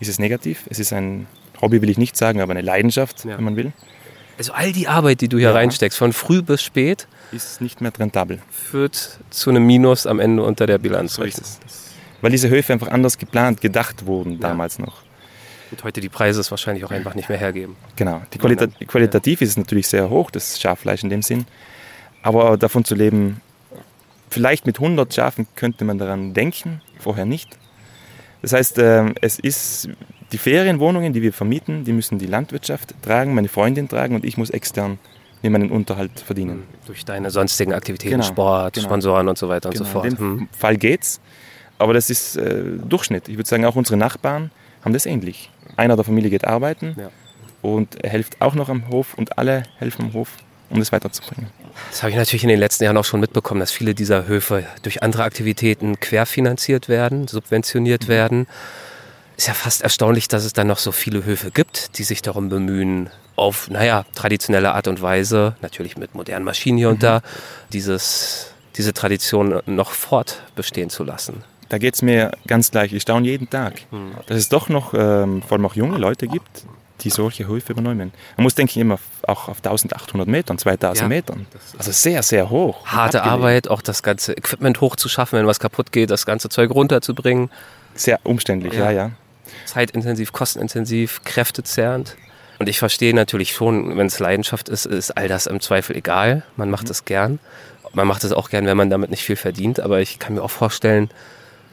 [SPEAKER 1] ist es negativ. Es ist ein Hobby, will ich nicht sagen, aber eine Leidenschaft, ja. wenn man will.
[SPEAKER 3] Also all die Arbeit, die du hier ja. reinsteckst, von früh bis spät,
[SPEAKER 1] ist nicht mehr rentabel.
[SPEAKER 3] Führt zu einem Minus am Ende unter der Bilanz.
[SPEAKER 1] So ist es. Weil diese Höfe einfach anders geplant, gedacht wurden ja. damals noch.
[SPEAKER 3] Und heute die Preise es wahrscheinlich auch einfach nicht mehr hergeben.
[SPEAKER 1] Genau. Die Qualita qualitativ ist es natürlich sehr hoch, das Schaffleisch in dem Sinn. Aber davon zu leben, vielleicht mit 100 Schafen könnte man daran denken, vorher nicht. Das heißt, ähm, es ist die Ferienwohnungen, die wir vermieten, die müssen die Landwirtschaft tragen, meine Freundin tragen und ich muss extern mir meinen Unterhalt verdienen.
[SPEAKER 3] Durch deine sonstigen Aktivitäten, genau, Sport, genau. Sponsoren und so weiter genau, und so fort.
[SPEAKER 1] In dem hm. Fall geht's, aber das ist äh, Durchschnitt. Ich würde sagen, auch unsere Nachbarn haben das ähnlich. Einer der Familie geht arbeiten ja. und er hilft auch noch am Hof und alle helfen am Hof, um das weiterzubringen.
[SPEAKER 3] Das habe ich natürlich in den letzten Jahren auch schon mitbekommen, dass viele dieser Höfe durch andere Aktivitäten querfinanziert werden, subventioniert mhm. werden. Ist ja fast erstaunlich, dass es dann noch so viele Höfe gibt, die sich darum bemühen, auf, naja, traditionelle Art und Weise, natürlich mit modernen Maschinen hier mhm. und da, dieses, diese Tradition noch fortbestehen zu lassen.
[SPEAKER 1] Da geht es mir ganz gleich. Ich staune jeden Tag, mhm. dass es doch noch ähm, vor allem auch junge Leute gibt, die solche Höfe übernehmen. Man muss, denke ich, immer auch auf 1800 Metern, 2000 ja, Metern. Also sehr, sehr hoch.
[SPEAKER 3] Harte Arbeit, auch das ganze Equipment hochzuschaffen, wenn was kaputt geht, das ganze Zeug runterzubringen.
[SPEAKER 1] Sehr umständlich, ja, ja. ja.
[SPEAKER 3] Zeitintensiv, kostenintensiv, kräftezerrend. Und ich verstehe natürlich schon, wenn es Leidenschaft ist, ist all das im Zweifel egal. Man macht mhm. es gern. Man macht es auch gern, wenn man damit nicht viel verdient. Aber ich kann mir auch vorstellen,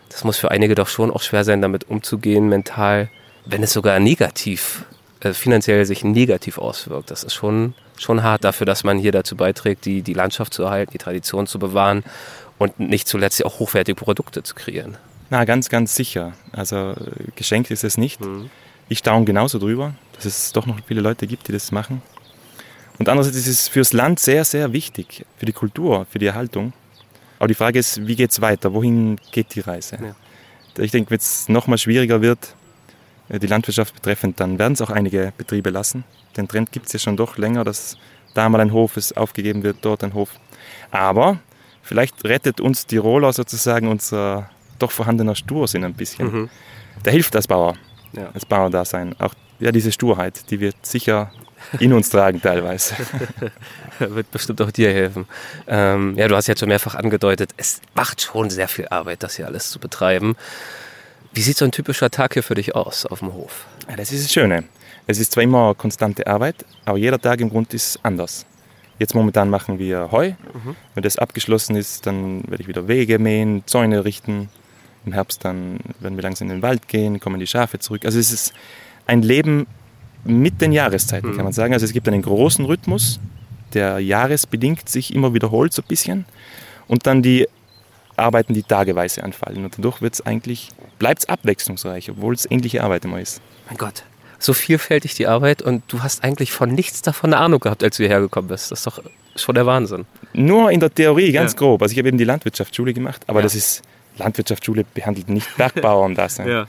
[SPEAKER 3] das muss für einige doch schon auch schwer sein, damit umzugehen, mental, wenn es sogar negativ, äh, finanziell sich negativ auswirkt. Das ist schon, schon hart dafür, dass man hier dazu beiträgt, die, die Landschaft zu erhalten, die Tradition zu bewahren und nicht zuletzt auch hochwertige Produkte zu kreieren.
[SPEAKER 1] Na, ganz, ganz sicher. Also geschenkt ist es nicht. Mhm. Ich staune genauso drüber, dass es doch noch viele Leute gibt, die das machen. Und andererseits ist es fürs Land sehr, sehr wichtig, für die Kultur, für die Erhaltung. Aber die Frage ist, wie geht es weiter? Wohin geht die Reise? Ja. Ich denke, wenn es nochmal schwieriger wird, die Landwirtschaft betreffend, dann werden es auch einige Betriebe lassen. Den Trend gibt es ja schon doch länger, dass da mal ein Hof ist, aufgegeben wird, dort ein Hof. Aber vielleicht rettet uns Tiroler sozusagen unser doch vorhandener Stursinn ein bisschen. Mhm. Der hilft als Bauer, ja. als Bauerdasein. Auch ja, diese Sturheit, die wird sicher in uns tragen teilweise.
[SPEAKER 3] Wird bestimmt auch dir helfen. Ähm, ja, du hast jetzt schon mehrfach angedeutet, es macht schon sehr viel Arbeit, das hier alles zu betreiben. Wie sieht so ein typischer Tag hier für dich aus auf dem Hof?
[SPEAKER 1] Ja, das ist das Schöne. Es ist zwar immer konstante Arbeit, aber jeder Tag im Grunde ist anders. Jetzt momentan machen wir Heu. Mhm. Wenn das abgeschlossen ist, dann werde ich wieder Wege mähen, Zäune richten. Im Herbst dann werden wir langsam in den Wald gehen, kommen die Schafe zurück. Also es ist ein Leben mit den Jahreszeiten, mhm. kann man sagen. Also es gibt einen großen Rhythmus, der jahresbedingt sich immer wiederholt so ein bisschen. Und dann die Arbeiten, die tageweise anfallen. Und dadurch wird's eigentlich, bleibt es abwechslungsreich, obwohl es ähnliche Arbeit immer ist.
[SPEAKER 3] Mein Gott, so vielfältig die Arbeit und du hast eigentlich von nichts davon eine Ahnung gehabt, als du hierher gekommen bist. Das ist doch schon der Wahnsinn.
[SPEAKER 1] Nur in der Theorie, ganz ja. grob. Also ich habe eben die Landwirtschaftsschule gemacht, aber ja. das ist, Landwirtschaftsschule behandelt nicht Bergbauern das. ja.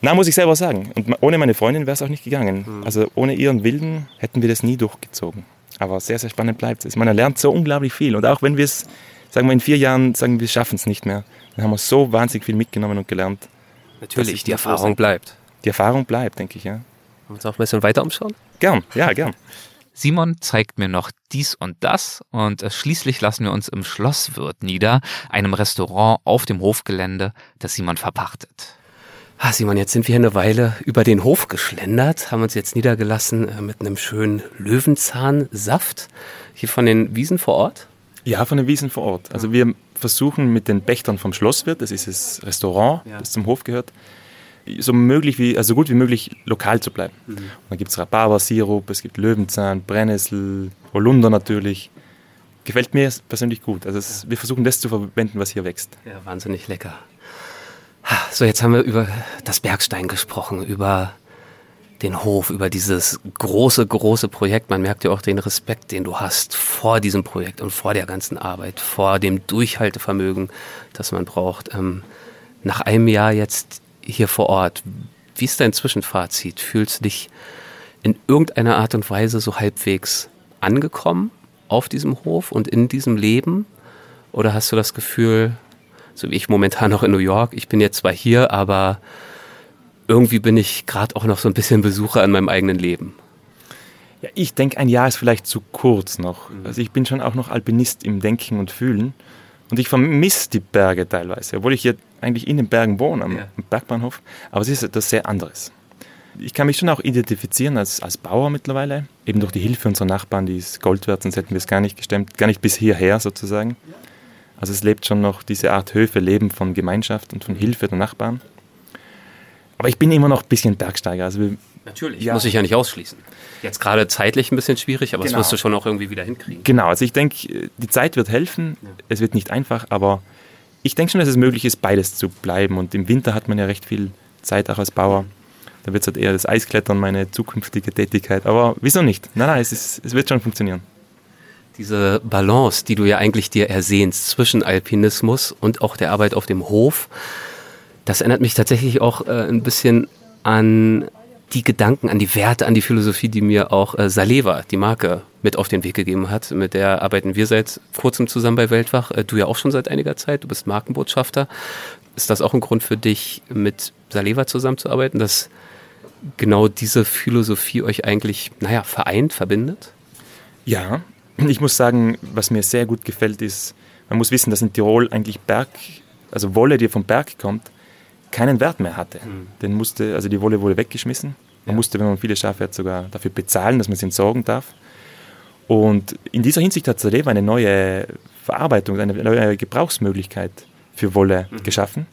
[SPEAKER 1] Na, muss ich selber sagen. Und ohne meine Freundin wäre es auch nicht gegangen. Mhm. Also ohne ihren Willen hätten wir das nie durchgezogen. Aber sehr, sehr spannend bleibt es. Man lernt so unglaublich viel. Und auch wenn wir es, sagen wir in vier Jahren, sagen wir schaffen es nicht mehr, dann haben wir so wahnsinnig viel mitgenommen und gelernt.
[SPEAKER 3] Natürlich, die Erfahrung bleibt.
[SPEAKER 1] Die Erfahrung bleibt, denke ich, ja. Wollen
[SPEAKER 3] wir uns auch ein bisschen weiter umschauen?
[SPEAKER 1] Gern, ja, gern.
[SPEAKER 6] Simon zeigt mir noch dies und das und äh, schließlich lassen wir uns im Schlosswirt nieder, einem Restaurant auf dem Hofgelände, das Simon verpachtet.
[SPEAKER 3] Ah, Simon, jetzt sind wir eine Weile über den Hof geschlendert, haben uns jetzt niedergelassen äh, mit einem schönen Löwenzahnsaft. Hier von den Wiesen vor Ort?
[SPEAKER 1] Ja, von den Wiesen vor Ort. Also wir versuchen mit den Pächtern vom Schlosswirt, das ist das Restaurant, ja. das zum Hof gehört, so möglich wie, also gut wie möglich lokal zu bleiben. Mhm. Und dann gibt es Rhabarber-Sirup, es gibt Löwenzahn, Brennnessel, Holunder natürlich. Gefällt mir persönlich gut. Also es, wir versuchen das zu verwenden, was hier wächst.
[SPEAKER 3] Ja, wahnsinnig lecker. So, jetzt haben wir über das Bergstein gesprochen, über den Hof, über dieses große, große Projekt. Man merkt ja auch den Respekt, den du hast vor diesem Projekt und vor der ganzen Arbeit, vor dem Durchhaltevermögen, das man braucht. Ähm, nach einem Jahr jetzt hier vor Ort, wie ist dein Zwischenfazit? Fühlst du dich in irgendeiner Art und Weise so halbwegs angekommen auf diesem Hof und in diesem Leben? Oder hast du das Gefühl, so wie ich momentan noch in New York. Ich bin jetzt zwar hier, aber irgendwie bin ich gerade auch noch so ein bisschen Besucher an meinem eigenen Leben.
[SPEAKER 1] Ja, ich denke, ein Jahr ist vielleicht zu kurz noch. Mhm. Also ich bin schon auch noch Alpinist im Denken und Fühlen. Und ich vermisse die Berge teilweise, obwohl ich hier eigentlich in den Bergen wohne, am, ja. Bergbahnhof. Aber es ist etwas sehr anderes. Ich kann mich schon auch identifizieren als, als Bauer mittlerweile, eben durch die Hilfe unserer Nachbarn, die ist Gold wert, sonst hätten wir es gar nicht gestemmt, gar nicht bis hierher sozusagen. Also es lebt schon noch diese Art Höfe, Leben von Gemeinschaft und von Hilfe der Nachbarn. Aber ich bin immer noch ein bisschen Bergsteiger. Also
[SPEAKER 3] Natürlich, ja. muss ich ja nicht ausschließen. Jetzt gerade zeitlich ein bisschen schwierig, aber genau. das wirst du schon auch irgendwie wieder hinkriegen.
[SPEAKER 1] Genau, also ich denke, die Zeit wird helfen. Ja. Es wird nicht einfach, aber ich denke schon, dass es möglich ist, beides zu bleiben. Und im Winter hat man ja recht viel Zeit auch als Bauer. Da wird es halt eher das Eisklettern meine zukünftige Tätigkeit. Aber wieso nicht? Nein, nein, es, ist, es wird schon funktionieren.
[SPEAKER 3] Diese Balance, die du ja eigentlich dir ersehnst zwischen Alpinismus und auch der Arbeit auf dem Hof, das erinnert mich tatsächlich auch äh, ein bisschen an die Gedanken, an die Werte, an die Philosophie, die mir auch äh, Saleva, die Marke, mit auf den Weg gegeben hat. Mit der arbeiten wir seit kurzem zusammen bei Weltwach. Äh, du ja auch schon seit einiger Zeit. Du bist Markenbotschafter. Ist das auch ein Grund für dich, mit Saleva zusammenzuarbeiten, dass genau diese Philosophie euch eigentlich, naja, vereint, verbindet?
[SPEAKER 1] Ja, ich muss sagen, was mir sehr gut gefällt, ist, man muss wissen, dass in Tirol eigentlich Berg, also Wolle, die vom Berg kommt, keinen Wert mehr hatte. Mhm. Den musste, also die Wolle wurde weggeschmissen. Man ja. musste, wenn man viele Schafe hat, sogar dafür bezahlen, dass man sie entsorgen darf. Und in dieser Hinsicht hat Saleva eine neue Verarbeitung, eine neue Gebrauchsmöglichkeit für Wolle mhm. geschaffen.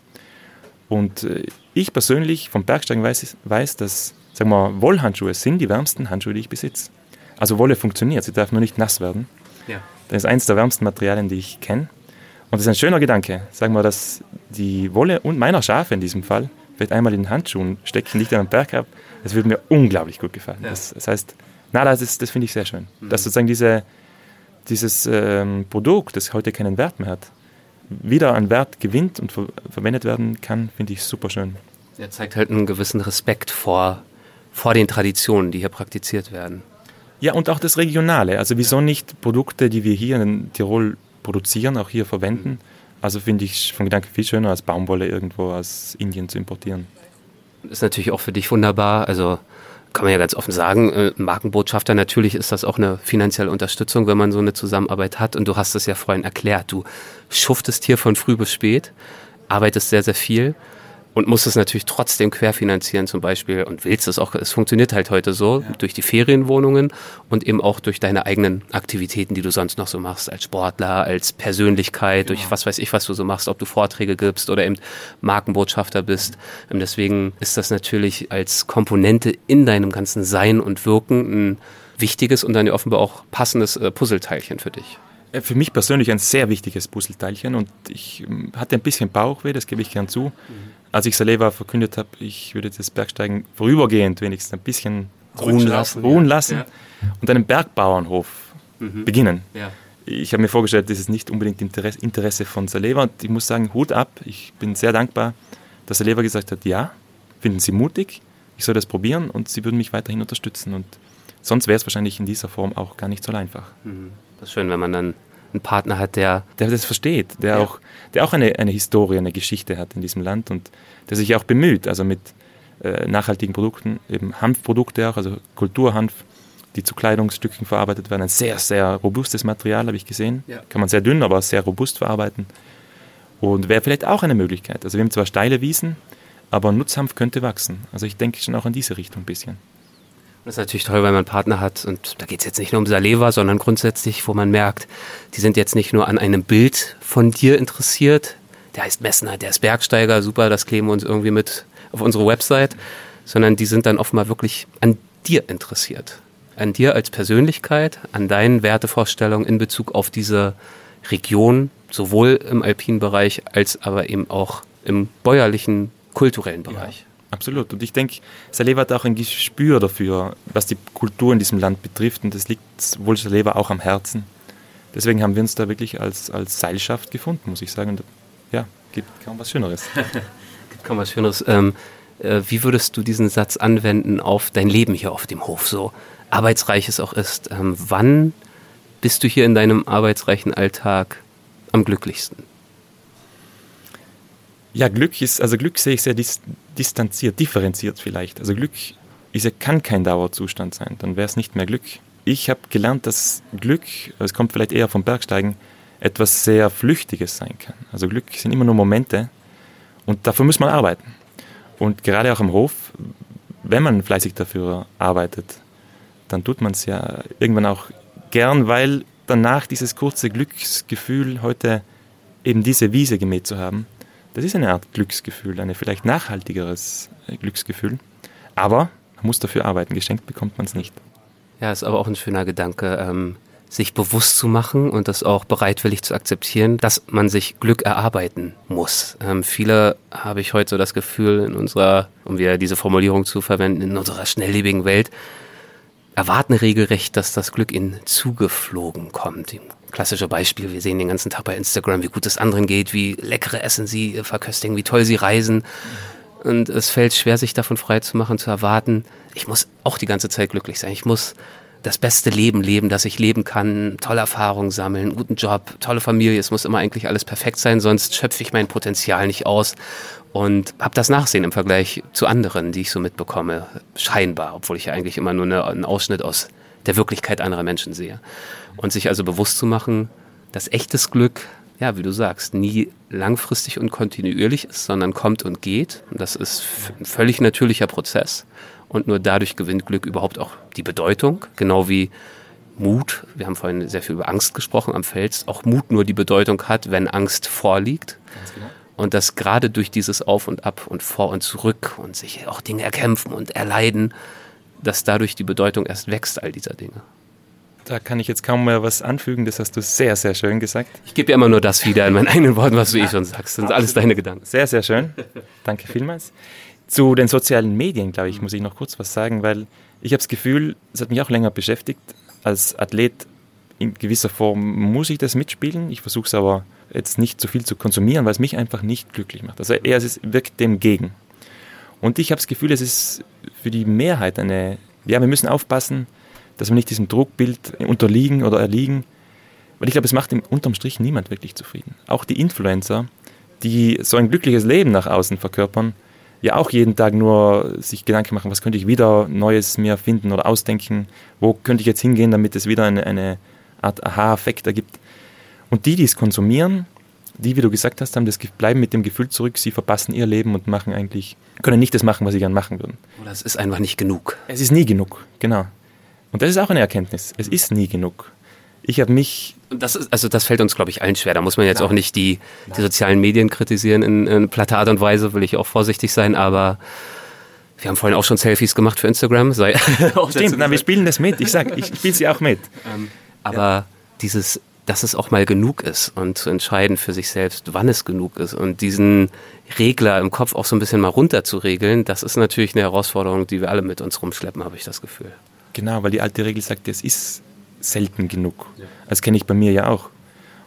[SPEAKER 1] Und äh, ich persönlich vom Bergsteigen weiß, weiß, dass sagen wir, Wollhandschuhe sind die wärmsten Handschuhe, die ich besitze. Also Wolle funktioniert, sie darf nur nicht nass werden. Ja. Das ist eines der wärmsten Materialien, die ich kenne. Und das ist ein schöner Gedanke. Sagen wir, dass die Wolle und meiner Schafe in diesem Fall vielleicht einmal in den Handschuhen stecken, nicht an einem Berg ab. Das würde mir unglaublich gut gefallen. Ja. Das, das, heißt, na, das, das finde ich sehr schön. Mhm. Dass sozusagen diese, dieses ähm, Produkt, das heute keinen Wert mehr hat, wieder an Wert gewinnt und ver verwendet werden kann, finde ich super schön.
[SPEAKER 3] Er zeigt halt einen gewissen Respekt vor, vor den Traditionen, die hier praktiziert werden.
[SPEAKER 1] Ja, und auch das Regionale. Also wieso nicht Produkte, die wir hier in Tirol produzieren, auch hier verwenden. Also finde ich vom Gedanken viel schöner als Baumwolle irgendwo aus Indien zu importieren.
[SPEAKER 3] Ist natürlich auch für dich wunderbar. Also kann man ja ganz offen sagen, äh, Markenbotschafter, natürlich ist das auch eine finanzielle Unterstützung, wenn man so eine Zusammenarbeit hat. Und du hast es ja vorhin erklärt, du schuftest hier von früh bis spät, arbeitest sehr, sehr viel und musst es natürlich trotzdem querfinanzieren zum Beispiel und willst es auch, es funktioniert halt heute so, ja. durch die Ferienwohnungen und eben auch durch deine eigenen Aktivitäten, die du sonst noch so machst, als Sportler, als Persönlichkeit, genau. durch was weiß ich, was du so machst, ob du Vorträge gibst oder eben Markenbotschafter bist. Und deswegen ist das natürlich als Komponente in deinem ganzen Sein und Wirken ein wichtiges und dann offenbar auch passendes äh, Puzzleteilchen für dich.
[SPEAKER 1] Äh, für mich persönlich ein sehr wichtiges Puzzleteilchen und ich ähm, hatte ein bisschen Bauchweh, das gebe ich gern zu. Als ich Saleva verkündet habe, ich würde das Bergsteigen vorübergehend wenigstens ein bisschen ruhen lassen, ruhen lassen ja. und einen Bergbauernhof mhm. beginnen. Ja. Ich habe mir vorgestellt, das ist nicht unbedingt Interesse, Interesse von Saleva und ich muss sagen, Hut ab, ich bin sehr dankbar, dass Saleva gesagt hat, ja, finden Sie mutig, ich soll das probieren und Sie würden mich weiterhin unterstützen und sonst wäre es wahrscheinlich in dieser Form auch gar nicht so einfach.
[SPEAKER 3] Mhm. Das ist schön, wenn man dann einen Partner hat, der.
[SPEAKER 1] Der das versteht, der ja. auch, der auch eine, eine Historie, eine Geschichte hat in diesem Land und der sich auch bemüht, also mit äh, nachhaltigen Produkten, eben Hanfprodukte auch, also Kulturhanf, die zu Kleidungsstücken verarbeitet werden. Ein sehr, sehr robustes Material, habe ich gesehen. Ja. Kann man sehr dünn, aber sehr robust verarbeiten. Und wäre vielleicht auch eine Möglichkeit. Also wir haben zwar steile Wiesen, aber Nutzhanf könnte wachsen. Also ich denke schon auch in diese Richtung ein bisschen.
[SPEAKER 3] Das ist natürlich toll, weil man einen Partner hat und da geht es jetzt nicht nur um Saleva, sondern grundsätzlich, wo man merkt, die sind jetzt nicht nur an einem Bild von dir interessiert, der heißt Messner, der ist Bergsteiger, super, das kleben wir uns irgendwie mit auf unsere Website, sondern die sind dann oftmals wirklich an dir interessiert. An dir als Persönlichkeit, an deinen Wertevorstellungen in Bezug auf diese Region, sowohl im alpinen Bereich als aber eben auch im bäuerlichen, kulturellen Bereich. Ja.
[SPEAKER 1] Absolut. Und ich denke, Saleva hat auch ein Gespür dafür, was die Kultur in diesem Land betrifft. Und das liegt wohl Saleva auch am Herzen. Deswegen haben wir uns da wirklich als, als Seilschaft gefunden, muss ich sagen. Und ja, gibt kaum was Schöneres.
[SPEAKER 3] gibt kaum was Schöneres. Ähm, äh, wie würdest du diesen Satz anwenden auf dein Leben hier auf dem Hof, so arbeitsreich es auch ist? Ähm, wann bist du hier in deinem arbeitsreichen Alltag am glücklichsten?
[SPEAKER 1] Ja, Glück ist, also Glück sehe ich sehr dis distanziert, differenziert vielleicht. Also Glück ist, kann kein Dauerzustand sein, dann wäre es nicht mehr Glück. Ich habe gelernt, dass Glück, es kommt vielleicht eher vom Bergsteigen, etwas sehr Flüchtiges sein kann. Also Glück sind immer nur Momente und dafür muss man arbeiten. Und gerade auch am Hof, wenn man fleißig dafür arbeitet, dann tut man es ja irgendwann auch gern, weil danach dieses kurze Glücksgefühl, heute eben diese Wiese gemäht zu haben, das ist eine Art Glücksgefühl, ein vielleicht nachhaltigeres äh, Glücksgefühl. Aber man muss dafür arbeiten, geschenkt bekommt man es nicht.
[SPEAKER 3] Ja, ist aber auch ein schöner Gedanke, ähm, sich bewusst zu machen und das auch bereitwillig zu akzeptieren, dass man sich Glück erarbeiten muss. Ähm, viele habe ich heute so das Gefühl in unserer, um wieder diese Formulierung zu verwenden, in unserer schnelllebigen Welt, erwarten regelrecht, dass das Glück ihnen zugeflogen kommt. Klassische Beispiel, wir sehen den ganzen Tag bei Instagram, wie gut es anderen geht, wie leckere Essen sie verköstigen, wie toll sie reisen. Und es fällt schwer, sich davon frei zu machen, zu erwarten, ich muss auch die ganze Zeit glücklich sein. Ich muss das beste Leben leben, das ich leben kann, tolle Erfahrungen sammeln, guten Job, tolle Familie. Es muss immer eigentlich alles perfekt sein, sonst schöpfe ich mein Potenzial nicht aus und habe das Nachsehen im Vergleich zu anderen, die ich so mitbekomme, scheinbar, obwohl ich ja eigentlich immer nur eine, einen Ausschnitt aus der Wirklichkeit anderer Menschen sehe. Und sich also bewusst zu machen, dass echtes Glück, ja, wie du sagst, nie langfristig und kontinuierlich ist, sondern kommt und geht. Und das ist ein völlig natürlicher Prozess. Und nur dadurch gewinnt Glück überhaupt auch die Bedeutung, genau wie Mut, wir haben vorhin sehr viel über Angst gesprochen am Fels, auch Mut nur die Bedeutung hat, wenn Angst vorliegt. Genau. Und dass gerade durch dieses Auf und Ab und Vor und Zurück und sich auch Dinge erkämpfen und erleiden, dass dadurch die Bedeutung erst wächst, all dieser Dinge.
[SPEAKER 1] Da kann ich jetzt kaum mehr was anfügen, das hast du sehr, sehr schön gesagt.
[SPEAKER 3] Ich gebe ja immer nur das wieder in meinen eigenen Worten, was du eh schon sagst. Das sind alles deine Gedanken.
[SPEAKER 1] Sehr, sehr schön. Danke vielmals. Zu den sozialen Medien, glaube ich, muss ich noch kurz was sagen, weil ich habe das Gefühl, es hat mich auch länger beschäftigt. Als Athlet in gewisser Form muss ich das mitspielen. Ich versuche es aber jetzt nicht zu viel zu konsumieren, weil es mich einfach nicht glücklich macht. Also eher es wirkt dem gegen. Und ich habe das Gefühl, es ist für die Mehrheit eine, ja, wir müssen aufpassen, dass wir nicht diesem Druckbild unterliegen oder erliegen, weil ich glaube, es macht im, unterm Strich niemand wirklich zufrieden. Auch die Influencer, die so ein glückliches Leben nach außen verkörpern, ja auch jeden Tag nur sich Gedanken machen, was könnte ich wieder Neues mir finden oder ausdenken, wo könnte ich jetzt hingehen, damit es wieder eine, eine Art Aha-Effekt ergibt. Und die, die es konsumieren, die, wie du gesagt hast, haben das, bleiben mit dem Gefühl zurück, sie verpassen ihr Leben und machen eigentlich, können nicht das machen, was sie gern machen würden.
[SPEAKER 3] Oder es ist einfach nicht genug.
[SPEAKER 1] Es ist nie genug, genau. Und das ist auch eine Erkenntnis. Es ist nie genug. Ich habe mich.
[SPEAKER 3] Das ist, also das fällt uns, glaube ich, allen schwer. Da muss man jetzt Nein. auch nicht die, die sozialen Medien kritisieren in, in platter Art und Weise, will ich auch vorsichtig sein, aber wir haben vorhin auch schon Selfies gemacht für Instagram. Sei
[SPEAKER 1] Stimmt, na, wir spielen das mit. Ich sag, ich spiele sie auch mit.
[SPEAKER 3] Ähm, aber ja. dieses dass es auch mal genug ist und zu entscheiden für sich selbst, wann es genug ist und diesen Regler im Kopf auch so ein bisschen mal runter zu regeln, das ist natürlich eine Herausforderung, die wir alle mit uns rumschleppen, habe ich das Gefühl.
[SPEAKER 1] Genau, weil die alte Regel sagt, es ist selten genug. Ja. Das kenne ich bei mir ja auch.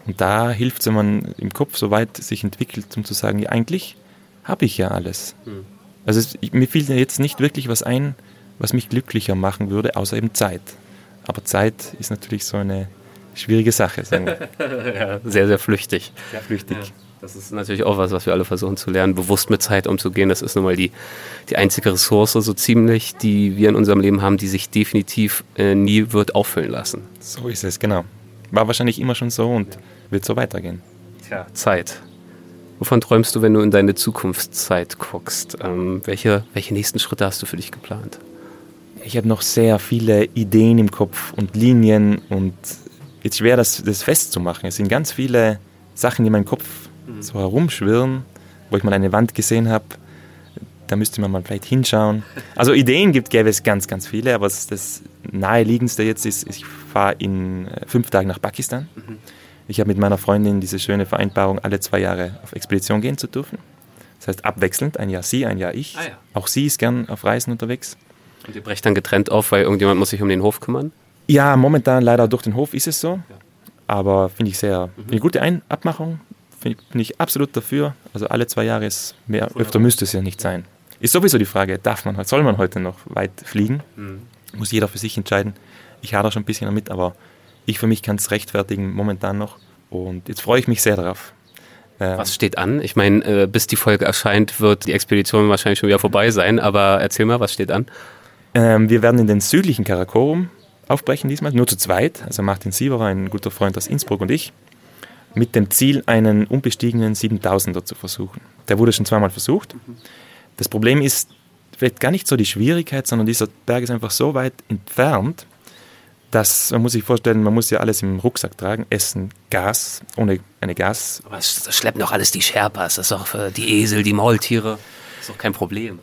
[SPEAKER 1] Und da hilft es, wenn man im Kopf so weit sich entwickelt, um zu sagen, ja, eigentlich habe ich ja alles. Mhm. Also es, mir fiel jetzt nicht wirklich was ein, was mich glücklicher machen würde, außer eben Zeit. Aber Zeit ist natürlich so eine schwierige Sache, sagen wir.
[SPEAKER 3] ja, sehr, sehr flüchtig.
[SPEAKER 1] Sehr flüchtig. Ja,
[SPEAKER 3] das ist natürlich auch was, was wir alle versuchen zu lernen, bewusst mit Zeit umzugehen. Das ist nun mal die, die einzige Ressource so ziemlich, die wir in unserem Leben haben, die sich definitiv äh, nie wird auffüllen lassen.
[SPEAKER 1] So ist es, genau. War wahrscheinlich immer schon so und ja. wird so weitergehen.
[SPEAKER 3] Tja, Zeit. Wovon träumst du, wenn du in deine Zukunftszeit guckst? Ähm, welche, welche nächsten Schritte hast du für dich geplant?
[SPEAKER 1] Ich habe noch sehr viele Ideen im Kopf und Linien und jetzt schwer, das, das festzumachen. Es sind ganz viele Sachen, die in meinem Kopf mhm. so herumschwirren, wo ich mal eine Wand gesehen habe. Da müsste man mal vielleicht hinschauen. Also Ideen gibt, gäbe es ganz, ganz viele, aber das, das naheliegendste jetzt ist, ich fahre in äh, fünf Tagen nach Pakistan. Mhm. Ich habe mit meiner Freundin diese schöne Vereinbarung, alle zwei Jahre auf Expedition gehen zu dürfen. Das heißt abwechselnd, ein Jahr sie, ein Jahr ich. Ah, ja. Auch sie ist gern auf Reisen unterwegs.
[SPEAKER 3] Und ihr brecht dann getrennt auf, weil irgendjemand muss sich um den Hof kümmern?
[SPEAKER 1] Ja, momentan leider durch den Hof ist es so. Aber finde ich sehr mhm. eine gute Ein Abmachung. Finde ich, absolut dafür. Also alle zwei Jahre ist mehr, öfter müsste es ja nicht sein. Ist sowieso die Frage, darf man, soll man heute noch weit fliegen? Mhm. Muss jeder für sich entscheiden. Ich hadere schon ein bisschen damit, aber ich für mich kann es rechtfertigen momentan noch. Und jetzt freue ich mich sehr darauf.
[SPEAKER 7] Ähm, Was steht an? Ich meine, äh, bis die Folge erscheint, wird die Expedition wahrscheinlich schon wieder vorbei sein, aber erzähl mal, was steht an?
[SPEAKER 1] Ähm, wir werden in den südlichen Karakorum aufbrechen diesmal, nur zu zweit. Also Martin Sieberer, ein guter Freund aus Innsbruck und ich, mit dem Ziel, einen unbestiegenen 7000er zu versuchen. Der wurde schon zweimal versucht. Das Problem ist vielleicht gar nicht so die Schwierigkeit, sondern dieser Berg ist einfach so weit entfernt, dass man muss sich vorstellen, man muss ja alles im Rucksack tragen, Essen, Gas, ohne eine Gas.
[SPEAKER 7] Aber das schleppen doch alles die Sherpas, das ist auch für die Esel, die Maultiere, das ist doch kein Problem.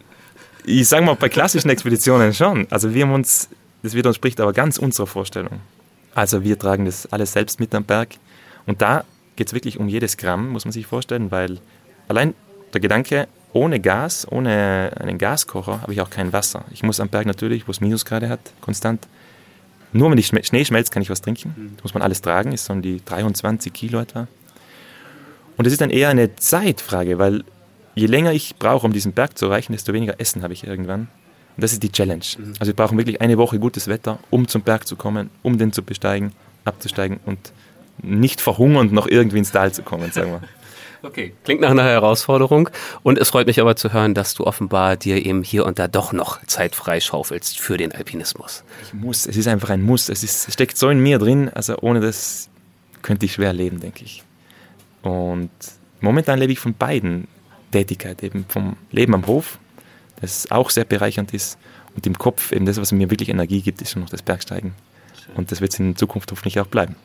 [SPEAKER 1] Ich sage mal, bei klassischen Expeditionen schon. Also wir haben uns, das widerspricht aber ganz unserer Vorstellung. Also wir tragen das alles selbst mit am Berg. Und da geht es wirklich um jedes Gramm, muss man sich vorstellen, weil allein der Gedanke, ohne Gas, ohne einen Gaskocher habe ich auch kein Wasser. Ich muss am Berg natürlich, wo es Minusgrade hat, konstant. Nur wenn die Schnee schmelzt, kann ich was trinken. Das muss man alles tragen, ist so um die 23 Kilo etwa. Und es ist dann eher eine Zeitfrage, weil je länger ich brauche, um diesen Berg zu erreichen, desto weniger Essen habe ich irgendwann. Und das ist die Challenge. Mhm. Also wir brauchen wirklich eine Woche gutes Wetter, um zum Berg zu kommen, um den zu besteigen, abzusteigen und nicht verhungernd noch irgendwie ins Tal zu kommen, sagen wir.
[SPEAKER 7] Okay, klingt nach einer Herausforderung. Und es freut mich aber zu hören, dass du offenbar dir eben hier und da doch noch Zeit freischaufelst für den Alpinismus.
[SPEAKER 1] Ich muss, es ist einfach ein Muss. Es, ist, es steckt so in mir drin, also ohne das könnte ich schwer leben, denke ich. Und momentan lebe ich von beiden Tätigkeit, eben vom Leben am Hof, das auch sehr bereichernd ist, und im Kopf eben das, was mir wirklich Energie gibt, ist schon noch das Bergsteigen. Und das wird es in Zukunft hoffentlich auch bleiben.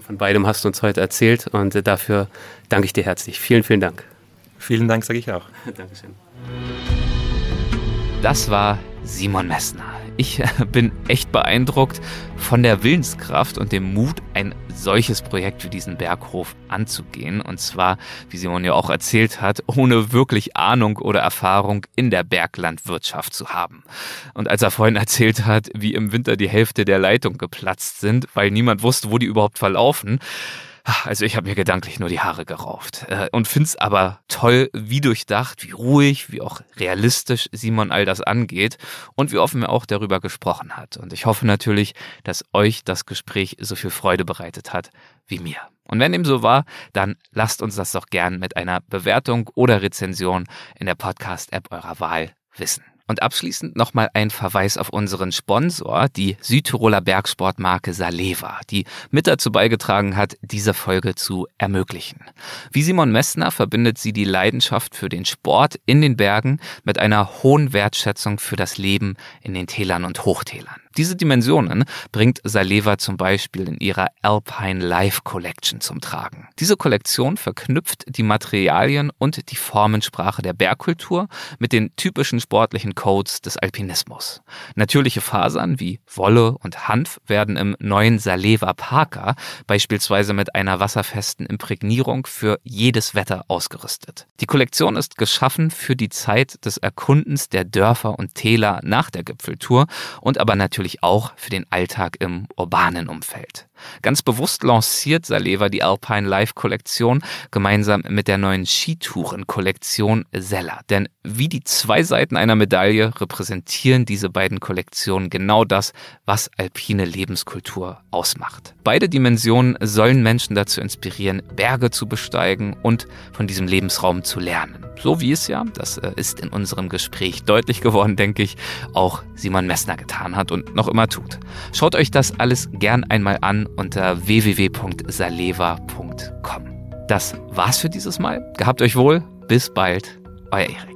[SPEAKER 7] Von beidem hast du uns heute erzählt und dafür danke ich dir herzlich. Vielen, vielen Dank.
[SPEAKER 1] Vielen Dank, sage ich auch.
[SPEAKER 3] Dankeschön. Das war Simon Messner. Ich äh, bin echt beeindruckt von der Willenskraft und dem Mut, ein solches Projekt wie diesen Berghof anzugehen. Und zwar, wie Simon ja auch erzählt hat, ohne wirklich Ahnung oder Erfahrung in der Berglandwirtschaft zu haben. Und als er vorhin erzählt hat, wie im Winter die Hälfte der Leitung geplatzt sind, weil niemand wusste, wo die überhaupt verlaufen, also ich habe mir gedanklich nur die Haare gerauft äh, und find's aber toll, wie durchdacht, wie ruhig, wie auch realistisch Simon all das angeht und wie offen er auch darüber gesprochen hat. Und ich hoffe natürlich, dass euch das Gespräch so viel Freude bereitet hat wie mir. Und wenn dem so war, dann lasst uns das doch gern mit einer Bewertung oder Rezension in der Podcast-App eurer Wahl wissen. Und abschließend nochmal ein Verweis auf unseren Sponsor, die Südtiroler Bergsportmarke Saleva, die mit dazu beigetragen hat, diese Folge zu ermöglichen. Wie Simon Messner verbindet sie die Leidenschaft für den Sport in den Bergen mit einer hohen Wertschätzung für das Leben in den Tälern und Hochtälern. Diese Dimensionen bringt Saleva zum Beispiel in ihrer Alpine Life Collection zum Tragen. Diese Kollektion verknüpft die Materialien und die Formensprache der Bergkultur mit den typischen sportlichen Codes des Alpinismus. Natürliche Fasern wie Wolle und Hanf werden im neuen Saleva Parker beispielsweise mit einer wasserfesten Imprägnierung für jedes Wetter ausgerüstet. Die Kollektion ist geschaffen für die Zeit des Erkundens der Dörfer und Täler nach der Gipfeltour und aber natürlich natürlich auch für den Alltag im urbanen Umfeld. Ganz bewusst lanciert Saleva die Alpine Life Kollektion gemeinsam mit der neuen Skitouren-Kollektion Sella. Denn wie die zwei Seiten einer Medaille repräsentieren diese beiden Kollektionen genau das, was alpine Lebenskultur ausmacht. Beide Dimensionen sollen Menschen dazu inspirieren, Berge zu besteigen und von diesem Lebensraum zu lernen. So wie es ja, das äh, ist in unserem Gespräch deutlich geworden, denke ich, auch Simon Messner getan hat und noch immer tut. Schaut euch das alles gern einmal an unter www.saleva.com. Das war's für dieses Mal. Gehabt euch wohl. Bis bald. Euer Erik.